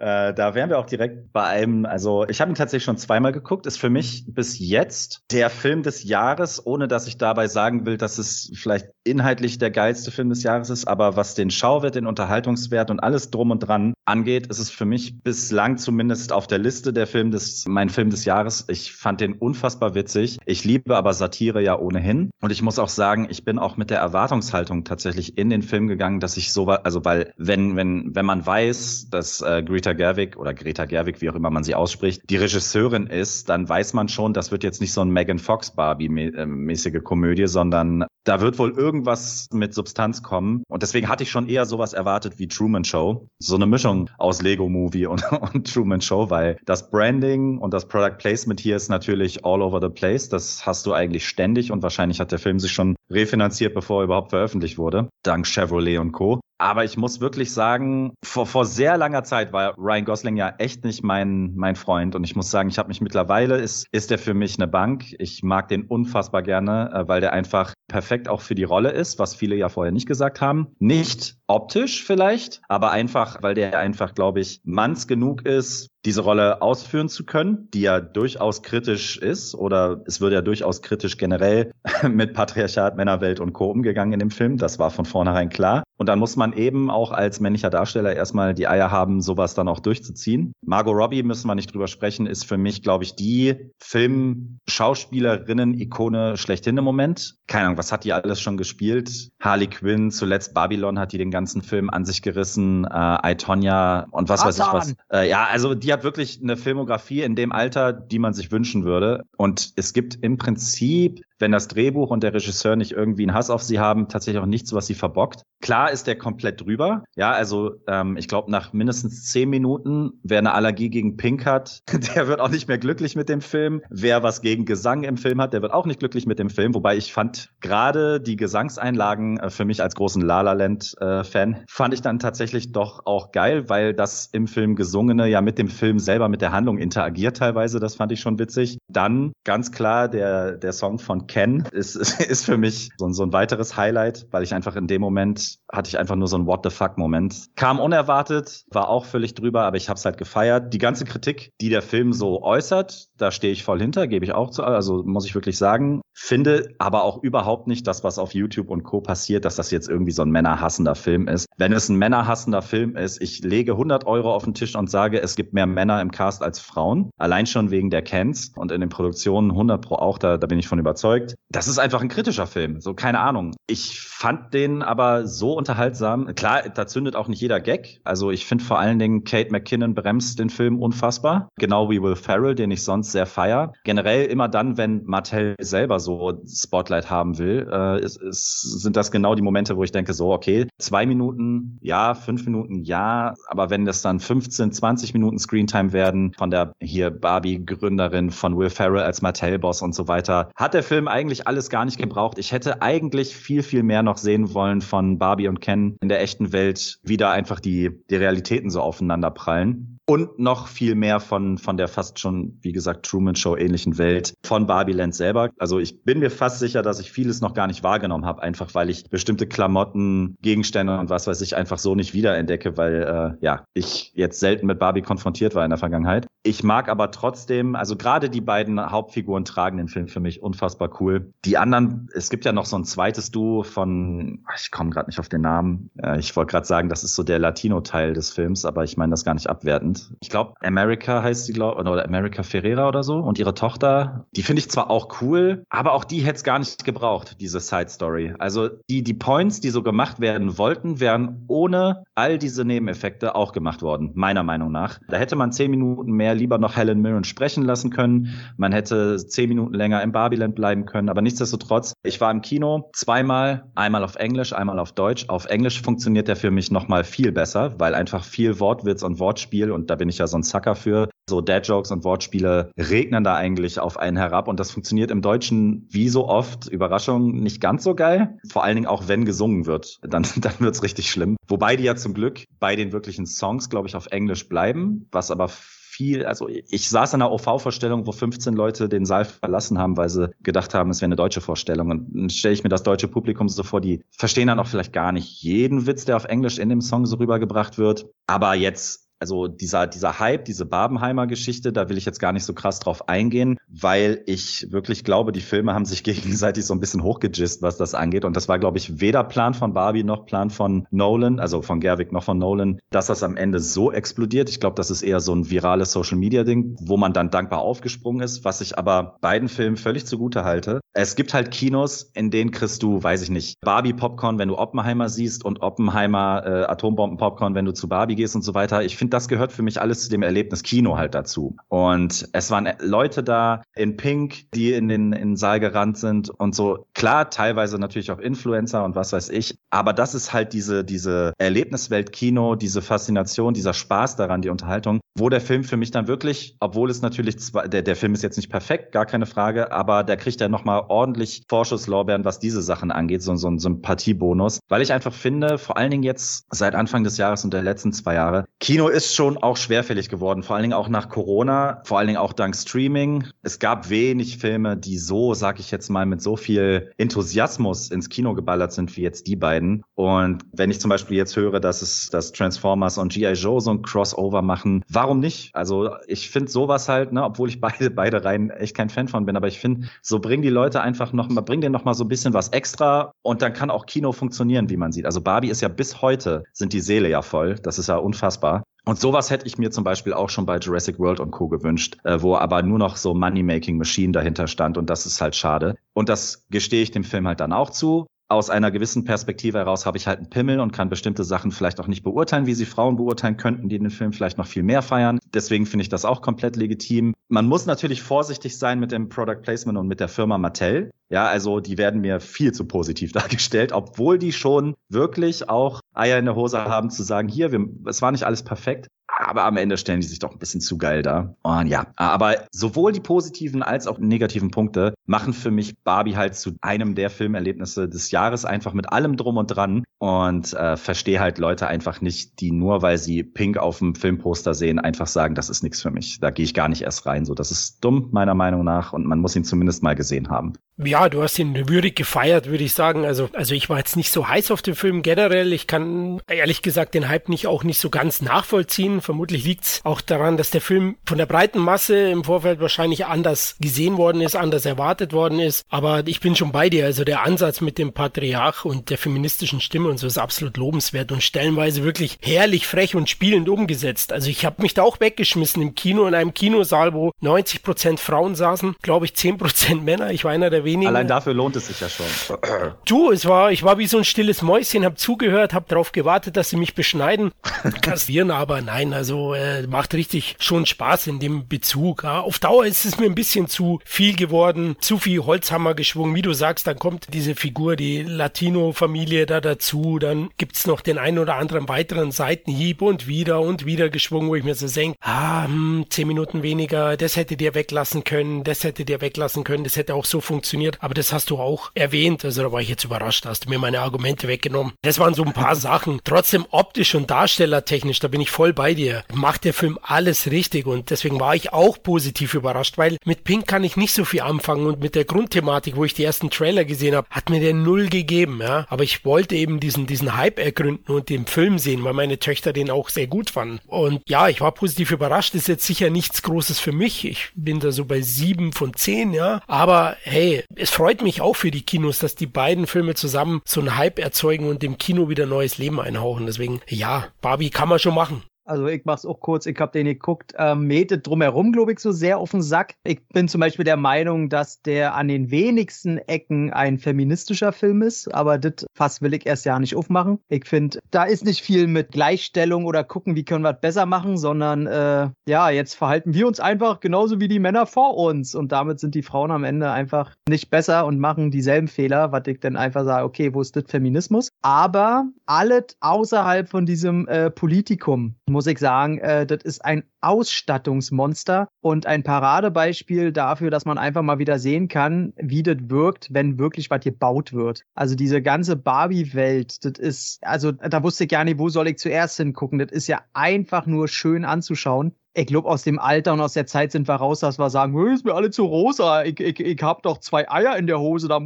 Äh, da wären wir auch direkt bei einem, also ich habe ihn tatsächlich schon zweimal geguckt, ist für mich bis jetzt der Film des Jahres, ohne dass ich dabei sagen will, dass es vielleicht inhaltlich der geilste Film des Jahres ist, aber was den Schauwert, den Unterhaltungswert und alles drum und dran angeht, ist es für mich bislang zumindest auf der Liste der Film des, mein Film des Jahres. Ich fand den unfassbar witzig. Ich liebe aber Satire ja ohnehin. Und ich muss auch sagen, ich bin auch mit der Erwartungshaltung tatsächlich in den Film gegangen, dass ich so also weil, wenn, wenn, wenn man weiß, dass äh, Greta Greta Gerwig oder Greta Gerwig, wie auch immer man sie ausspricht, die Regisseurin ist, dann weiß man schon, das wird jetzt nicht so ein Megan Fox Barbie-mäßige Komödie, sondern da wird wohl irgendwas mit Substanz kommen. Und deswegen hatte ich schon eher sowas erwartet wie Truman Show. So eine Mischung aus Lego Movie und, und Truman Show, weil das Branding und das Product Placement hier ist natürlich all over the place. Das hast du eigentlich ständig und wahrscheinlich hat der Film sich schon refinanziert, bevor er überhaupt veröffentlicht wurde. Dank Chevrolet und Co. Aber ich muss wirklich sagen, vor, vor sehr langer Zeit war Ryan Gosling ja echt nicht mein, mein Freund. Und ich muss sagen, ich habe mich mittlerweile, ist, ist der für mich eine Bank. Ich mag den unfassbar gerne, äh, weil der einfach perfekt auch für die Rolle ist, was viele ja vorher nicht gesagt haben. Nicht optisch vielleicht, aber einfach, weil der einfach, glaube ich, manns genug ist, diese Rolle ausführen zu können, die ja durchaus kritisch ist oder es wird ja durchaus kritisch generell mit Patriarchat, Männerwelt und Co. umgegangen in dem Film. Das war von vornherein klar. Und dann muss man eben auch als männlicher Darsteller erstmal die Eier haben, sowas dann auch durchzuziehen. Margot Robbie, müssen wir nicht drüber sprechen, ist für mich, glaube ich, die Film-Schauspielerinnen-Ikone schlechthin im Moment. Keine Ahnung, was hat die alles schon gespielt? Harley Quinn, zuletzt Babylon hat die den ganzen Film an sich gerissen, äh, I, Tonya und was Satan. weiß ich was. Äh, ja, also die hat wirklich eine Filmografie in dem Alter, die man sich wünschen würde. Und es gibt im Prinzip wenn das Drehbuch und der Regisseur nicht irgendwie einen Hass auf sie haben, tatsächlich auch nichts, was sie verbockt. Klar ist der komplett drüber. Ja, also ähm, ich glaube, nach mindestens zehn Minuten, wer eine Allergie gegen Pink hat, der wird auch nicht mehr glücklich mit dem Film. Wer was gegen Gesang im Film hat, der wird auch nicht glücklich mit dem Film. Wobei ich fand gerade die Gesangseinlagen äh, für mich als großen La La Land äh, Fan fand ich dann tatsächlich doch auch geil, weil das im Film gesungene ja mit dem Film selber mit der Handlung interagiert teilweise. Das fand ich schon witzig. Dann ganz klar der der Song von Ken ist, ist für mich so, so ein weiteres Highlight, weil ich einfach in dem Moment hatte ich einfach nur so ein What the fuck Moment. Kam unerwartet, war auch völlig drüber, aber ich habe es halt gefeiert. Die ganze Kritik, die der Film so äußert, da stehe ich voll hinter, gebe ich auch zu, also muss ich wirklich sagen. Finde aber auch überhaupt nicht das, was auf YouTube und Co. passiert, dass das jetzt irgendwie so ein männerhassender Film ist. Wenn es ein männerhassender Film ist, ich lege 100 Euro auf den Tisch und sage, es gibt mehr Männer im Cast als Frauen. Allein schon wegen der Cans und in den Produktionen 100 Pro auch, da, da bin ich von überzeugt. Das ist einfach ein kritischer Film, so keine Ahnung. Ich fand den aber so unterhaltsam. Klar, da zündet auch nicht jeder Gag. Also ich finde vor allen Dingen Kate McKinnon bremst den Film unfassbar. Genau wie Will Ferrell, den ich sonst sehr feier. Generell immer dann, wenn Martell selber so Spotlight haben will, äh, ist, ist, sind das genau die Momente, wo ich denke so, okay, zwei Minuten, ja, fünf Minuten, ja, aber wenn das dann 15, 20 Minuten Screentime werden von der hier Barbie-Gründerin von Will Ferrell als Mattel-Boss und so weiter, hat der Film eigentlich alles gar nicht gebraucht. Ich hätte eigentlich viel, viel mehr noch sehen wollen von Barbie und Ken in der echten Welt, wie da einfach die, die Realitäten so aufeinander prallen und noch viel mehr von, von der fast schon, wie gesagt, Truman Show ähnlichen Welt von Barbie Land selber. Also ich bin mir fast sicher, dass ich vieles noch gar nicht wahrgenommen habe, einfach weil ich bestimmte Klamotten, Gegenstände und was weiß ich einfach so nicht wiederentdecke, weil äh, ja, ich jetzt selten mit Barbie konfrontiert war in der Vergangenheit. Ich mag aber trotzdem, also gerade die beiden Hauptfiguren tragen den Film für mich unfassbar cool. Die anderen, es gibt ja noch so ein zweites Duo von, ich komme gerade nicht auf den Namen. Äh, ich wollte gerade sagen, das ist so der Latino-Teil des Films, aber ich meine das gar nicht abwertend. Ich glaube, America heißt sie, glaub, oder America Ferreira oder so. Und ihre Tochter, die finde ich zwar auch cool, aber auch die hätte es gar nicht gebraucht, diese Side Story. Also die, die Points, die so gemacht werden wollten, wären ohne all diese Nebeneffekte auch gemacht worden, meiner Meinung nach. Da hätte man zehn Minuten mehr lieber noch Helen Mirren sprechen lassen können. Man hätte zehn Minuten länger im Barbieland bleiben können. Aber nichtsdestotrotz, ich war im Kino zweimal, einmal auf Englisch, einmal auf Deutsch. Auf Englisch funktioniert der für mich nochmal viel besser, weil einfach viel Wortwitz und Wortspiel und da bin ich ja so ein Sucker für. So Dad-Jokes und Wortspiele regnen da eigentlich auf einen herab und das funktioniert im Deutschen wie so oft, Überraschung, nicht ganz so geil. Vor allen Dingen auch, wenn gesungen wird, dann, dann wird's richtig schlimm. Wobei die ja zum Glück bei den wirklichen Songs, glaube ich, auf Englisch bleiben, was aber viel, also ich saß in einer OV-Vorstellung, wo 15 Leute den Saal verlassen haben, weil sie gedacht haben, es wäre eine deutsche Vorstellung. Und dann stelle ich mir das deutsche Publikum so vor, die verstehen dann auch vielleicht gar nicht jeden Witz, der auf Englisch in dem Song so rübergebracht wird. Aber jetzt also dieser, dieser Hype, diese Barbenheimer Geschichte, da will ich jetzt gar nicht so krass drauf eingehen, weil ich wirklich glaube, die Filme haben sich gegenseitig so ein bisschen hochgegist, was das angeht. Und das war, glaube ich, weder Plan von Barbie noch Plan von Nolan, also von Gerwig noch von Nolan, dass das am Ende so explodiert. Ich glaube, das ist eher so ein virales Social Media Ding, wo man dann dankbar aufgesprungen ist, was ich aber beiden Filmen völlig zugute halte. Es gibt halt Kinos, in denen kriegst du, weiß ich nicht, Barbie Popcorn, wenn du Oppenheimer siehst und Oppenheimer äh, Atombomben Popcorn, wenn du zu Barbie gehst und so weiter. Ich finde das gehört für mich alles zu dem Erlebnis Kino halt dazu. Und es waren Leute da in Pink, die in den, in den Saal gerannt sind und so. Klar, teilweise natürlich auch Influencer und was weiß ich. Aber das ist halt diese, diese Erlebniswelt Kino, diese Faszination, dieser Spaß daran, die Unterhaltung, wo der Film für mich dann wirklich, obwohl es natürlich, zwar, der, der Film ist jetzt nicht perfekt, gar keine Frage, aber der kriegt ja nochmal ordentlich Vorschusslorbeeren, was diese Sachen angeht, so, so ein Sympathiebonus, weil ich einfach finde, vor allen Dingen jetzt seit Anfang des Jahres und der letzten zwei Jahre, Kino ist schon auch schwerfällig geworden, vor allen Dingen auch nach Corona, vor allen Dingen auch dank Streaming. Es gab wenig Filme, die so, sag ich jetzt mal, mit so viel Enthusiasmus ins Kino geballert sind wie jetzt die beiden. Und wenn ich zum Beispiel jetzt höre, dass es, dass Transformers und G.I. Joe so ein Crossover machen, warum nicht? Also ich finde sowas halt, ne, obwohl ich beide, beide rein echt kein Fan von bin, aber ich finde, so bringen die Leute einfach noch mal, bringen denen noch mal so ein bisschen was extra und dann kann auch Kino funktionieren, wie man sieht. Also Barbie ist ja bis heute, sind die Seele ja voll. Das ist ja unfassbar. Und sowas hätte ich mir zum Beispiel auch schon bei Jurassic World und Co. gewünscht, äh, wo aber nur noch so Money-Making Machine dahinter stand und das ist halt schade. Und das gestehe ich dem Film halt dann auch zu aus einer gewissen Perspektive heraus habe ich halt einen Pimmel und kann bestimmte Sachen vielleicht auch nicht beurteilen, wie sie Frauen beurteilen könnten, die den Film vielleicht noch viel mehr feiern. Deswegen finde ich das auch komplett legitim. Man muss natürlich vorsichtig sein mit dem Product Placement und mit der Firma Mattel. Ja, also die werden mir viel zu positiv dargestellt, obwohl die schon wirklich auch Eier in der Hose haben zu sagen, hier, wir, es war nicht alles perfekt, aber am Ende stellen die sich doch ein bisschen zu geil da. Und ja, aber sowohl die positiven als auch negativen Punkte machen für mich Barbie halt zu einem der Filmerlebnisse des Jahres, einfach mit allem drum und dran und äh, verstehe halt Leute einfach nicht, die nur weil sie Pink auf dem Filmposter sehen, einfach sagen, das ist nichts für mich. Da gehe ich gar nicht erst rein. So, das ist dumm meiner Meinung nach und man muss ihn zumindest mal gesehen haben. Ja, du hast ihn würdig gefeiert, würde ich sagen. Also, also ich war jetzt nicht so heiß auf den Film generell. Ich kann ehrlich gesagt den Hype nicht auch nicht so ganz nachvollziehen. Vermutlich liegt's auch daran, dass der Film von der breiten Masse im Vorfeld wahrscheinlich anders gesehen worden ist, anders erwartet worden ist. Aber ich bin schon bei dir. Also der Ansatz mit dem Patriarch und der feministischen Stimme und so ist absolut lobenswert und stellenweise wirklich herrlich frech und spielend umgesetzt. Also ich habe mich da auch weggeschmissen im Kino, in einem Kinosaal, wo 90 Prozent Frauen saßen, glaube ich 10 Prozent Männer. Ich war einer der wenigen. Allein dafür lohnt es sich ja schon. Du, es war, ich war wie so ein stilles Mäuschen, habe zugehört, habe darauf gewartet, dass sie mich beschneiden. Kassieren aber nein, also äh, macht richtig schon Spaß in dem Bezug. Ja. Auf Dauer ist es mir ein bisschen zu viel geworden, zu viel Holzhammer geschwungen. Wie du sagst, dann kommt diese Figur, die Latino-Familie da dazu, dann gibt's noch den einen oder anderen weiteren Seitenhieb und wieder und wieder geschwungen, wo ich mir so denke, ah, hm, zehn Minuten weniger, das hätte dir weglassen können, das hätte dir weglassen können, das hätte auch so funktioniert funktioniert. Aber das hast du auch erwähnt. Also da war ich jetzt überrascht, hast du mir meine Argumente weggenommen. Das waren so ein paar Sachen. Trotzdem optisch und darstellertechnisch, da bin ich voll bei dir. Macht der Film alles richtig und deswegen war ich auch positiv überrascht, weil mit Pink kann ich nicht so viel anfangen und mit der Grundthematik, wo ich die ersten Trailer gesehen habe, hat mir der null gegeben, ja. Aber ich wollte eben diesen, diesen Hype ergründen und den Film sehen, weil meine Töchter den auch sehr gut fanden. Und ja, ich war positiv überrascht. Ist jetzt sicher nichts Großes für mich. Ich bin da so bei sieben von zehn, ja. Aber hey, es freut mich auch für die Kinos, dass die beiden Filme zusammen so einen Hype erzeugen und dem Kino wieder neues Leben einhauchen. Deswegen, ja, Barbie kann man schon machen. Also ich mach's auch kurz, ich habe den geguckt, ähm, Mete drumherum, glaube ich, so sehr auf den Sack. Ich bin zum Beispiel der Meinung, dass der an den wenigsten Ecken ein feministischer Film ist, aber das Fass will ich erst ja nicht aufmachen. Ich finde, da ist nicht viel mit Gleichstellung oder gucken, wie können wir es besser machen, sondern äh, ja, jetzt verhalten wir uns einfach genauso wie die Männer vor uns und damit sind die Frauen am Ende einfach nicht besser und machen dieselben Fehler, was ich dann einfach sage, okay, wo ist das Feminismus? Aber alles außerhalb von diesem äh, Politikum muss ich sagen, äh, das ist ein Ausstattungsmonster und ein Paradebeispiel dafür, dass man einfach mal wieder sehen kann, wie das wirkt, wenn wirklich was gebaut wird. Also diese ganze Barbie-Welt, das ist, also da wusste ich gar nicht, wo soll ich zuerst hingucken. Das ist ja einfach nur schön anzuschauen ich glaube, aus dem Alter und aus der Zeit sind wir raus, dass wir sagen, ist mir alle zu rosa, ich, ich, ich habe doch zwei Eier in der Hose, da,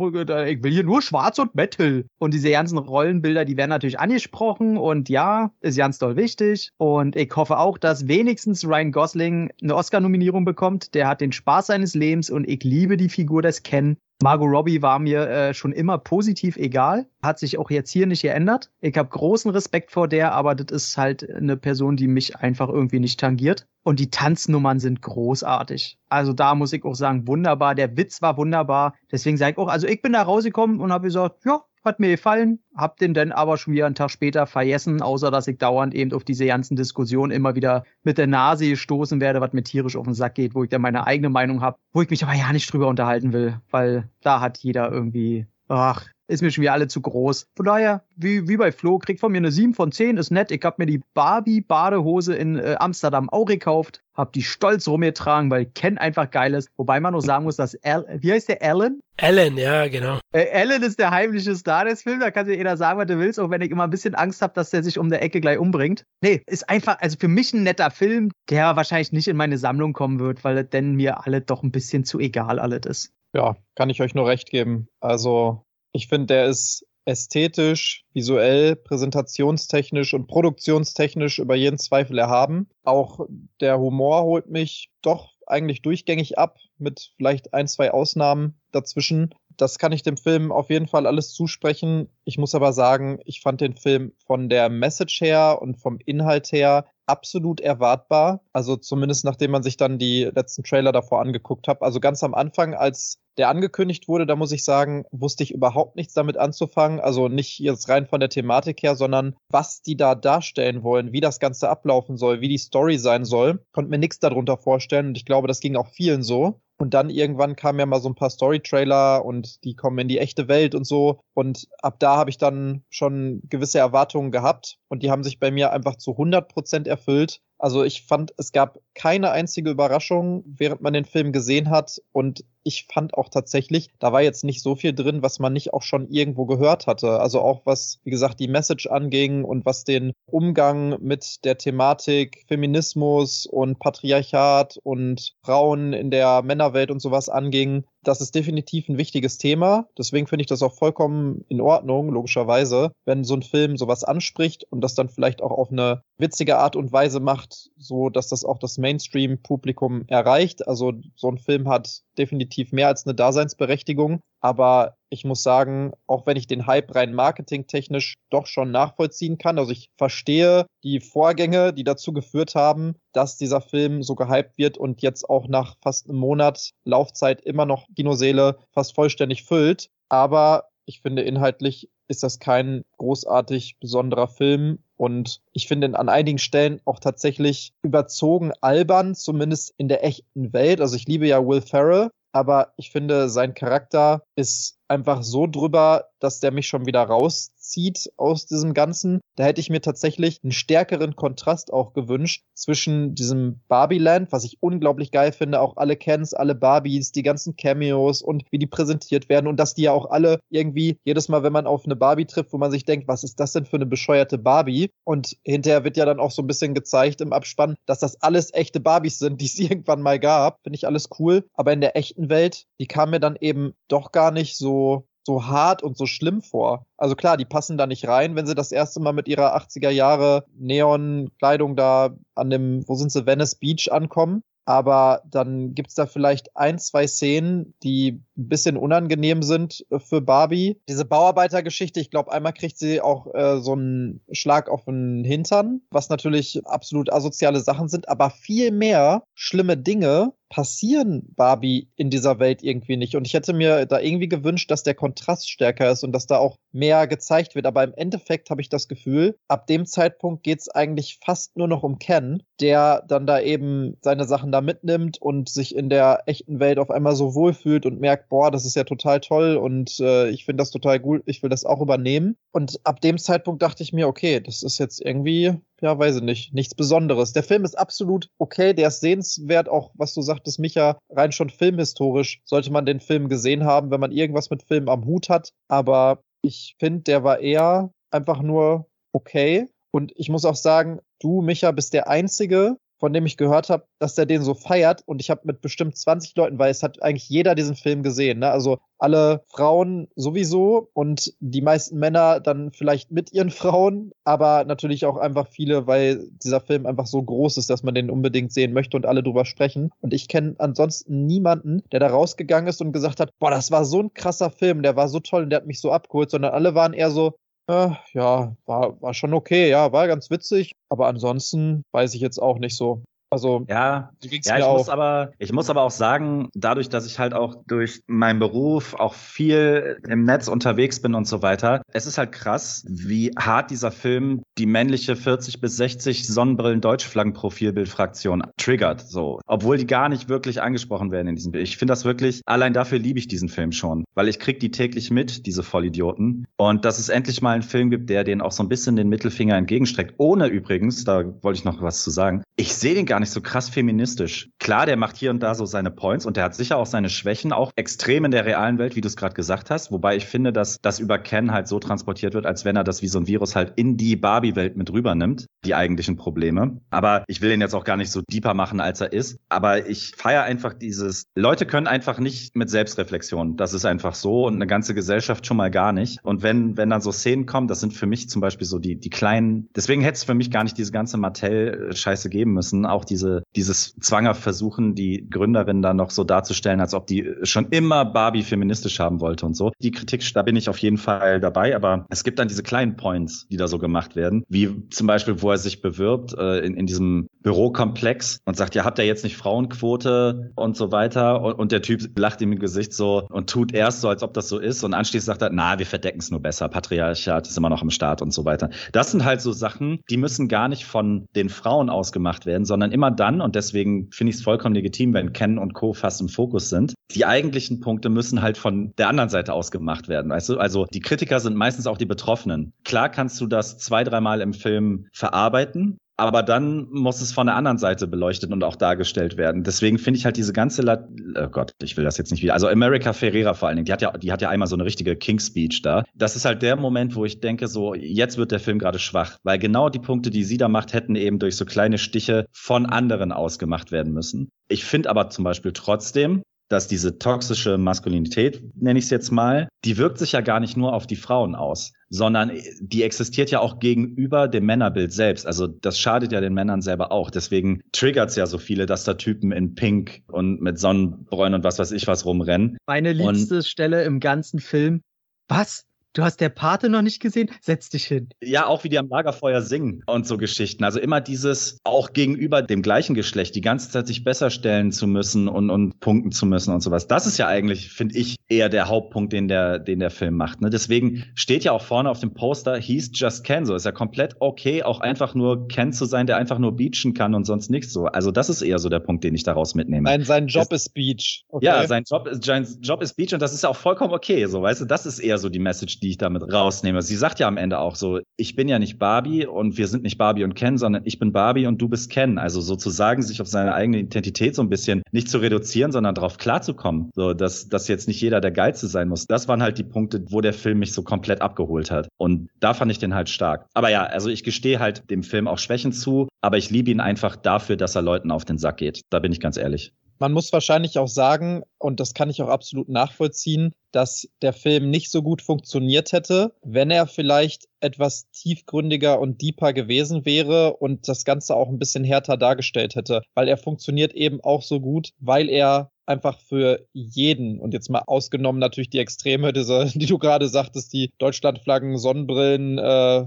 ich will hier nur schwarz und Metal. Und diese ganzen Rollenbilder, die werden natürlich angesprochen und ja, ist ganz doll wichtig. Und ich hoffe auch, dass wenigstens Ryan Gosling eine Oscar-Nominierung bekommt. Der hat den Spaß seines Lebens und ich liebe die Figur des Ken. Margot Robbie war mir äh, schon immer positiv egal, hat sich auch jetzt hier nicht geändert. Ich habe großen Respekt vor der, aber das ist halt eine Person, die mich einfach irgendwie nicht tangiert. Und die Tanznummern sind großartig. Also da muss ich auch sagen, wunderbar. Der Witz war wunderbar. Deswegen sage ich auch, also ich bin da rausgekommen und habe gesagt, ja, hat mir gefallen, hab den dann aber schon wieder einen Tag später vergessen, außer dass ich dauernd eben auf diese ganzen Diskussionen immer wieder mit der Nase gestoßen werde, was mir tierisch auf den Sack geht, wo ich dann meine eigene Meinung habe, wo ich mich aber ja nicht drüber unterhalten will, weil da hat jeder irgendwie ach, ist mir schon wieder alle zu groß. Von daher, wie, wie bei Flo, kriegt von mir eine 7 von 10, ist nett. Ich hab mir die Barbie-Badehose in äh, Amsterdam auch gekauft, hab die stolz rumgetragen, weil ich kenn einfach geiles. Wobei man noch sagen muss, dass Al wie heißt der Alan? Alan, ja, genau. Äh, Alan ist der heimliche Star des Films, da kann sich jeder sagen, was du willst, auch wenn ich immer ein bisschen Angst habe, dass der sich um der Ecke gleich umbringt. Nee, ist einfach, also für mich ein netter Film, der wahrscheinlich nicht in meine Sammlung kommen wird, weil denn mir alle doch ein bisschen zu egal alles ist. Ja, kann ich euch nur recht geben. Also ich finde, der ist ästhetisch, visuell, präsentationstechnisch und produktionstechnisch über jeden Zweifel erhaben. Auch der Humor holt mich doch eigentlich durchgängig ab, mit vielleicht ein, zwei Ausnahmen dazwischen. Das kann ich dem Film auf jeden Fall alles zusprechen. Ich muss aber sagen, ich fand den Film von der Message her und vom Inhalt her absolut erwartbar. Also zumindest nachdem man sich dann die letzten Trailer davor angeguckt hat. Also ganz am Anfang, als der angekündigt wurde, da muss ich sagen, wusste ich überhaupt nichts damit anzufangen. Also nicht jetzt rein von der Thematik her, sondern was die da darstellen wollen, wie das Ganze ablaufen soll, wie die Story sein soll. Konnte mir nichts darunter vorstellen und ich glaube, das ging auch vielen so. Und dann irgendwann kamen ja mal so ein paar Story-Trailer und die kommen in die echte Welt und so. Und ab da habe ich dann schon gewisse Erwartungen gehabt und die haben sich bei mir einfach zu 100 Prozent erfüllt. Also ich fand, es gab keine einzige Überraschung, während man den Film gesehen hat. Und ich fand auch tatsächlich, da war jetzt nicht so viel drin, was man nicht auch schon irgendwo gehört hatte. Also auch was, wie gesagt, die Message anging und was den Umgang mit der Thematik Feminismus und Patriarchat und Frauen in der Männerwelt und sowas anging das ist definitiv ein wichtiges Thema. Deswegen finde ich das auch vollkommen in Ordnung, logischerweise, wenn so ein Film sowas anspricht und das dann vielleicht auch auf eine witzige Art und Weise macht, so dass das auch das Mainstream-Publikum erreicht. Also so ein Film hat definitiv mehr als eine Daseinsberechtigung. Aber ich muss sagen, auch wenn ich den Hype rein marketingtechnisch doch schon nachvollziehen kann, also ich verstehe die Vorgänge, die dazu geführt haben, dass dieser Film so gehypt wird und jetzt auch nach fast einem Monat Laufzeit immer noch Kinoseele fast vollständig füllt. Aber ich finde, inhaltlich ist das kein großartig besonderer Film. Und ich finde an einigen Stellen auch tatsächlich überzogen albern, zumindest in der echten Welt. Also ich liebe ja Will Ferrell, aber ich finde, sein Charakter ist einfach so drüber, dass der mich schon wieder rauszieht aus diesem Ganzen. Da hätte ich mir tatsächlich einen stärkeren Kontrast auch gewünscht zwischen diesem Barbie-Land, was ich unglaublich geil finde, auch alle Kens, alle Barbies, die ganzen Cameos und wie die präsentiert werden und dass die ja auch alle irgendwie jedes Mal, wenn man auf eine Barbie trifft, wo man sich denkt, was ist das denn für eine bescheuerte Barbie? Und hinterher wird ja dann auch so ein bisschen gezeigt im Abspann, dass das alles echte Barbies sind, die es irgendwann mal gab. Finde ich alles cool. Aber in der echten Welt, die kam mir dann eben doch gar nicht so so, hart und so schlimm vor. Also klar, die passen da nicht rein, wenn sie das erste Mal mit ihrer 80er Jahre Neon-Kleidung da an dem, wo sind sie, Venice Beach ankommen aber dann gibt's da vielleicht ein, zwei Szenen, die ein bisschen unangenehm sind für Barbie. Diese Bauarbeitergeschichte, ich glaube, einmal kriegt sie auch äh, so einen Schlag auf den Hintern, was natürlich absolut asoziale Sachen sind, aber viel mehr schlimme Dinge passieren Barbie in dieser Welt irgendwie nicht. Und ich hätte mir da irgendwie gewünscht, dass der Kontrast stärker ist und dass da auch mehr gezeigt wird. Aber im Endeffekt habe ich das Gefühl, ab dem Zeitpunkt geht's eigentlich fast nur noch um Ken, der dann da eben seine Sachen da mitnimmt und sich in der echten Welt auf einmal so wohlfühlt und merkt, boah, das ist ja total toll und äh, ich finde das total gut, ich will das auch übernehmen. Und ab dem Zeitpunkt dachte ich mir, okay, das ist jetzt irgendwie ja, weiß ich nicht, nichts Besonderes. Der Film ist absolut okay, der ist sehenswert, auch was du sagtest, Micha, rein schon filmhistorisch sollte man den Film gesehen haben, wenn man irgendwas mit Film am Hut hat. Aber ich finde, der war eher einfach nur okay. Und ich muss auch sagen, du, Micha, bist der Einzige, von dem ich gehört habe, dass der den so feiert. Und ich habe mit bestimmt 20 Leuten, weil es hat eigentlich jeder diesen Film gesehen. Ne? Also alle Frauen sowieso und die meisten Männer dann vielleicht mit ihren Frauen, aber natürlich auch einfach viele, weil dieser Film einfach so groß ist, dass man den unbedingt sehen möchte und alle drüber sprechen. Und ich kenne ansonsten niemanden, der da rausgegangen ist und gesagt hat, boah, das war so ein krasser Film, der war so toll und der hat mich so abgeholt, sondern alle waren eher so, äh, ja, war, war schon okay, ja, war ganz witzig, aber ansonsten weiß ich jetzt auch nicht so. Also ja, ja ich muss aber ich muss aber auch sagen, dadurch, dass ich halt auch durch meinen Beruf auch viel im Netz unterwegs bin und so weiter, es ist halt krass, wie hart dieser Film die männliche 40 bis 60 Sonnenbrillen Deutschflaggen Profilbildfraktion triggert, so, obwohl die gar nicht wirklich angesprochen werden in diesem Bild. Ich finde das wirklich allein dafür liebe ich diesen Film schon, weil ich krieg die täglich mit, diese Vollidioten und dass es endlich mal einen Film gibt, der denen auch so ein bisschen den Mittelfinger entgegenstreckt, ohne übrigens, da wollte ich noch was zu sagen. Ich sehe den gar nicht so krass feministisch. Klar, der macht hier und da so seine Points und der hat sicher auch seine Schwächen, auch extrem in der realen Welt, wie du es gerade gesagt hast. Wobei ich finde, dass das über Ken halt so transportiert wird, als wenn er das wie so ein Virus halt in die Barbie-Welt mit rübernimmt, die eigentlichen Probleme. Aber ich will ihn jetzt auch gar nicht so deeper machen, als er ist. Aber ich feiere einfach dieses, Leute können einfach nicht mit Selbstreflexion. Das ist einfach so und eine ganze Gesellschaft schon mal gar nicht. Und wenn, wenn dann so Szenen kommen, das sind für mich zum Beispiel so die, die kleinen, deswegen hätte es für mich gar nicht diese ganze Mattel-Scheiße geben müssen. Auch diese, dieses Zwanger versuchen, die Gründerin dann noch so darzustellen, als ob die schon immer Barbie feministisch haben wollte und so. Die Kritik, da bin ich auf jeden Fall dabei, aber es gibt dann diese kleinen Points, die da so gemacht werden, wie zum Beispiel, wo er sich bewirbt äh, in, in diesem Bürokomplex und sagt, ja, habt ihr jetzt nicht Frauenquote und so weiter und, und der Typ lacht ihm im Gesicht so und tut erst so, als ob das so ist und anschließend sagt er, na, wir verdecken es nur besser, Patriarchat ist immer noch im Staat und so weiter. Das sind halt so Sachen, die müssen gar nicht von den Frauen ausgemacht werden, sondern immer dann, und deswegen finde ich es vollkommen legitim, wenn Ken und Co. fast im Fokus sind, die eigentlichen Punkte müssen halt von der anderen Seite aus gemacht werden, weißt du? Also die Kritiker sind meistens auch die Betroffenen. Klar kannst du das zwei, dreimal im Film verarbeiten, aber dann muss es von der anderen Seite beleuchtet und auch dargestellt werden. Deswegen finde ich halt diese ganze, La oh Gott, ich will das jetzt nicht wieder. Also America Ferreira vor allen Dingen, die hat ja, die hat ja einmal so eine richtige King Speech da. Das ist halt der Moment, wo ich denke, so jetzt wird der Film gerade schwach, weil genau die Punkte, die sie da macht, hätten eben durch so kleine Stiche von anderen ausgemacht werden müssen. Ich finde aber zum Beispiel trotzdem, dass diese toxische Maskulinität, nenne ich es jetzt mal, die wirkt sich ja gar nicht nur auf die Frauen aus, sondern die existiert ja auch gegenüber dem Männerbild selbst. Also das schadet ja den Männern selber auch. Deswegen triggert es ja so viele, dass da Typen in Pink und mit Sonnenbräunen und was weiß ich was rumrennen. Meine liebste und Stelle im ganzen Film. Was? Du hast der Pate noch nicht gesehen? Setz dich hin. Ja, auch wie die am Lagerfeuer singen und so Geschichten. Also immer dieses, auch gegenüber dem gleichen Geschlecht, die ganze Zeit sich besser stellen zu müssen und, und punkten zu müssen und sowas. Das ist ja eigentlich, finde ich, eher der Hauptpunkt, den der, den der Film macht. Ne? Deswegen steht ja auch vorne auf dem Poster, he's just Ken. So ist ja komplett okay, auch einfach nur Ken zu sein, der einfach nur beachen kann und sonst nichts so. Also das ist eher so der Punkt, den ich daraus mitnehme. Nein, sein Job ist Beach. Okay. Ja, sein Job ist, sein Job ist Beach und das ist ja auch vollkommen okay. So, weißt du, das ist eher so die Message, die ich damit rausnehme. Sie sagt ja am Ende auch so, ich bin ja nicht Barbie und wir sind nicht Barbie und Ken, sondern ich bin Barbie und du bist Ken. Also sozusagen sich auf seine eigene Identität so ein bisschen nicht zu reduzieren, sondern darauf klarzukommen. So, dass, dass jetzt nicht jeder der Geilste sein muss. Das waren halt die Punkte, wo der Film mich so komplett abgeholt hat. Und da fand ich den halt stark. Aber ja, also ich gestehe halt dem Film auch Schwächen zu, aber ich liebe ihn einfach dafür, dass er Leuten auf den Sack geht. Da bin ich ganz ehrlich. Man muss wahrscheinlich auch sagen, und das kann ich auch absolut nachvollziehen, dass der Film nicht so gut funktioniert hätte, wenn er vielleicht etwas tiefgründiger und deeper gewesen wäre und das Ganze auch ein bisschen härter dargestellt hätte, weil er funktioniert eben auch so gut, weil er einfach für jeden und jetzt mal ausgenommen natürlich die Extreme, diese, die du gerade sagtest, die Deutschlandflaggen, Sonnenbrillen, äh,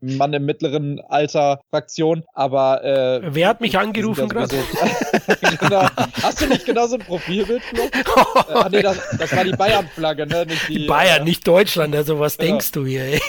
Mann im mittleren Alter Fraktion, aber äh, wer hat mich angerufen gerade? genau. Hast du nicht genau so ein Profilbild? äh, ah, nee, das, das war die Bayern-Flagge, ne? Nicht die, die Bayern, äh, nicht Deutschland, also was genau. denkst du hier, ey?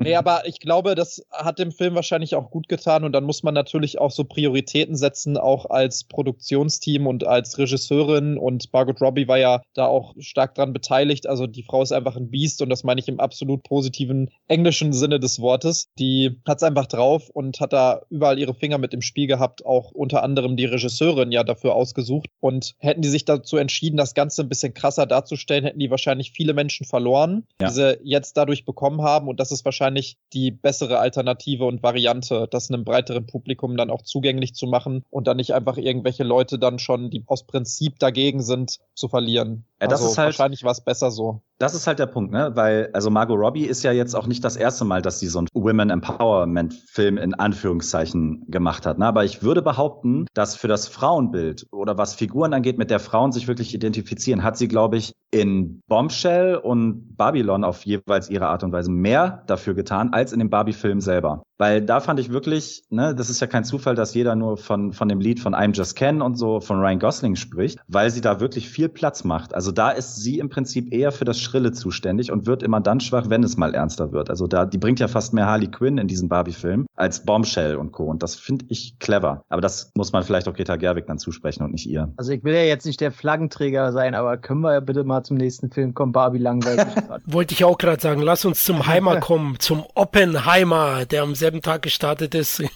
Nee, aber ich glaube, das hat dem Film wahrscheinlich auch gut getan und dann muss man natürlich auch so Prioritäten setzen, auch als Produktionsteam und als Regisseurin und Margot Robbie war ja da auch stark dran beteiligt. Also die Frau ist einfach ein Biest und das meine ich im absolut positiven englischen Sinne des Wortes. Die hat es einfach drauf und hat da überall ihre Finger mit im Spiel gehabt, auch unter anderem die Regisseurin ja dafür ausgesucht. Und hätten die sich dazu entschieden, das Ganze ein bisschen krasser darzustellen, hätten die wahrscheinlich viele Menschen verloren, ja. die sie jetzt dadurch bekommen haben haben. Und das ist wahrscheinlich die bessere Alternative und Variante, das einem breiteren Publikum dann auch zugänglich zu machen und dann nicht einfach irgendwelche Leute dann schon, die aus Prinzip dagegen sind, zu verlieren. Ja, das also ist halt, wahrscheinlich war es besser so. Das ist halt der Punkt, ne? Weil, also Margot Robbie ist ja jetzt auch nicht das erste Mal, dass sie so einen Women Empowerment Film in Anführungszeichen gemacht hat. Ne? Aber ich würde behaupten, dass für das Frauenbild oder was Figuren angeht, mit der Frauen sich wirklich identifizieren, hat sie, glaube ich, in Bombshell und Babylon auf jeweils ihre Art und Weise mehr dafür getan als in dem Barbie-Film selber. Weil da fand ich wirklich, ne, das ist ja kein Zufall, dass jeder nur von, von dem Lied von I'm Just Ken und so von Ryan Gosling spricht, weil sie da wirklich viel Platz macht. Also da ist sie im Prinzip eher für das Schrille zuständig und wird immer dann schwach, wenn es mal ernster wird. Also da, die bringt ja fast mehr Harley Quinn in diesem Barbie-Film als Bombshell und Co. Und das finde ich clever. Aber das muss man vielleicht auch Greta Gerwig dann zusprechen und nicht ihr. Also ich will ja jetzt nicht der Flaggenträger sein, aber können wir ja bitte mal zum nächsten Film kommen, Barbie langweilig. Wollte ich auch gerade sagen, lass uns zum Heimer kommen, zum Oppenheimer, der am selben Tag gestartet ist, ein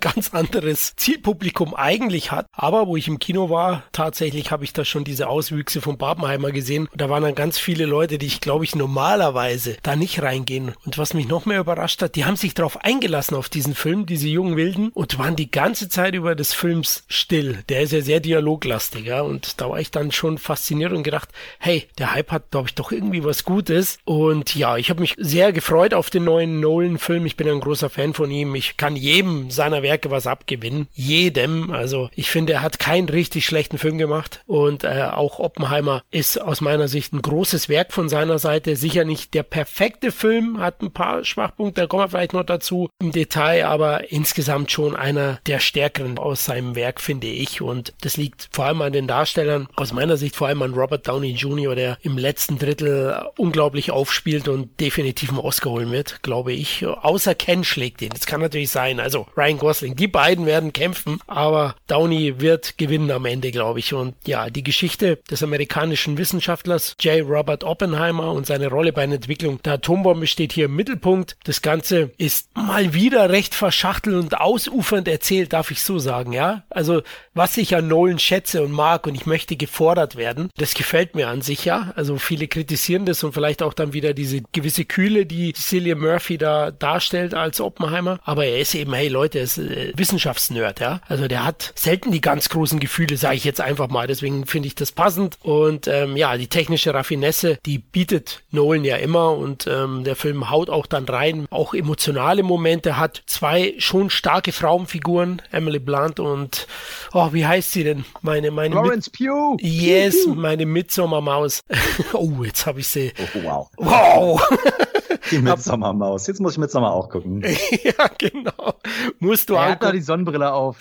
ganz anderes Zielpublikum eigentlich hat. Aber wo ich im Kino war, tatsächlich habe ich da schon diese Auswüchse von Barbenheimer gesehen. Und da waren dann ganz viele Leute, die ich glaube ich normalerweise da nicht reingehen. Und was mich noch mehr überrascht hat, die haben sich darauf eingelassen auf diesen Film, diese jungen Wilden, und waren die ganze Zeit über des Films still. Der ist ja sehr dialoglastig, ja. Und da war ich dann schon fasziniert und gedacht, hey, der Hype hat, glaube ich, doch irgendwie was Gutes. Und ja, ich habe mich sehr gefreut auf den neuen Nolan-Film. Ich bin ein großer Fan von ihm. Ich kann jedem seiner Werke was abgewinnen. Jedem. Also ich finde, er hat keinen richtig schlechten Film gemacht. Und äh, auch Oppenheimer ist aus meiner Sicht ein großes Werk von seiner Seite. Sicher nicht der perfekte Film, hat ein paar Schwachpunkte, da kommen wir vielleicht noch dazu im Detail, aber insgesamt schon einer der stärkeren aus seinem Werk, finde ich. Und das liegt vor allem an den Darstellern. Aus meiner Sicht vor allem an Robert Downey Jr., der im letzten Drittel unglaublich aufspielt und definitiv einen Oscar holen wird, glaube ich. Außer Ken schlägt ihn. Das kann natürlich sein. Also Ryan Gosling. Die beiden werden kämpfen, aber Downey wird gewinnen am Ende, glaube ich. Und ja, die Geschichte des amerikanischen Wissenschaftlers J. Robert Oppenheimer und seine Rolle bei der Entwicklung der Atombombe steht hier im Mittelpunkt. Das Ganze ist mal wieder recht verschachtelt und ausufernd erzählt, darf ich so sagen, ja. Also was ich an Nolan schätze und mag und ich möchte gefordert werden, das gefällt mir an sich ja. Also viele kritisieren das und vielleicht auch dann wieder diese gewisse Kühle, die Cillian Murphy da darstellt als Oppenheimer. Aber er ist eben, hey Leute, er ist äh, Wissenschaftsnerd, ja. Also der hat selten die ganz großen Gefühle, sage ich jetzt einfach mal. Deswegen finde ich das passend. Und ähm, ja, die technische Raffinesse, die bietet Nolan ja immer und ähm, der Film haut auch dann rein. Auch emotionale Momente hat zwei schon starke Frauenfiguren, Emily Blunt und oh, wie heißt sie denn? Meine, meine Florence Mit Pugh. Yes, meine Midsommermaus. oh, jetzt habe ich sie. Oh, wow. Wow. Die Midsommermaus. Jetzt muss ich Midsommer auch gucken. ja, genau. Musst du Er hat doch angucken. die Sonnenbrille auf.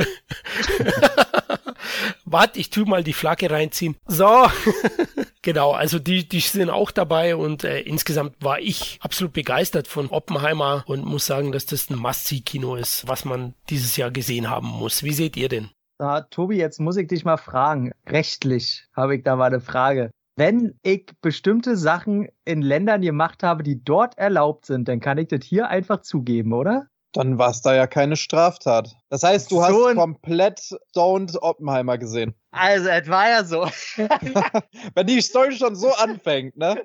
Warte, ich tu mal die Flagge reinziehen. So. genau, also die, die sind auch dabei und äh, insgesamt war ich absolut begeistert von Oppenheimer und muss sagen, dass das ein Must-See-Kino ist, was man dieses Jahr gesehen haben muss. Wie seht ihr denn? Ah, Tobi, jetzt muss ich dich mal fragen. Rechtlich habe ich da mal eine Frage. Wenn ich bestimmte Sachen in Ländern gemacht habe, die dort erlaubt sind, dann kann ich das hier einfach zugeben, oder? Dann war es da ja keine Straftat. Das heißt, du hast komplett Don't Oppenheimer gesehen. Also, es war ja so. Wenn die Story schon so anfängt, ne?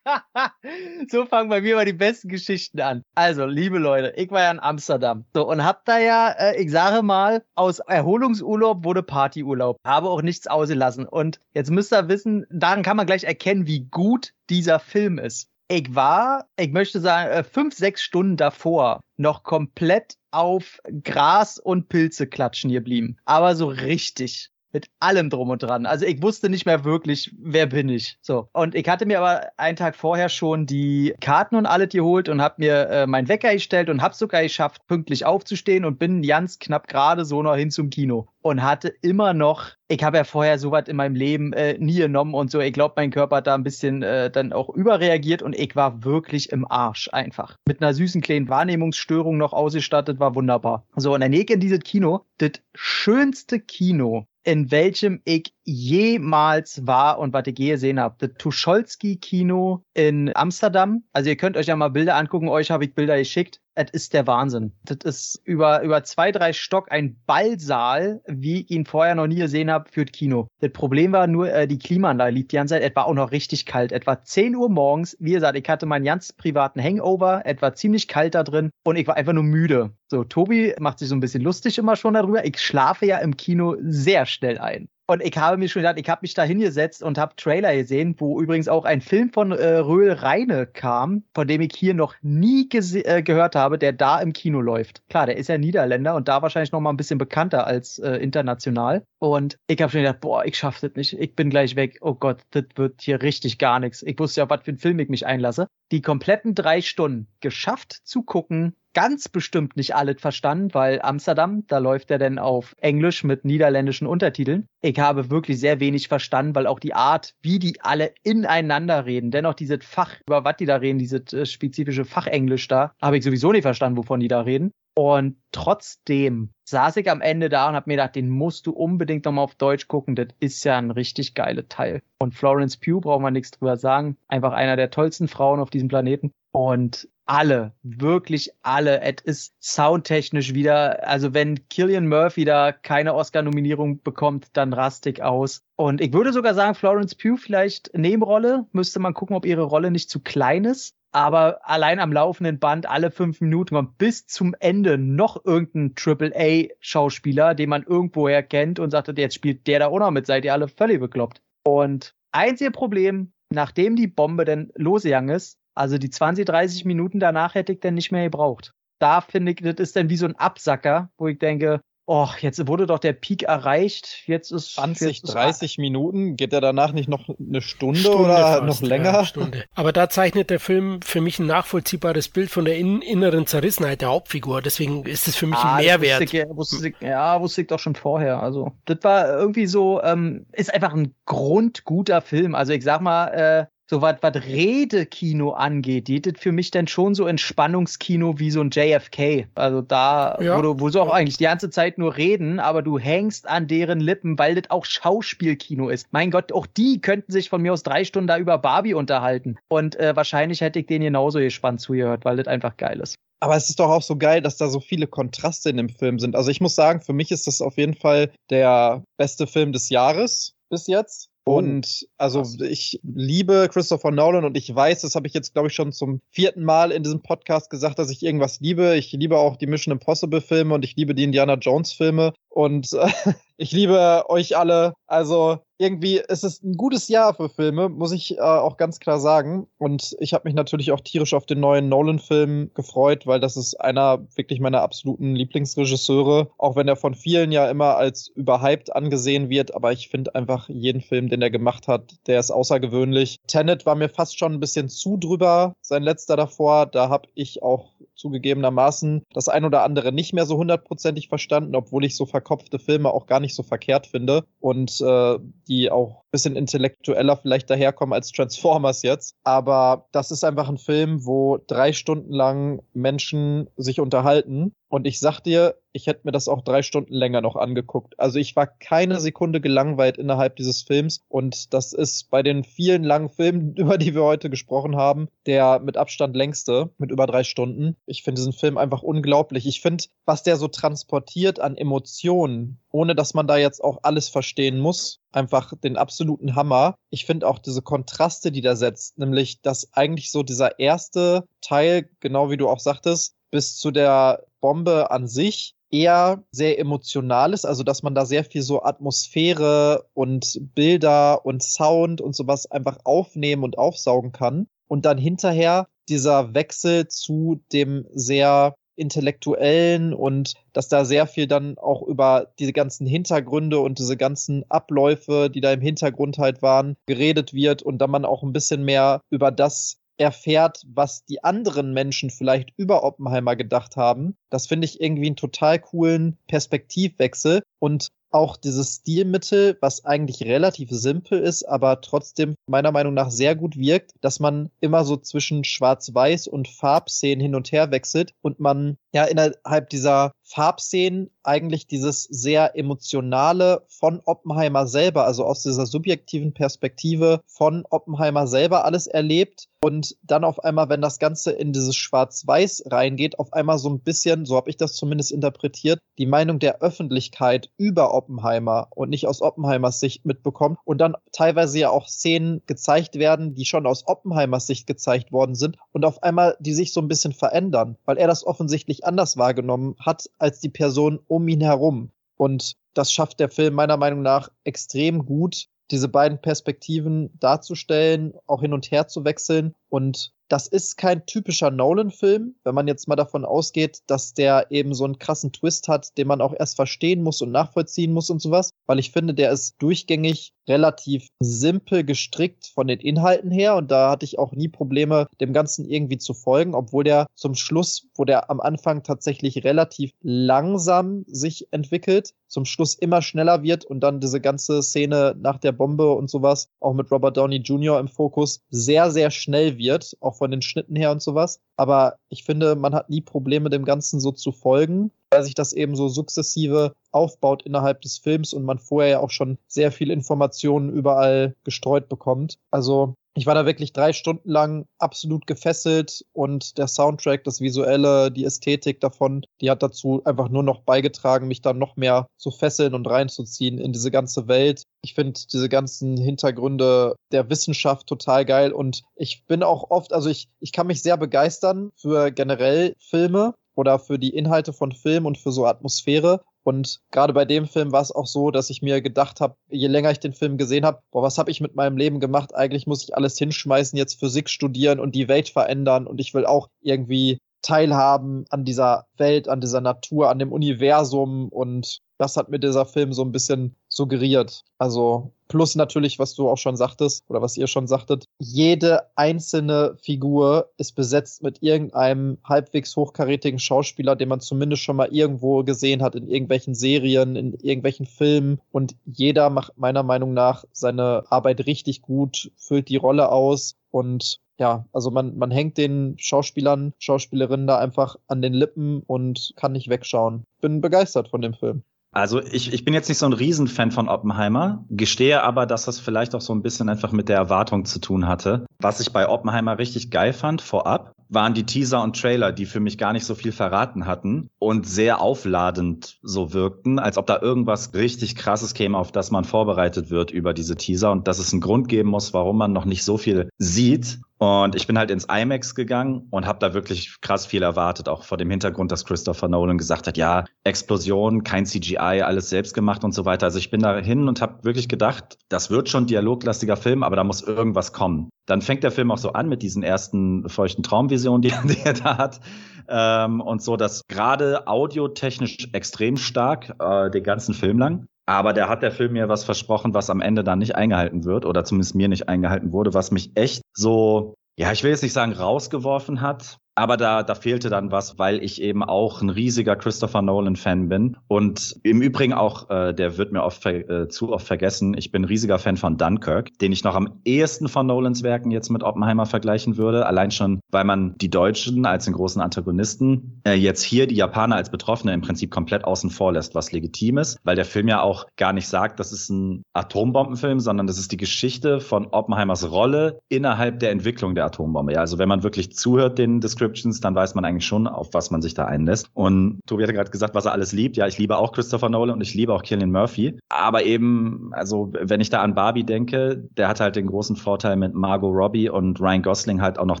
so fangen bei mir mal die besten Geschichten an. Also, liebe Leute, ich war ja in Amsterdam. So, und hab da ja, äh, ich sage mal, aus Erholungsurlaub wurde Partyurlaub. Habe auch nichts ausgelassen. Und jetzt müsst ihr wissen, daran kann man gleich erkennen, wie gut dieser Film ist. Ich war, ich möchte sagen, äh, fünf, sechs Stunden davor noch komplett auf Gras und Pilze klatschen geblieben. Aber so richtig. Mit allem drum und dran. Also ich wusste nicht mehr wirklich, wer bin ich. So. Und ich hatte mir aber einen Tag vorher schon die Karten und alles geholt und hab mir äh, meinen Wecker gestellt und hab's sogar geschafft, pünktlich aufzustehen und bin ganz knapp gerade so noch hin zum Kino. Und hatte immer noch, ich habe ja vorher sowas in meinem Leben äh, nie genommen und so. Ich glaube, mein Körper hat da ein bisschen äh, dann auch überreagiert und ich war wirklich im Arsch einfach. Mit einer süßen kleinen Wahrnehmungsstörung noch ausgestattet, war wunderbar. So, und dann ich in dieses Kino, das schönste Kino in welchem ich jemals war und was ich je gesehen habe. Das Tucholsky-Kino in Amsterdam. Also ihr könnt euch ja mal Bilder angucken, euch habe ich Bilder geschickt. Es ist der Wahnsinn. Das ist über, über zwei, drei Stock ein Ballsaal, wie ich ihn vorher noch nie gesehen habe, für das Kino. Das Problem war nur, äh, die Klimaanlage lief die ganze Zeit, etwa auch noch richtig kalt. Etwa 10 Uhr morgens, wie gesagt, ich hatte meinen ganz privaten Hangover, etwa ziemlich kalt da drin und ich war einfach nur müde. So, Tobi macht sich so ein bisschen lustig immer schon darüber. Ich schlafe ja im Kino sehr schnell ein. Und ich habe mir schon gedacht, ich habe mich da hingesetzt und habe Trailer gesehen, wo übrigens auch ein Film von äh, Röhl Reine kam, von dem ich hier noch nie äh, gehört habe, der da im Kino läuft. Klar, der ist ja Niederländer und da wahrscheinlich noch mal ein bisschen bekannter als äh, international. Und ich habe schon gedacht, boah, ich schaff das nicht, ich bin gleich weg. Oh Gott, das wird hier richtig gar nichts. Ich wusste ja, was für einen Film ich mich einlasse. Die kompletten drei Stunden geschafft zu gucken, ganz bestimmt nicht alles verstanden, weil Amsterdam, da läuft er denn auf Englisch mit niederländischen Untertiteln. Ich habe wirklich sehr wenig verstanden, weil auch die Art, wie die alle ineinander reden, dennoch dieses Fach, über was die da reden, dieses äh, spezifische Fachenglisch da, habe ich sowieso nicht verstanden, wovon die da reden. Und trotzdem saß ich am Ende da und habe mir gedacht, den musst du unbedingt nochmal auf Deutsch gucken. Das ist ja ein richtig geiler Teil. Und Florence Pugh braucht man nichts drüber sagen. Einfach einer der tollsten Frauen auf diesem Planeten. Und alle, wirklich alle. Es ist soundtechnisch wieder, also wenn Killian Murphy da keine Oscar-Nominierung bekommt, dann rastig aus. Und ich würde sogar sagen, Florence Pugh vielleicht Nebenrolle. Müsste man gucken, ob ihre Rolle nicht zu klein ist aber allein am laufenden Band alle fünf Minuten kommt bis zum Ende noch irgendein Triple-A-Schauspieler, den man irgendwoher kennt und sagt, jetzt spielt der da auch noch mit, seid ihr alle völlig bekloppt. Und einzige Problem, nachdem die Bombe denn losgegangen ist, also die 20, 30 Minuten danach hätte ich dann nicht mehr gebraucht. Da finde ich, das ist dann wie so ein Absacker, wo ich denke, Och, jetzt wurde doch der Peak erreicht. Jetzt ist 20, jetzt 30 ist, Minuten. Geht er danach nicht noch eine Stunde, Stunde oder fast, noch länger? Ja, Stunde. Aber da zeichnet der Film für mich ein nachvollziehbares Bild von der in inneren Zerrissenheit der Hauptfigur. Deswegen ist es für mich ah, ein Mehrwert. Wusste ich, wusste ich, ja, wusste ich doch schon vorher. Also, das war irgendwie so, ähm, ist einfach ein grundguter Film. Also ich sag mal, äh, so was was Redekino angeht, geht es für mich dann schon so Entspannungskino wie so ein JFK. Also da, ja. wo, du, wo sie auch eigentlich die ganze Zeit nur reden, aber du hängst an deren Lippen, weil das auch Schauspielkino ist. Mein Gott, auch die könnten sich von mir aus drei Stunden da über Barbie unterhalten. Und äh, wahrscheinlich hätte ich den genauso gespannt zugehört, weil das einfach geil ist. Aber es ist doch auch so geil, dass da so viele Kontraste in dem Film sind. Also ich muss sagen, für mich ist das auf jeden Fall der beste Film des Jahres bis jetzt. Oh. Und also ich liebe Christopher Nolan und ich weiß, das habe ich jetzt, glaube ich, schon zum vierten Mal in diesem Podcast gesagt, dass ich irgendwas liebe. Ich liebe auch die Mission Impossible Filme und ich liebe die Indiana Jones Filme. Und äh, ich liebe euch alle. Also irgendwie ist es ein gutes Jahr für Filme, muss ich äh, auch ganz klar sagen. Und ich habe mich natürlich auch tierisch auf den neuen Nolan-Film gefreut, weil das ist einer wirklich meiner absoluten Lieblingsregisseure. Auch wenn er von vielen ja immer als überhyped angesehen wird. Aber ich finde einfach jeden Film, den er gemacht hat, der ist außergewöhnlich. Tenet war mir fast schon ein bisschen zu drüber, sein letzter davor. Da habe ich auch zugegebenermaßen das ein oder andere nicht mehr so hundertprozentig verstanden, obwohl ich so verkopfte Filme auch gar nicht so verkehrt finde und äh, die auch ein bisschen intellektueller vielleicht daherkommen als Transformers jetzt. Aber das ist einfach ein Film, wo drei Stunden lang Menschen sich unterhalten und ich sag dir, ich hätte mir das auch drei Stunden länger noch angeguckt. Also ich war keine Sekunde gelangweilt innerhalb dieses Films. Und das ist bei den vielen langen Filmen, über die wir heute gesprochen haben, der mit Abstand längste, mit über drei Stunden. Ich finde diesen Film einfach unglaublich. Ich finde, was der so transportiert an Emotionen, ohne dass man da jetzt auch alles verstehen muss, einfach den absoluten Hammer. Ich finde auch diese Kontraste, die da setzt, nämlich, dass eigentlich so dieser erste Teil, genau wie du auch sagtest, bis zu der Bombe an sich eher sehr emotional ist, also dass man da sehr viel so Atmosphäre und Bilder und Sound und sowas einfach aufnehmen und aufsaugen kann. Und dann hinterher dieser Wechsel zu dem sehr intellektuellen und dass da sehr viel dann auch über diese ganzen Hintergründe und diese ganzen Abläufe, die da im Hintergrund halt waren, geredet wird und dann man auch ein bisschen mehr über das erfährt, was die anderen Menschen vielleicht über Oppenheimer gedacht haben. Das finde ich irgendwie einen total coolen Perspektivwechsel und auch dieses Stilmittel, was eigentlich relativ simpel ist, aber trotzdem meiner Meinung nach sehr gut wirkt, dass man immer so zwischen Schwarz-Weiß und Farbszenen hin und her wechselt und man ja innerhalb dieser Farbszenen eigentlich dieses sehr emotionale von Oppenheimer selber, also aus dieser subjektiven Perspektive von Oppenheimer selber alles erlebt und dann auf einmal, wenn das Ganze in dieses Schwarz-Weiß reingeht, auf einmal so ein bisschen, so habe ich das zumindest interpretiert, die Meinung der Öffentlichkeit über Oppenheimer und nicht aus Oppenheimers Sicht mitbekommt und dann teilweise ja auch Szenen gezeigt werden, die schon aus Oppenheimers Sicht gezeigt worden sind und auf einmal die sich so ein bisschen verändern, weil er das offensichtlich anders wahrgenommen hat als die Person um ihn herum. Und das schafft der Film meiner Meinung nach extrem gut, diese beiden Perspektiven darzustellen, auch hin und her zu wechseln. Und das ist kein typischer Nolan-Film, wenn man jetzt mal davon ausgeht, dass der eben so einen krassen Twist hat, den man auch erst verstehen muss und nachvollziehen muss und sowas, weil ich finde, der ist durchgängig relativ simpel gestrickt von den Inhalten her und da hatte ich auch nie Probleme, dem Ganzen irgendwie zu folgen, obwohl der zum Schluss, wo der am Anfang tatsächlich relativ langsam sich entwickelt, zum Schluss immer schneller wird und dann diese ganze Szene nach der Bombe und sowas, auch mit Robert Downey Jr. im Fokus, sehr, sehr schnell wird, auch von den Schnitten her und sowas. Aber ich finde, man hat nie Probleme, dem Ganzen so zu folgen, weil sich das eben so sukzessive aufbaut innerhalb des Films und man vorher ja auch schon sehr viel Informationen überall gestreut bekommt. Also ich war da wirklich drei Stunden lang absolut gefesselt und der Soundtrack, das Visuelle, die Ästhetik davon, die hat dazu einfach nur noch beigetragen, mich dann noch mehr zu fesseln und reinzuziehen in diese ganze Welt. Ich finde diese ganzen Hintergründe der Wissenschaft total geil und ich bin auch oft, also ich, ich kann mich sehr begeistern für generell Filme oder für die Inhalte von Film und für so Atmosphäre. Und gerade bei dem Film war es auch so, dass ich mir gedacht habe, je länger ich den Film gesehen habe, boah, was habe ich mit meinem Leben gemacht? Eigentlich muss ich alles hinschmeißen, jetzt Physik studieren und die Welt verändern und ich will auch irgendwie teilhaben an dieser Welt, an dieser Natur, an dem Universum und das hat mir dieser Film so ein bisschen suggeriert. Also plus natürlich, was du auch schon sagtest oder was ihr schon sagtet, jede einzelne Figur ist besetzt mit irgendeinem halbwegs hochkarätigen Schauspieler, den man zumindest schon mal irgendwo gesehen hat in irgendwelchen Serien, in irgendwelchen Filmen und jeder macht meiner Meinung nach seine Arbeit richtig gut, füllt die Rolle aus und ja, also man, man hängt den Schauspielern, Schauspielerinnen da einfach an den Lippen und kann nicht wegschauen. Bin begeistert von dem Film. Also ich, ich bin jetzt nicht so ein Riesenfan von Oppenheimer, gestehe aber, dass das vielleicht auch so ein bisschen einfach mit der Erwartung zu tun hatte. Was ich bei Oppenheimer richtig geil fand vorab, waren die Teaser und Trailer, die für mich gar nicht so viel verraten hatten und sehr aufladend so wirkten, als ob da irgendwas richtig krasses käme, auf das man vorbereitet wird über diese Teaser und dass es einen Grund geben muss, warum man noch nicht so viel sieht. Und ich bin halt ins IMAX gegangen und habe da wirklich krass viel erwartet, auch vor dem Hintergrund, dass Christopher Nolan gesagt hat, ja, Explosion, kein CGI, alles selbst gemacht und so weiter. Also ich bin da hin und habe wirklich gedacht, das wird schon dialoglastiger Film, aber da muss irgendwas kommen. Dann fängt der Film auch so an mit diesen ersten feuchten Traumvisionen, die, die er da hat. Ähm, und so, dass gerade audiotechnisch extrem stark äh, den ganzen Film lang. Aber der hat der Film mir was versprochen, was am Ende dann nicht eingehalten wird oder zumindest mir nicht eingehalten wurde, was mich echt so, ja, ich will jetzt nicht sagen rausgeworfen hat, aber da, da fehlte dann was, weil ich eben auch ein riesiger Christopher Nolan-Fan bin. Und im Übrigen auch, äh, der wird mir oft äh, zu oft vergessen, ich bin ein riesiger Fan von Dunkirk, den ich noch am ehesten von Nolans Werken jetzt mit Oppenheimer vergleichen würde. Allein schon, weil man die Deutschen als den großen Antagonisten äh, jetzt hier die Japaner als Betroffene im Prinzip komplett außen vor lässt, was legitim ist, weil der Film ja auch gar nicht sagt, das ist ein Atombombenfilm, sondern das ist die Geschichte von Oppenheimers Rolle innerhalb der Entwicklung der Atombombe. Ja, also wenn man wirklich zuhört den Description Descriptions, dann weiß man eigentlich schon, auf was man sich da einlässt. Und Tobi hatte gerade gesagt, was er alles liebt. Ja, ich liebe auch Christopher Nolan und ich liebe auch Killian Murphy. Aber eben, also wenn ich da an Barbie denke, der hat halt den großen Vorteil mit Margot Robbie und Ryan Gosling halt auch noch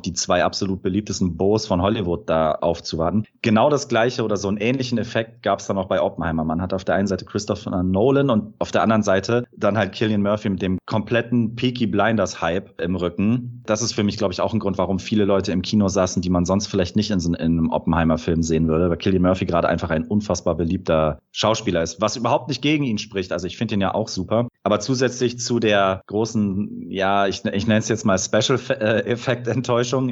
die zwei absolut beliebtesten Bows von Hollywood da aufzuwarten. Genau das gleiche oder so einen ähnlichen Effekt gab es dann auch bei Oppenheimer. Man hat auf der einen Seite Christopher Nolan und auf der anderen Seite dann halt Killian Murphy mit dem kompletten Peaky Blinders Hype im Rücken. Das ist für mich, glaube ich, auch ein Grund, warum viele Leute im Kino saßen, die man sonst sonst vielleicht nicht in, so, in einem Oppenheimer-Film sehen würde, weil Killian Murphy gerade einfach ein unfassbar beliebter Schauspieler ist, was überhaupt nicht gegen ihn spricht. Also ich finde ihn ja auch super. Aber zusätzlich zu der großen, ja, ich, ich nenne es jetzt mal Special äh,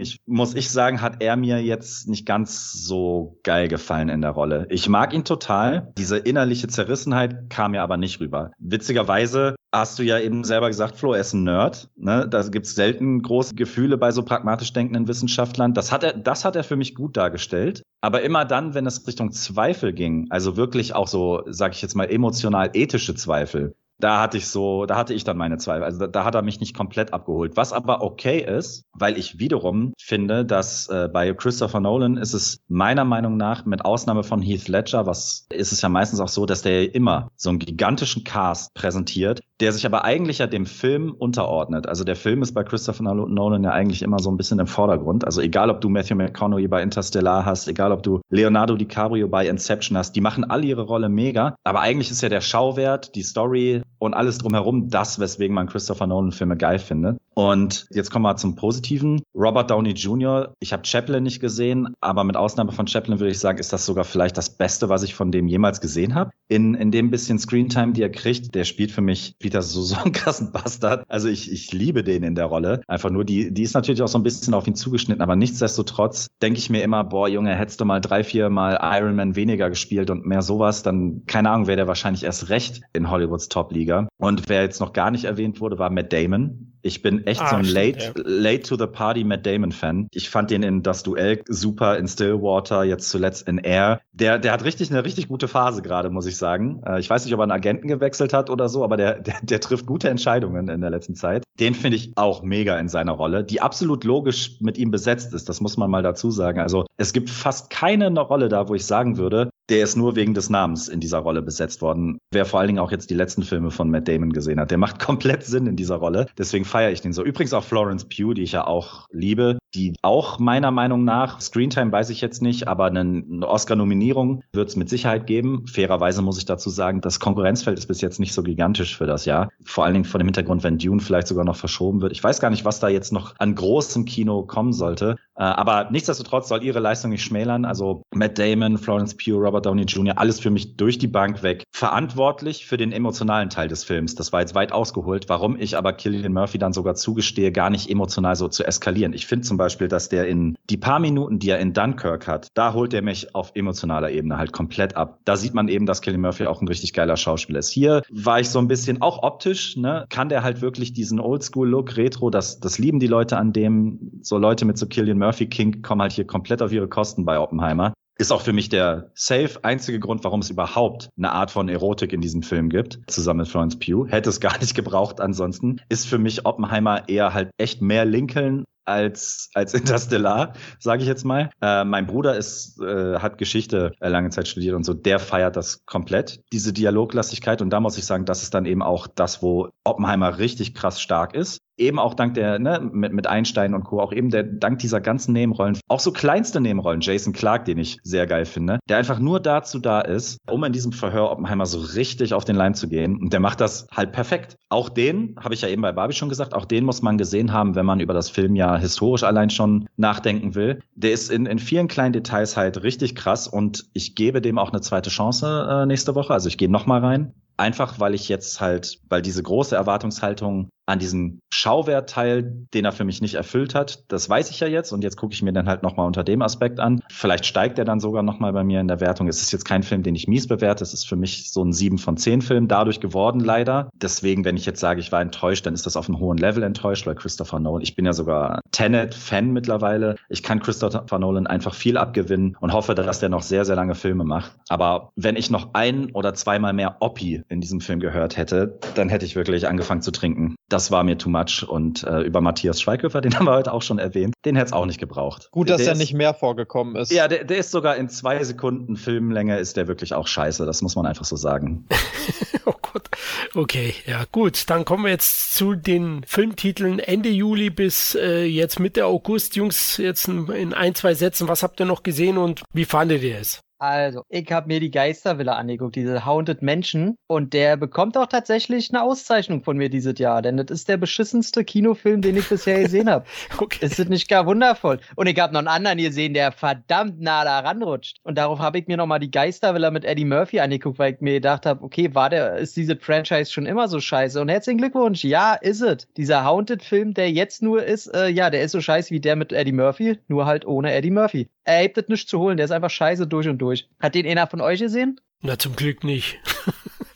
ich muss ich sagen, hat er mir jetzt nicht ganz so geil gefallen in der Rolle. Ich mag ihn total. Diese innerliche Zerrissenheit kam mir aber nicht rüber. Witzigerweise hast du ja eben selber gesagt, Flo, er ist ein Nerd. Ne? Da gibt es selten große Gefühle bei so pragmatisch denkenden Wissenschaftlern. Das hat er, das hat er für mich gut dargestellt. Aber immer dann, wenn es Richtung Zweifel ging, also wirklich auch so, sag ich jetzt mal, emotional ethische Zweifel, da hatte ich so, da hatte ich dann meine Zweifel. Also da, da, hat er mich nicht komplett abgeholt. Was aber okay ist, weil ich wiederum finde, dass äh, bei Christopher Nolan ist es meiner Meinung nach, mit Ausnahme von Heath Ledger, was ist es ja meistens auch so, dass der immer so einen gigantischen Cast präsentiert, der sich aber eigentlich ja dem Film unterordnet. Also der Film ist bei Christopher Nolan ja eigentlich immer so ein bisschen im Vordergrund. Also egal, ob du Matthew McConaughey bei Interstellar hast, egal, ob du Leonardo DiCaprio bei Inception hast, die machen alle ihre Rolle mega. Aber eigentlich ist ja der Schauwert, die Story, und alles drumherum das, weswegen man Christopher Nolan Filme geil findet. Und jetzt kommen wir zum Positiven. Robert Downey Jr., ich habe Chaplin nicht gesehen, aber mit Ausnahme von Chaplin würde ich sagen, ist das sogar vielleicht das Beste, was ich von dem jemals gesehen habe. In, in dem bisschen Screentime, die er kriegt, der spielt für mich wieder so, so einen krassen Bastard. Also ich, ich liebe den in der Rolle. Einfach nur, die, die ist natürlich auch so ein bisschen auf ihn zugeschnitten, aber nichtsdestotrotz denke ich mir immer, boah, Junge, hättest du mal drei, vier Mal Iron Man weniger gespielt und mehr sowas, dann, keine Ahnung, wäre der wahrscheinlich erst recht in Hollywoods Top-Liga. Und wer jetzt noch gar nicht erwähnt wurde, war Matt Damon. Ich bin echt ah, so ein stimmt, late, ja. late to the party Matt Damon Fan. Ich fand den in das Duell super in Stillwater, jetzt zuletzt in Air. Der, der hat richtig eine richtig gute Phase gerade, muss ich sagen. Äh, ich weiß nicht, ob er einen Agenten gewechselt hat oder so, aber der, der, der trifft gute Entscheidungen in der letzten Zeit. Den finde ich auch mega in seiner Rolle, die absolut logisch mit ihm besetzt ist. Das muss man mal dazu sagen. Also es gibt fast keine Rolle da, wo ich sagen würde, der ist nur wegen des Namens in dieser Rolle besetzt worden. Wer vor allen Dingen auch jetzt die letzten Filme von Matt Damon gesehen hat, der macht komplett Sinn in dieser Rolle. Deswegen feiere ich den so. Übrigens auch Florence Pugh, die ich ja auch liebe, die auch meiner Meinung nach, Screentime weiß ich jetzt nicht, aber eine Oscar-Nominierung wird es mit Sicherheit geben. Fairerweise muss ich dazu sagen, das Konkurrenzfeld ist bis jetzt nicht so gigantisch für das Jahr. Vor allen Dingen vor dem Hintergrund, wenn Dune vielleicht sogar noch verschoben wird. Ich weiß gar nicht, was da jetzt noch an großem Kino kommen sollte. Äh, aber nichtsdestotrotz soll ihre Leistung nicht schmälern. Also Matt Damon, Florence Pugh, Robert Downey Jr., alles für mich durch die Bank weg. Verantwortlich für den emotionalen Teil des Films. Das war jetzt weit ausgeholt. Warum ich aber Killian Murphy dann sogar zugestehe, gar nicht emotional so zu eskalieren. Ich finde zum Beispiel, dass der in die paar Minuten, die er in Dunkirk hat, da holt er mich auf emotionaler Ebene halt komplett ab. Da sieht man eben, dass Killian Murphy auch ein richtig geiler Schauspieler ist. Hier war ich so ein bisschen auch optisch, ne, kann der halt wirklich diesen Oldschool-Look, Retro, das, das lieben die Leute an dem, so Leute mit so Killian Murphy King kommen halt hier komplett auf ihre Kosten bei Oppenheimer. Ist auch für mich der safe einzige Grund, warum es überhaupt eine Art von Erotik in diesem Film gibt, zusammen mit Florence Pugh. Hätte es gar nicht gebraucht ansonsten. Ist für mich Oppenheimer eher halt echt mehr Lincoln als als Interstellar, sage ich jetzt mal. Äh, mein Bruder ist äh, hat Geschichte äh, lange Zeit studiert und so, der feiert das komplett, diese Dialoglastigkeit und da muss ich sagen, das ist dann eben auch das, wo Oppenheimer richtig krass stark ist eben auch dank der, ne, mit, mit Einstein und Co., auch eben der, dank dieser ganzen Nebenrollen, auch so kleinste Nebenrollen, Jason Clark, den ich sehr geil finde, der einfach nur dazu da ist, um in diesem Verhör Oppenheimer so richtig auf den Leim zu gehen. Und der macht das halt perfekt. Auch den, habe ich ja eben bei Barbie schon gesagt, auch den muss man gesehen haben, wenn man über das Filmjahr historisch allein schon nachdenken will. Der ist in, in vielen kleinen Details halt richtig krass und ich gebe dem auch eine zweite Chance äh, nächste Woche. Also ich gehe nochmal rein. Einfach weil ich jetzt halt, weil diese große Erwartungshaltung an diesen Schauwertteil, den er für mich nicht erfüllt hat. Das weiß ich ja jetzt und jetzt gucke ich mir dann halt nochmal unter dem Aspekt an. Vielleicht steigt er dann sogar nochmal bei mir in der Wertung. Es ist jetzt kein Film, den ich mies bewerte. Es ist für mich so ein 7 von 10 Film dadurch geworden, leider. Deswegen, wenn ich jetzt sage, ich war enttäuscht, dann ist das auf einem hohen Level enttäuscht, weil Christopher Nolan, ich bin ja sogar Tenet-Fan mittlerweile. Ich kann Christopher Nolan einfach viel abgewinnen und hoffe, dass der noch sehr, sehr lange Filme macht. Aber wenn ich noch ein oder zweimal mehr Oppi in diesem Film gehört hätte, dann hätte ich wirklich angefangen zu trinken das war mir too much. Und äh, über Matthias Schweighöfer, den haben wir heute auch schon erwähnt, den hätte es auch nicht gebraucht. Gut, dass der er ist, nicht mehr vorgekommen ist. Ja, der, der ist sogar in zwei Sekunden Filmlänge, ist der wirklich auch scheiße. Das muss man einfach so sagen. oh Gott. Okay, ja gut. Dann kommen wir jetzt zu den Filmtiteln Ende Juli bis äh, jetzt Mitte August. Jungs, jetzt in, in ein, zwei Sätzen, was habt ihr noch gesehen und wie fandet ihr es? Also, ich habe mir die Geistervilla angeguckt, diese Haunted Menschen. Und der bekommt auch tatsächlich eine Auszeichnung von mir dieses Jahr, denn das ist der beschissenste Kinofilm, den ich bisher gesehen habe. okay. Ist das nicht gar wundervoll? Und ich habe noch einen anderen gesehen, der verdammt nah da ranrutscht. Und darauf habe ich mir nochmal die Geistervilla mit Eddie Murphy angeguckt, weil ich mir gedacht habe, okay, war der, ist diese Franchise schon immer so scheiße? Und herzlichen Glückwunsch, ja, ist es. Dieser Haunted-Film, der jetzt nur ist, äh, ja, der ist so scheiße wie der mit Eddie Murphy, nur halt ohne Eddie Murphy. Er hebt das nicht zu holen, der ist einfach scheiße durch und durch durch. Hat den einer von euch gesehen? Na, zum Glück nicht.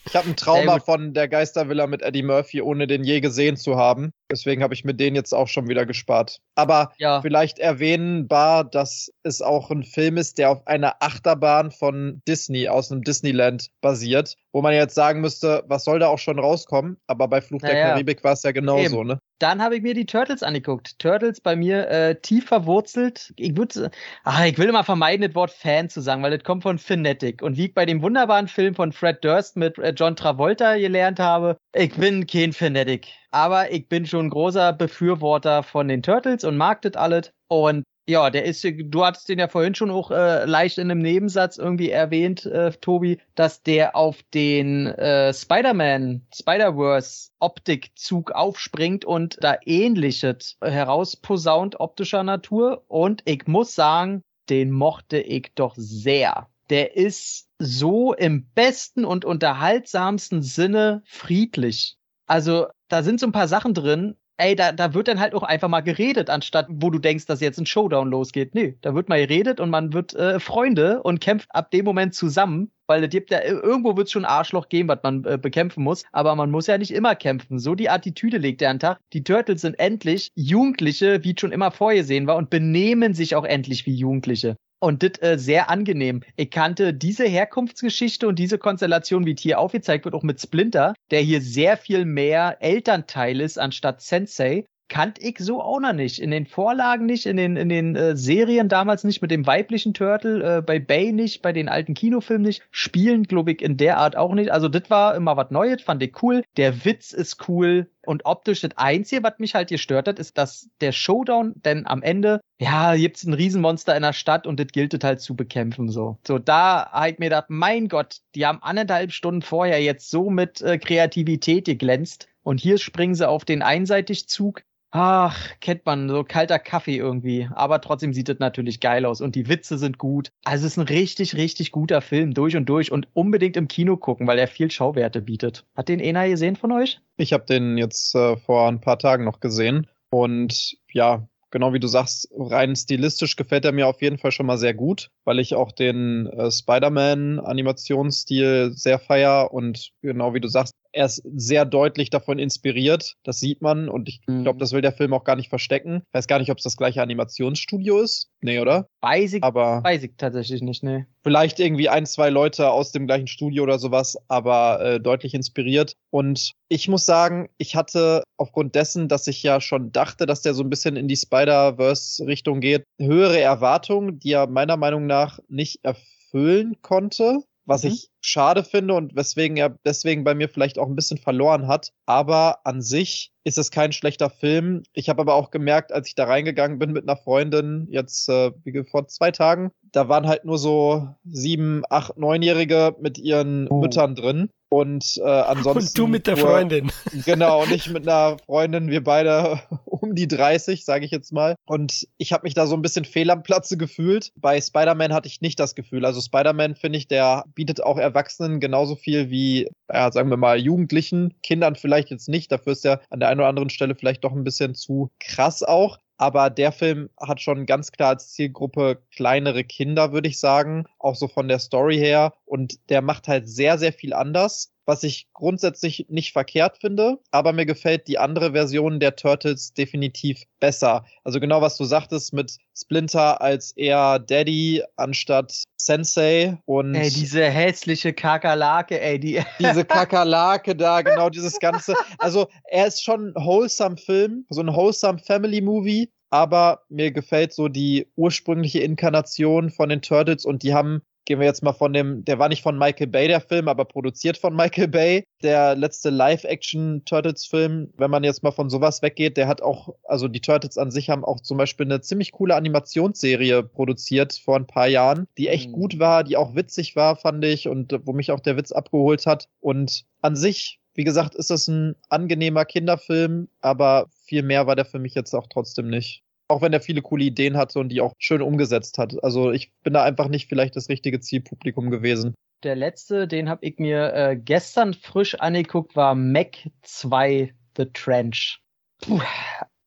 ich habe ein Trauma von der Geistervilla mit Eddie Murphy, ohne den je gesehen zu haben. Deswegen habe ich mir den jetzt auch schon wieder gespart. Aber ja. vielleicht erwähnenbar, dass es auch ein Film ist, der auf einer Achterbahn von Disney aus einem Disneyland basiert, wo man jetzt sagen müsste, was soll da auch schon rauskommen? Aber bei Fluch naja. der Karibik war es ja genauso, ne? Dann habe ich mir die Turtles angeguckt. Turtles bei mir äh, tief verwurzelt. Ich würde, ach, ich will immer vermeiden, das Wort Fan zu sagen, weil das kommt von Finetic. Und wie ich bei dem wunderbaren Film von Fred Durst mit äh, John Travolta gelernt habe, ich bin kein Fanatic. Aber ich bin schon großer Befürworter von den Turtles und mag das alles. Und Ja, der ist, du hattest den ja vorhin schon auch äh, leicht in einem Nebensatz irgendwie erwähnt, äh, Tobi, dass der auf den äh, Spider-Man, Spider-Verse Optikzug aufspringt und da ähnliches herausposaunt optischer Natur. Und ich muss sagen, den mochte ich doch sehr. Der ist so im besten und unterhaltsamsten Sinne friedlich. Also da sind so ein paar Sachen drin, ey, da, da wird dann halt auch einfach mal geredet, anstatt wo du denkst, dass jetzt ein Showdown losgeht. Nee, da wird mal geredet und man wird äh, Freunde und kämpft ab dem Moment zusammen, weil es gibt ja, irgendwo wird es schon Arschloch geben, was man äh, bekämpfen muss, aber man muss ja nicht immer kämpfen. So die Attitüde legt er an den Tag. Die Turtles sind endlich Jugendliche, wie schon immer vorgesehen war und benehmen sich auch endlich wie Jugendliche. Und das äh, sehr angenehm. Ich kannte diese Herkunftsgeschichte und diese Konstellation, wie hier aufgezeigt wird, auch mit Splinter, der hier sehr viel mehr Elternteil ist anstatt Sensei kannte ich so auch noch nicht. In den Vorlagen nicht, in den, in den äh, Serien damals nicht, mit dem weiblichen Turtle, äh, bei Bay nicht, bei den alten Kinofilmen nicht, spielen, glaube ich, in der Art auch nicht. Also das war immer was Neues, fand ich cool. Der Witz ist cool. Und optisch das Einzige, was mich halt gestört hat, ist, dass der Showdown, denn am Ende, ja, gibt's ein Riesenmonster in der Stadt und das gilt halt zu bekämpfen, so. So, da ich mir gedacht, mein Gott, die haben anderthalb Stunden vorher jetzt so mit äh, Kreativität geglänzt. Und hier springen sie auf den Einseitigzug Ach, kennt man, so kalter Kaffee irgendwie. Aber trotzdem sieht es natürlich geil aus und die Witze sind gut. Also es ist ein richtig, richtig guter Film, durch und durch und unbedingt im Kino gucken, weil er viel Schauwerte bietet. Hat den Ena gesehen von euch? Ich habe den jetzt äh, vor ein paar Tagen noch gesehen und ja, genau wie du sagst, rein stilistisch gefällt er mir auf jeden Fall schon mal sehr gut, weil ich auch den äh, Spider-Man-Animationsstil sehr feier und genau wie du sagst, er ist sehr deutlich davon inspiriert. Das sieht man und ich glaube, mhm. das will der Film auch gar nicht verstecken. Ich weiß gar nicht, ob es das gleiche Animationsstudio ist. Nee, oder? Weiß ich, aber weiß ich tatsächlich nicht, nee. Vielleicht irgendwie ein, zwei Leute aus dem gleichen Studio oder sowas, aber äh, deutlich inspiriert. Und ich muss sagen, ich hatte aufgrund dessen, dass ich ja schon dachte, dass der so ein bisschen in die Spider-Verse-Richtung geht, höhere Erwartungen, die er meiner Meinung nach nicht erfüllen konnte was mhm. ich schade finde und weswegen er deswegen bei mir vielleicht auch ein bisschen verloren hat. Aber an sich ist es kein schlechter Film. Ich habe aber auch gemerkt, als ich da reingegangen bin mit einer Freundin, jetzt äh, wie vor zwei Tagen, da waren halt nur so sieben, acht, neunjährige mit ihren oh. Müttern drin. Und äh, ansonsten. Und du mit der nur, Freundin. Genau, und ich mit einer Freundin, wir beide um die 30, sage ich jetzt mal. Und ich habe mich da so ein bisschen fehl am Platze gefühlt. Bei Spider-Man hatte ich nicht das Gefühl. Also Spider-Man, finde ich, der bietet auch Erwachsenen genauso viel wie, ja, sagen wir mal, Jugendlichen. Kindern vielleicht jetzt nicht. Dafür ist er an der einen oder anderen Stelle vielleicht doch ein bisschen zu krass auch. Aber der Film hat schon ganz klar als Zielgruppe kleinere Kinder, würde ich sagen. Auch so von der Story her. Und der macht halt sehr, sehr viel anders was ich grundsätzlich nicht verkehrt finde, aber mir gefällt die andere Version der Turtles definitiv besser. Also genau was du sagtest mit Splinter als eher Daddy anstatt Sensei und ey diese hässliche Kakerlake, ey die diese Kakerlake da genau dieses ganze. Also er ist schon ein wholesome Film, so ein wholesome Family Movie, aber mir gefällt so die ursprüngliche Inkarnation von den Turtles und die haben gehen wir jetzt mal von dem, der war nicht von Michael Bay, der Film, aber produziert von Michael Bay. Der letzte Live-Action-Turtles-Film, wenn man jetzt mal von sowas weggeht, der hat auch, also die Turtles an sich haben auch zum Beispiel eine ziemlich coole Animationsserie produziert vor ein paar Jahren, die echt mhm. gut war, die auch witzig war, fand ich, und wo mich auch der Witz abgeholt hat. Und an sich wie gesagt, ist das ein angenehmer Kinderfilm, aber viel mehr war der für mich jetzt auch trotzdem nicht. Auch wenn er viele coole Ideen hatte und die auch schön umgesetzt hat. Also ich bin da einfach nicht vielleicht das richtige Zielpublikum gewesen. Der letzte, den habe ich mir äh, gestern frisch angeguckt, war Mac 2 The Trench. Puh,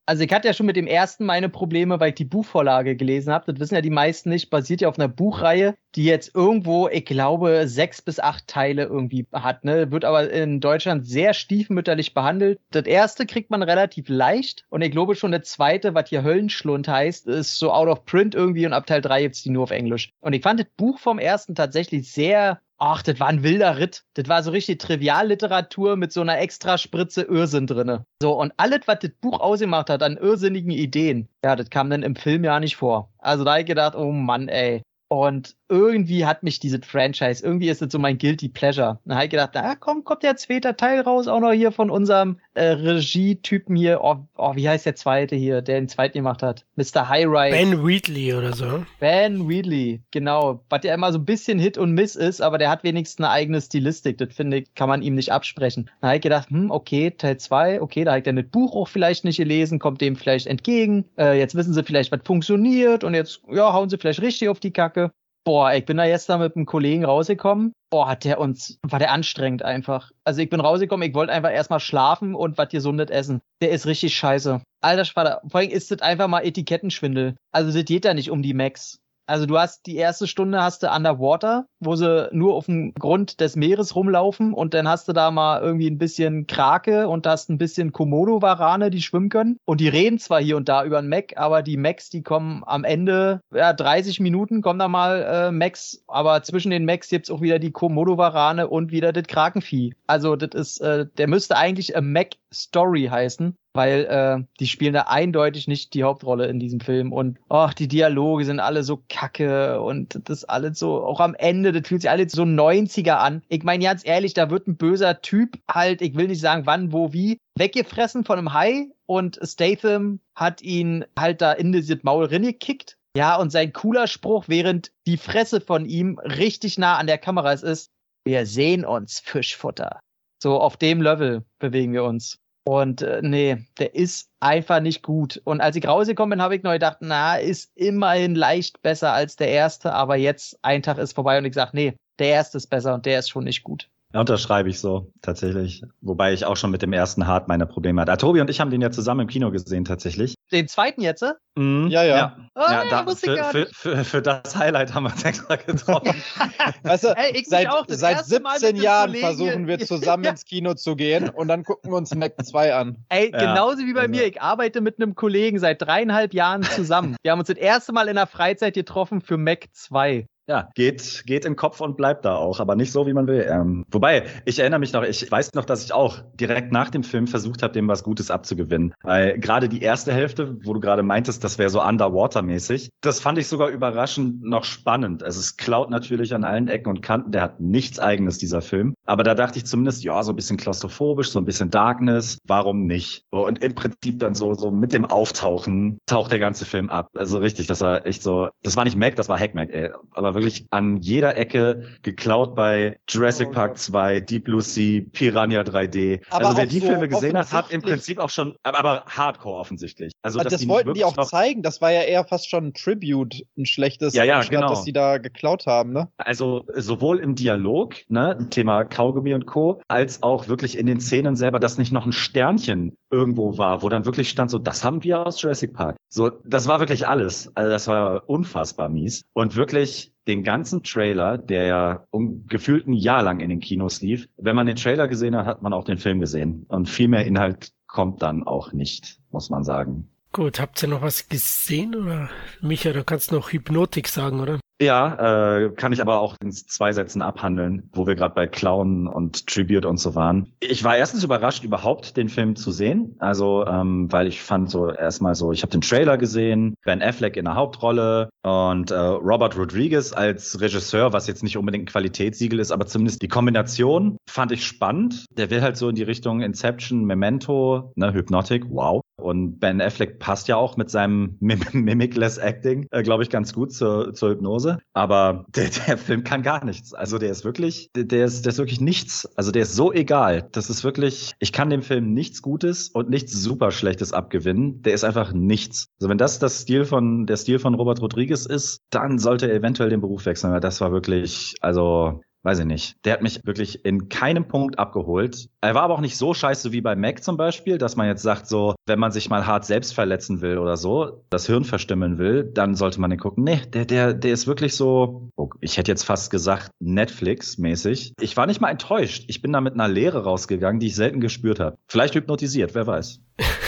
also ich hatte ja schon mit dem ersten meine Probleme, weil ich die Buchvorlage gelesen habe. Das wissen ja die meisten nicht. Basiert ja auf einer Buchreihe, die jetzt irgendwo, ich glaube, sechs bis acht Teile irgendwie hat. Ne? Wird aber in Deutschland sehr stiefmütterlich behandelt. Das erste kriegt man relativ leicht. Und ich glaube schon, der zweite, was hier Höllenschlund heißt, ist so out of print irgendwie. Und ab Teil 3 gibt's die nur auf Englisch. Und ich fand das Buch vom ersten tatsächlich sehr Ach, das war ein wilder Ritt. Das war so richtig Trivialliteratur mit so einer extra Spritze Irrsinn drinne. So, und alles, was das Buch ausgemacht hat an irrsinnigen Ideen, ja, das kam dann im Film ja nicht vor. Also da hab ich gedacht, oh Mann, ey. Und irgendwie hat mich dieses Franchise, irgendwie ist es so mein Guilty Pleasure. Dann habe ich gedacht, na komm, kommt der zweite Teil raus, auch noch hier von unserem äh, Regie-Typen hier. Oh, oh, wie heißt der zweite hier, der den zweiten gemacht hat? Mr. High Rise. Ben Wheatley oder so. Ben Wheatley, genau. Was ja immer so ein bisschen Hit und Miss ist, aber der hat wenigstens eine eigene Stilistik. Das finde ich, kann man ihm nicht absprechen. Dann habe ich gedacht, hm, okay, Teil zwei, okay, da hat er das Buch auch vielleicht nicht gelesen, kommt dem vielleicht entgegen. Äh, jetzt wissen sie vielleicht, was funktioniert und jetzt, ja, hauen sie vielleicht richtig auf die Kacke. Boah, ich bin da jetzt da mit einem Kollegen rausgekommen. Boah, hat der uns, war der anstrengend einfach. Also ich bin rausgekommen, ich wollte einfach erstmal schlafen und was gesundet essen. Der ist richtig scheiße. Alter Schwader, vor allem ist das einfach mal Etikettenschwindel. Also das geht da nicht um die Max. Also du hast die erste Stunde hast du Underwater, wo sie nur auf dem Grund des Meeres rumlaufen und dann hast du da mal irgendwie ein bisschen Krake und hast ein bisschen Komodo-Warane, die schwimmen können. Und die reden zwar hier und da über einen Mac, aber die Macs, die kommen am Ende, ja, 30 Minuten kommen da mal äh, Macs, aber zwischen den Macs gibt's auch wieder die Komodo-Warane und wieder das Krakenvieh. Also das ist, äh, der müsste eigentlich a Mac Story heißen weil äh, die spielen da eindeutig nicht die Hauptrolle in diesem Film und ach, die Dialoge sind alle so kacke und das alles so, auch am Ende, das fühlt sich alles so 90er an. Ich meine ganz ehrlich, da wird ein böser Typ halt, ich will nicht sagen wann, wo, wie, weggefressen von einem Hai und Statham hat ihn halt da in das Maul gekickt. Ja, und sein cooler Spruch, während die Fresse von ihm richtig nah an der Kamera ist, wir sehen uns, Fischfutter. So auf dem Level bewegen wir uns. Und äh, nee, der ist einfach nicht gut. Und als ich rausgekommen bin, habe ich neu gedacht, na, ist immerhin leicht besser als der erste, aber jetzt ein Tag ist vorbei und ich sage, nee, der erste ist besser und der ist schon nicht gut. Ja, unterschreibe ich so, tatsächlich. Wobei ich auch schon mit dem ersten Hart meine Probleme hatte. Ah, Tobi und ich haben den ja zusammen im Kino gesehen, tatsächlich. Den zweiten jetzt? Mhm. Ja, ja. ja. Oh, ja, da, für, für, für, für, das Highlight haben wir uns extra getroffen. weißt du, Ey, seit, seit 17 Jahren Kollegen. versuchen wir zusammen ins Kino zu gehen und dann gucken wir uns Mac 2 an. Ey, genauso wie bei also. mir. Ich arbeite mit einem Kollegen seit dreieinhalb Jahren zusammen. wir haben uns das erste Mal in der Freizeit getroffen für Mac 2 ja, geht, geht im Kopf und bleibt da auch, aber nicht so, wie man will. Ähm, wobei, ich erinnere mich noch, ich weiß noch, dass ich auch direkt nach dem Film versucht habe, dem was Gutes abzugewinnen. Weil gerade die erste Hälfte, wo du gerade meintest, das wäre so Underwater-mäßig, das fand ich sogar überraschend noch spannend. Also es klaut natürlich an allen Ecken und Kanten, der hat nichts eigenes, dieser Film. Aber da dachte ich zumindest, ja, so ein bisschen klaustrophobisch, so ein bisschen Darkness, warum nicht? Und im Prinzip dann so, so mit dem Auftauchen taucht der ganze Film ab. Also richtig, das war echt so, das war nicht Mac, das war Hack Mac, ey. Aber wirklich an jeder Ecke geklaut bei Jurassic Park 2, Deep Blue Sea, Piranha 3D. Aber also wer die so Filme gesehen hat, hat im Prinzip auch schon, aber Hardcore offensichtlich. Also, das die wollten die auch zeigen. Das war ja eher fast schon ein Tribute, ein schlechtes, ja, ja, statt, genau. dass die da geklaut haben, ne? Also sowohl im Dialog, ne, Thema Kaugummi und Co., als auch wirklich in den Szenen selber, dass nicht noch ein Sternchen irgendwo war, wo dann wirklich stand, so, das haben wir aus Jurassic Park. So, das war wirklich alles. Also das war unfassbar mies. Und wirklich den ganzen Trailer, der ja um, gefühlt ein Jahr lang in den Kinos lief, wenn man den Trailer gesehen hat, hat man auch den Film gesehen. Und viel mehr Inhalt kommt dann auch nicht, muss man sagen. Gut, habt ihr noch was gesehen oder Micha, du kannst noch Hypnotik sagen, oder? Ja, äh, kann ich aber auch in zwei Sätzen abhandeln, wo wir gerade bei Clown und Tribute und so waren. Ich war erstens überrascht, überhaupt den Film zu sehen. Also, ähm, weil ich fand so erstmal so, ich habe den Trailer gesehen, Ben Affleck in der Hauptrolle und äh, Robert Rodriguez als Regisseur, was jetzt nicht unbedingt ein Qualitätssiegel ist, aber zumindest die Kombination fand ich spannend. Der will halt so in die Richtung Inception, Memento, ne, Hypnotic, wow. Und Ben Affleck passt ja auch mit seinem Mim Mimicless Acting, äh, glaube ich, ganz gut zur, zur Hypnose. Aber der, der Film kann gar nichts. Also der ist wirklich, der, ist, der ist wirklich nichts. Also der ist so egal. Das ist wirklich, ich kann dem Film nichts Gutes und nichts super Schlechtes abgewinnen. Der ist einfach nichts. Also wenn das das Stil von, der Stil von Robert Rodriguez ist, dann sollte er eventuell den Beruf wechseln, weil das war wirklich, also weiß ich nicht. Der hat mich wirklich in keinem Punkt abgeholt. Er war aber auch nicht so scheiße wie bei Mac zum Beispiel, dass man jetzt sagt, so, wenn man sich mal hart selbst verletzen will oder so, das Hirn verstimmeln will, dann sollte man den gucken. Nee, der, der, der ist wirklich so, oh, ich hätte jetzt fast gesagt, Netflix-mäßig. Ich war nicht mal enttäuscht. Ich bin da mit einer Leere rausgegangen, die ich selten gespürt habe. Vielleicht hypnotisiert, wer weiß.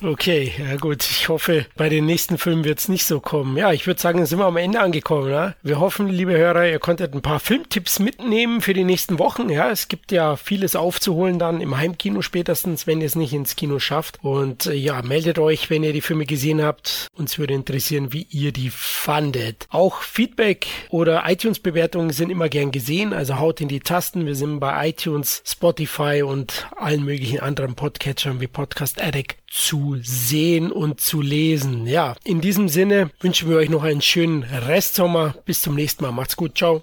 Okay, ja gut. Ich hoffe, bei den nächsten Filmen wird es nicht so kommen. Ja, ich würde sagen, sind wir am Ende angekommen. Ne? Wir hoffen, liebe Hörer, ihr konntet ein paar Filmtipps mitnehmen für die nächsten Wochen. Ja, es gibt ja vieles aufzuholen dann im Heimkino spätestens, wenn ihr es nicht ins Kino schafft. Und äh, ja, meldet euch, wenn ihr die Filme gesehen habt. Uns würde interessieren, wie ihr die fandet. Auch Feedback oder iTunes-Bewertungen sind immer gern gesehen. Also haut in die Tasten. Wir sind bei iTunes, Spotify und allen möglichen anderen Podcatchern wie Podcast Addict zu sehen und zu lesen. Ja, in diesem Sinne wünschen wir euch noch einen schönen Restsommer. Bis zum nächsten Mal. Macht's gut. Ciao.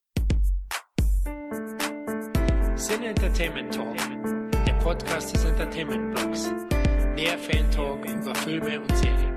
Sin Entertainment Talk, der Podcast des Entertainment Blogs. Mehr Fan Talk über Filme und Serien.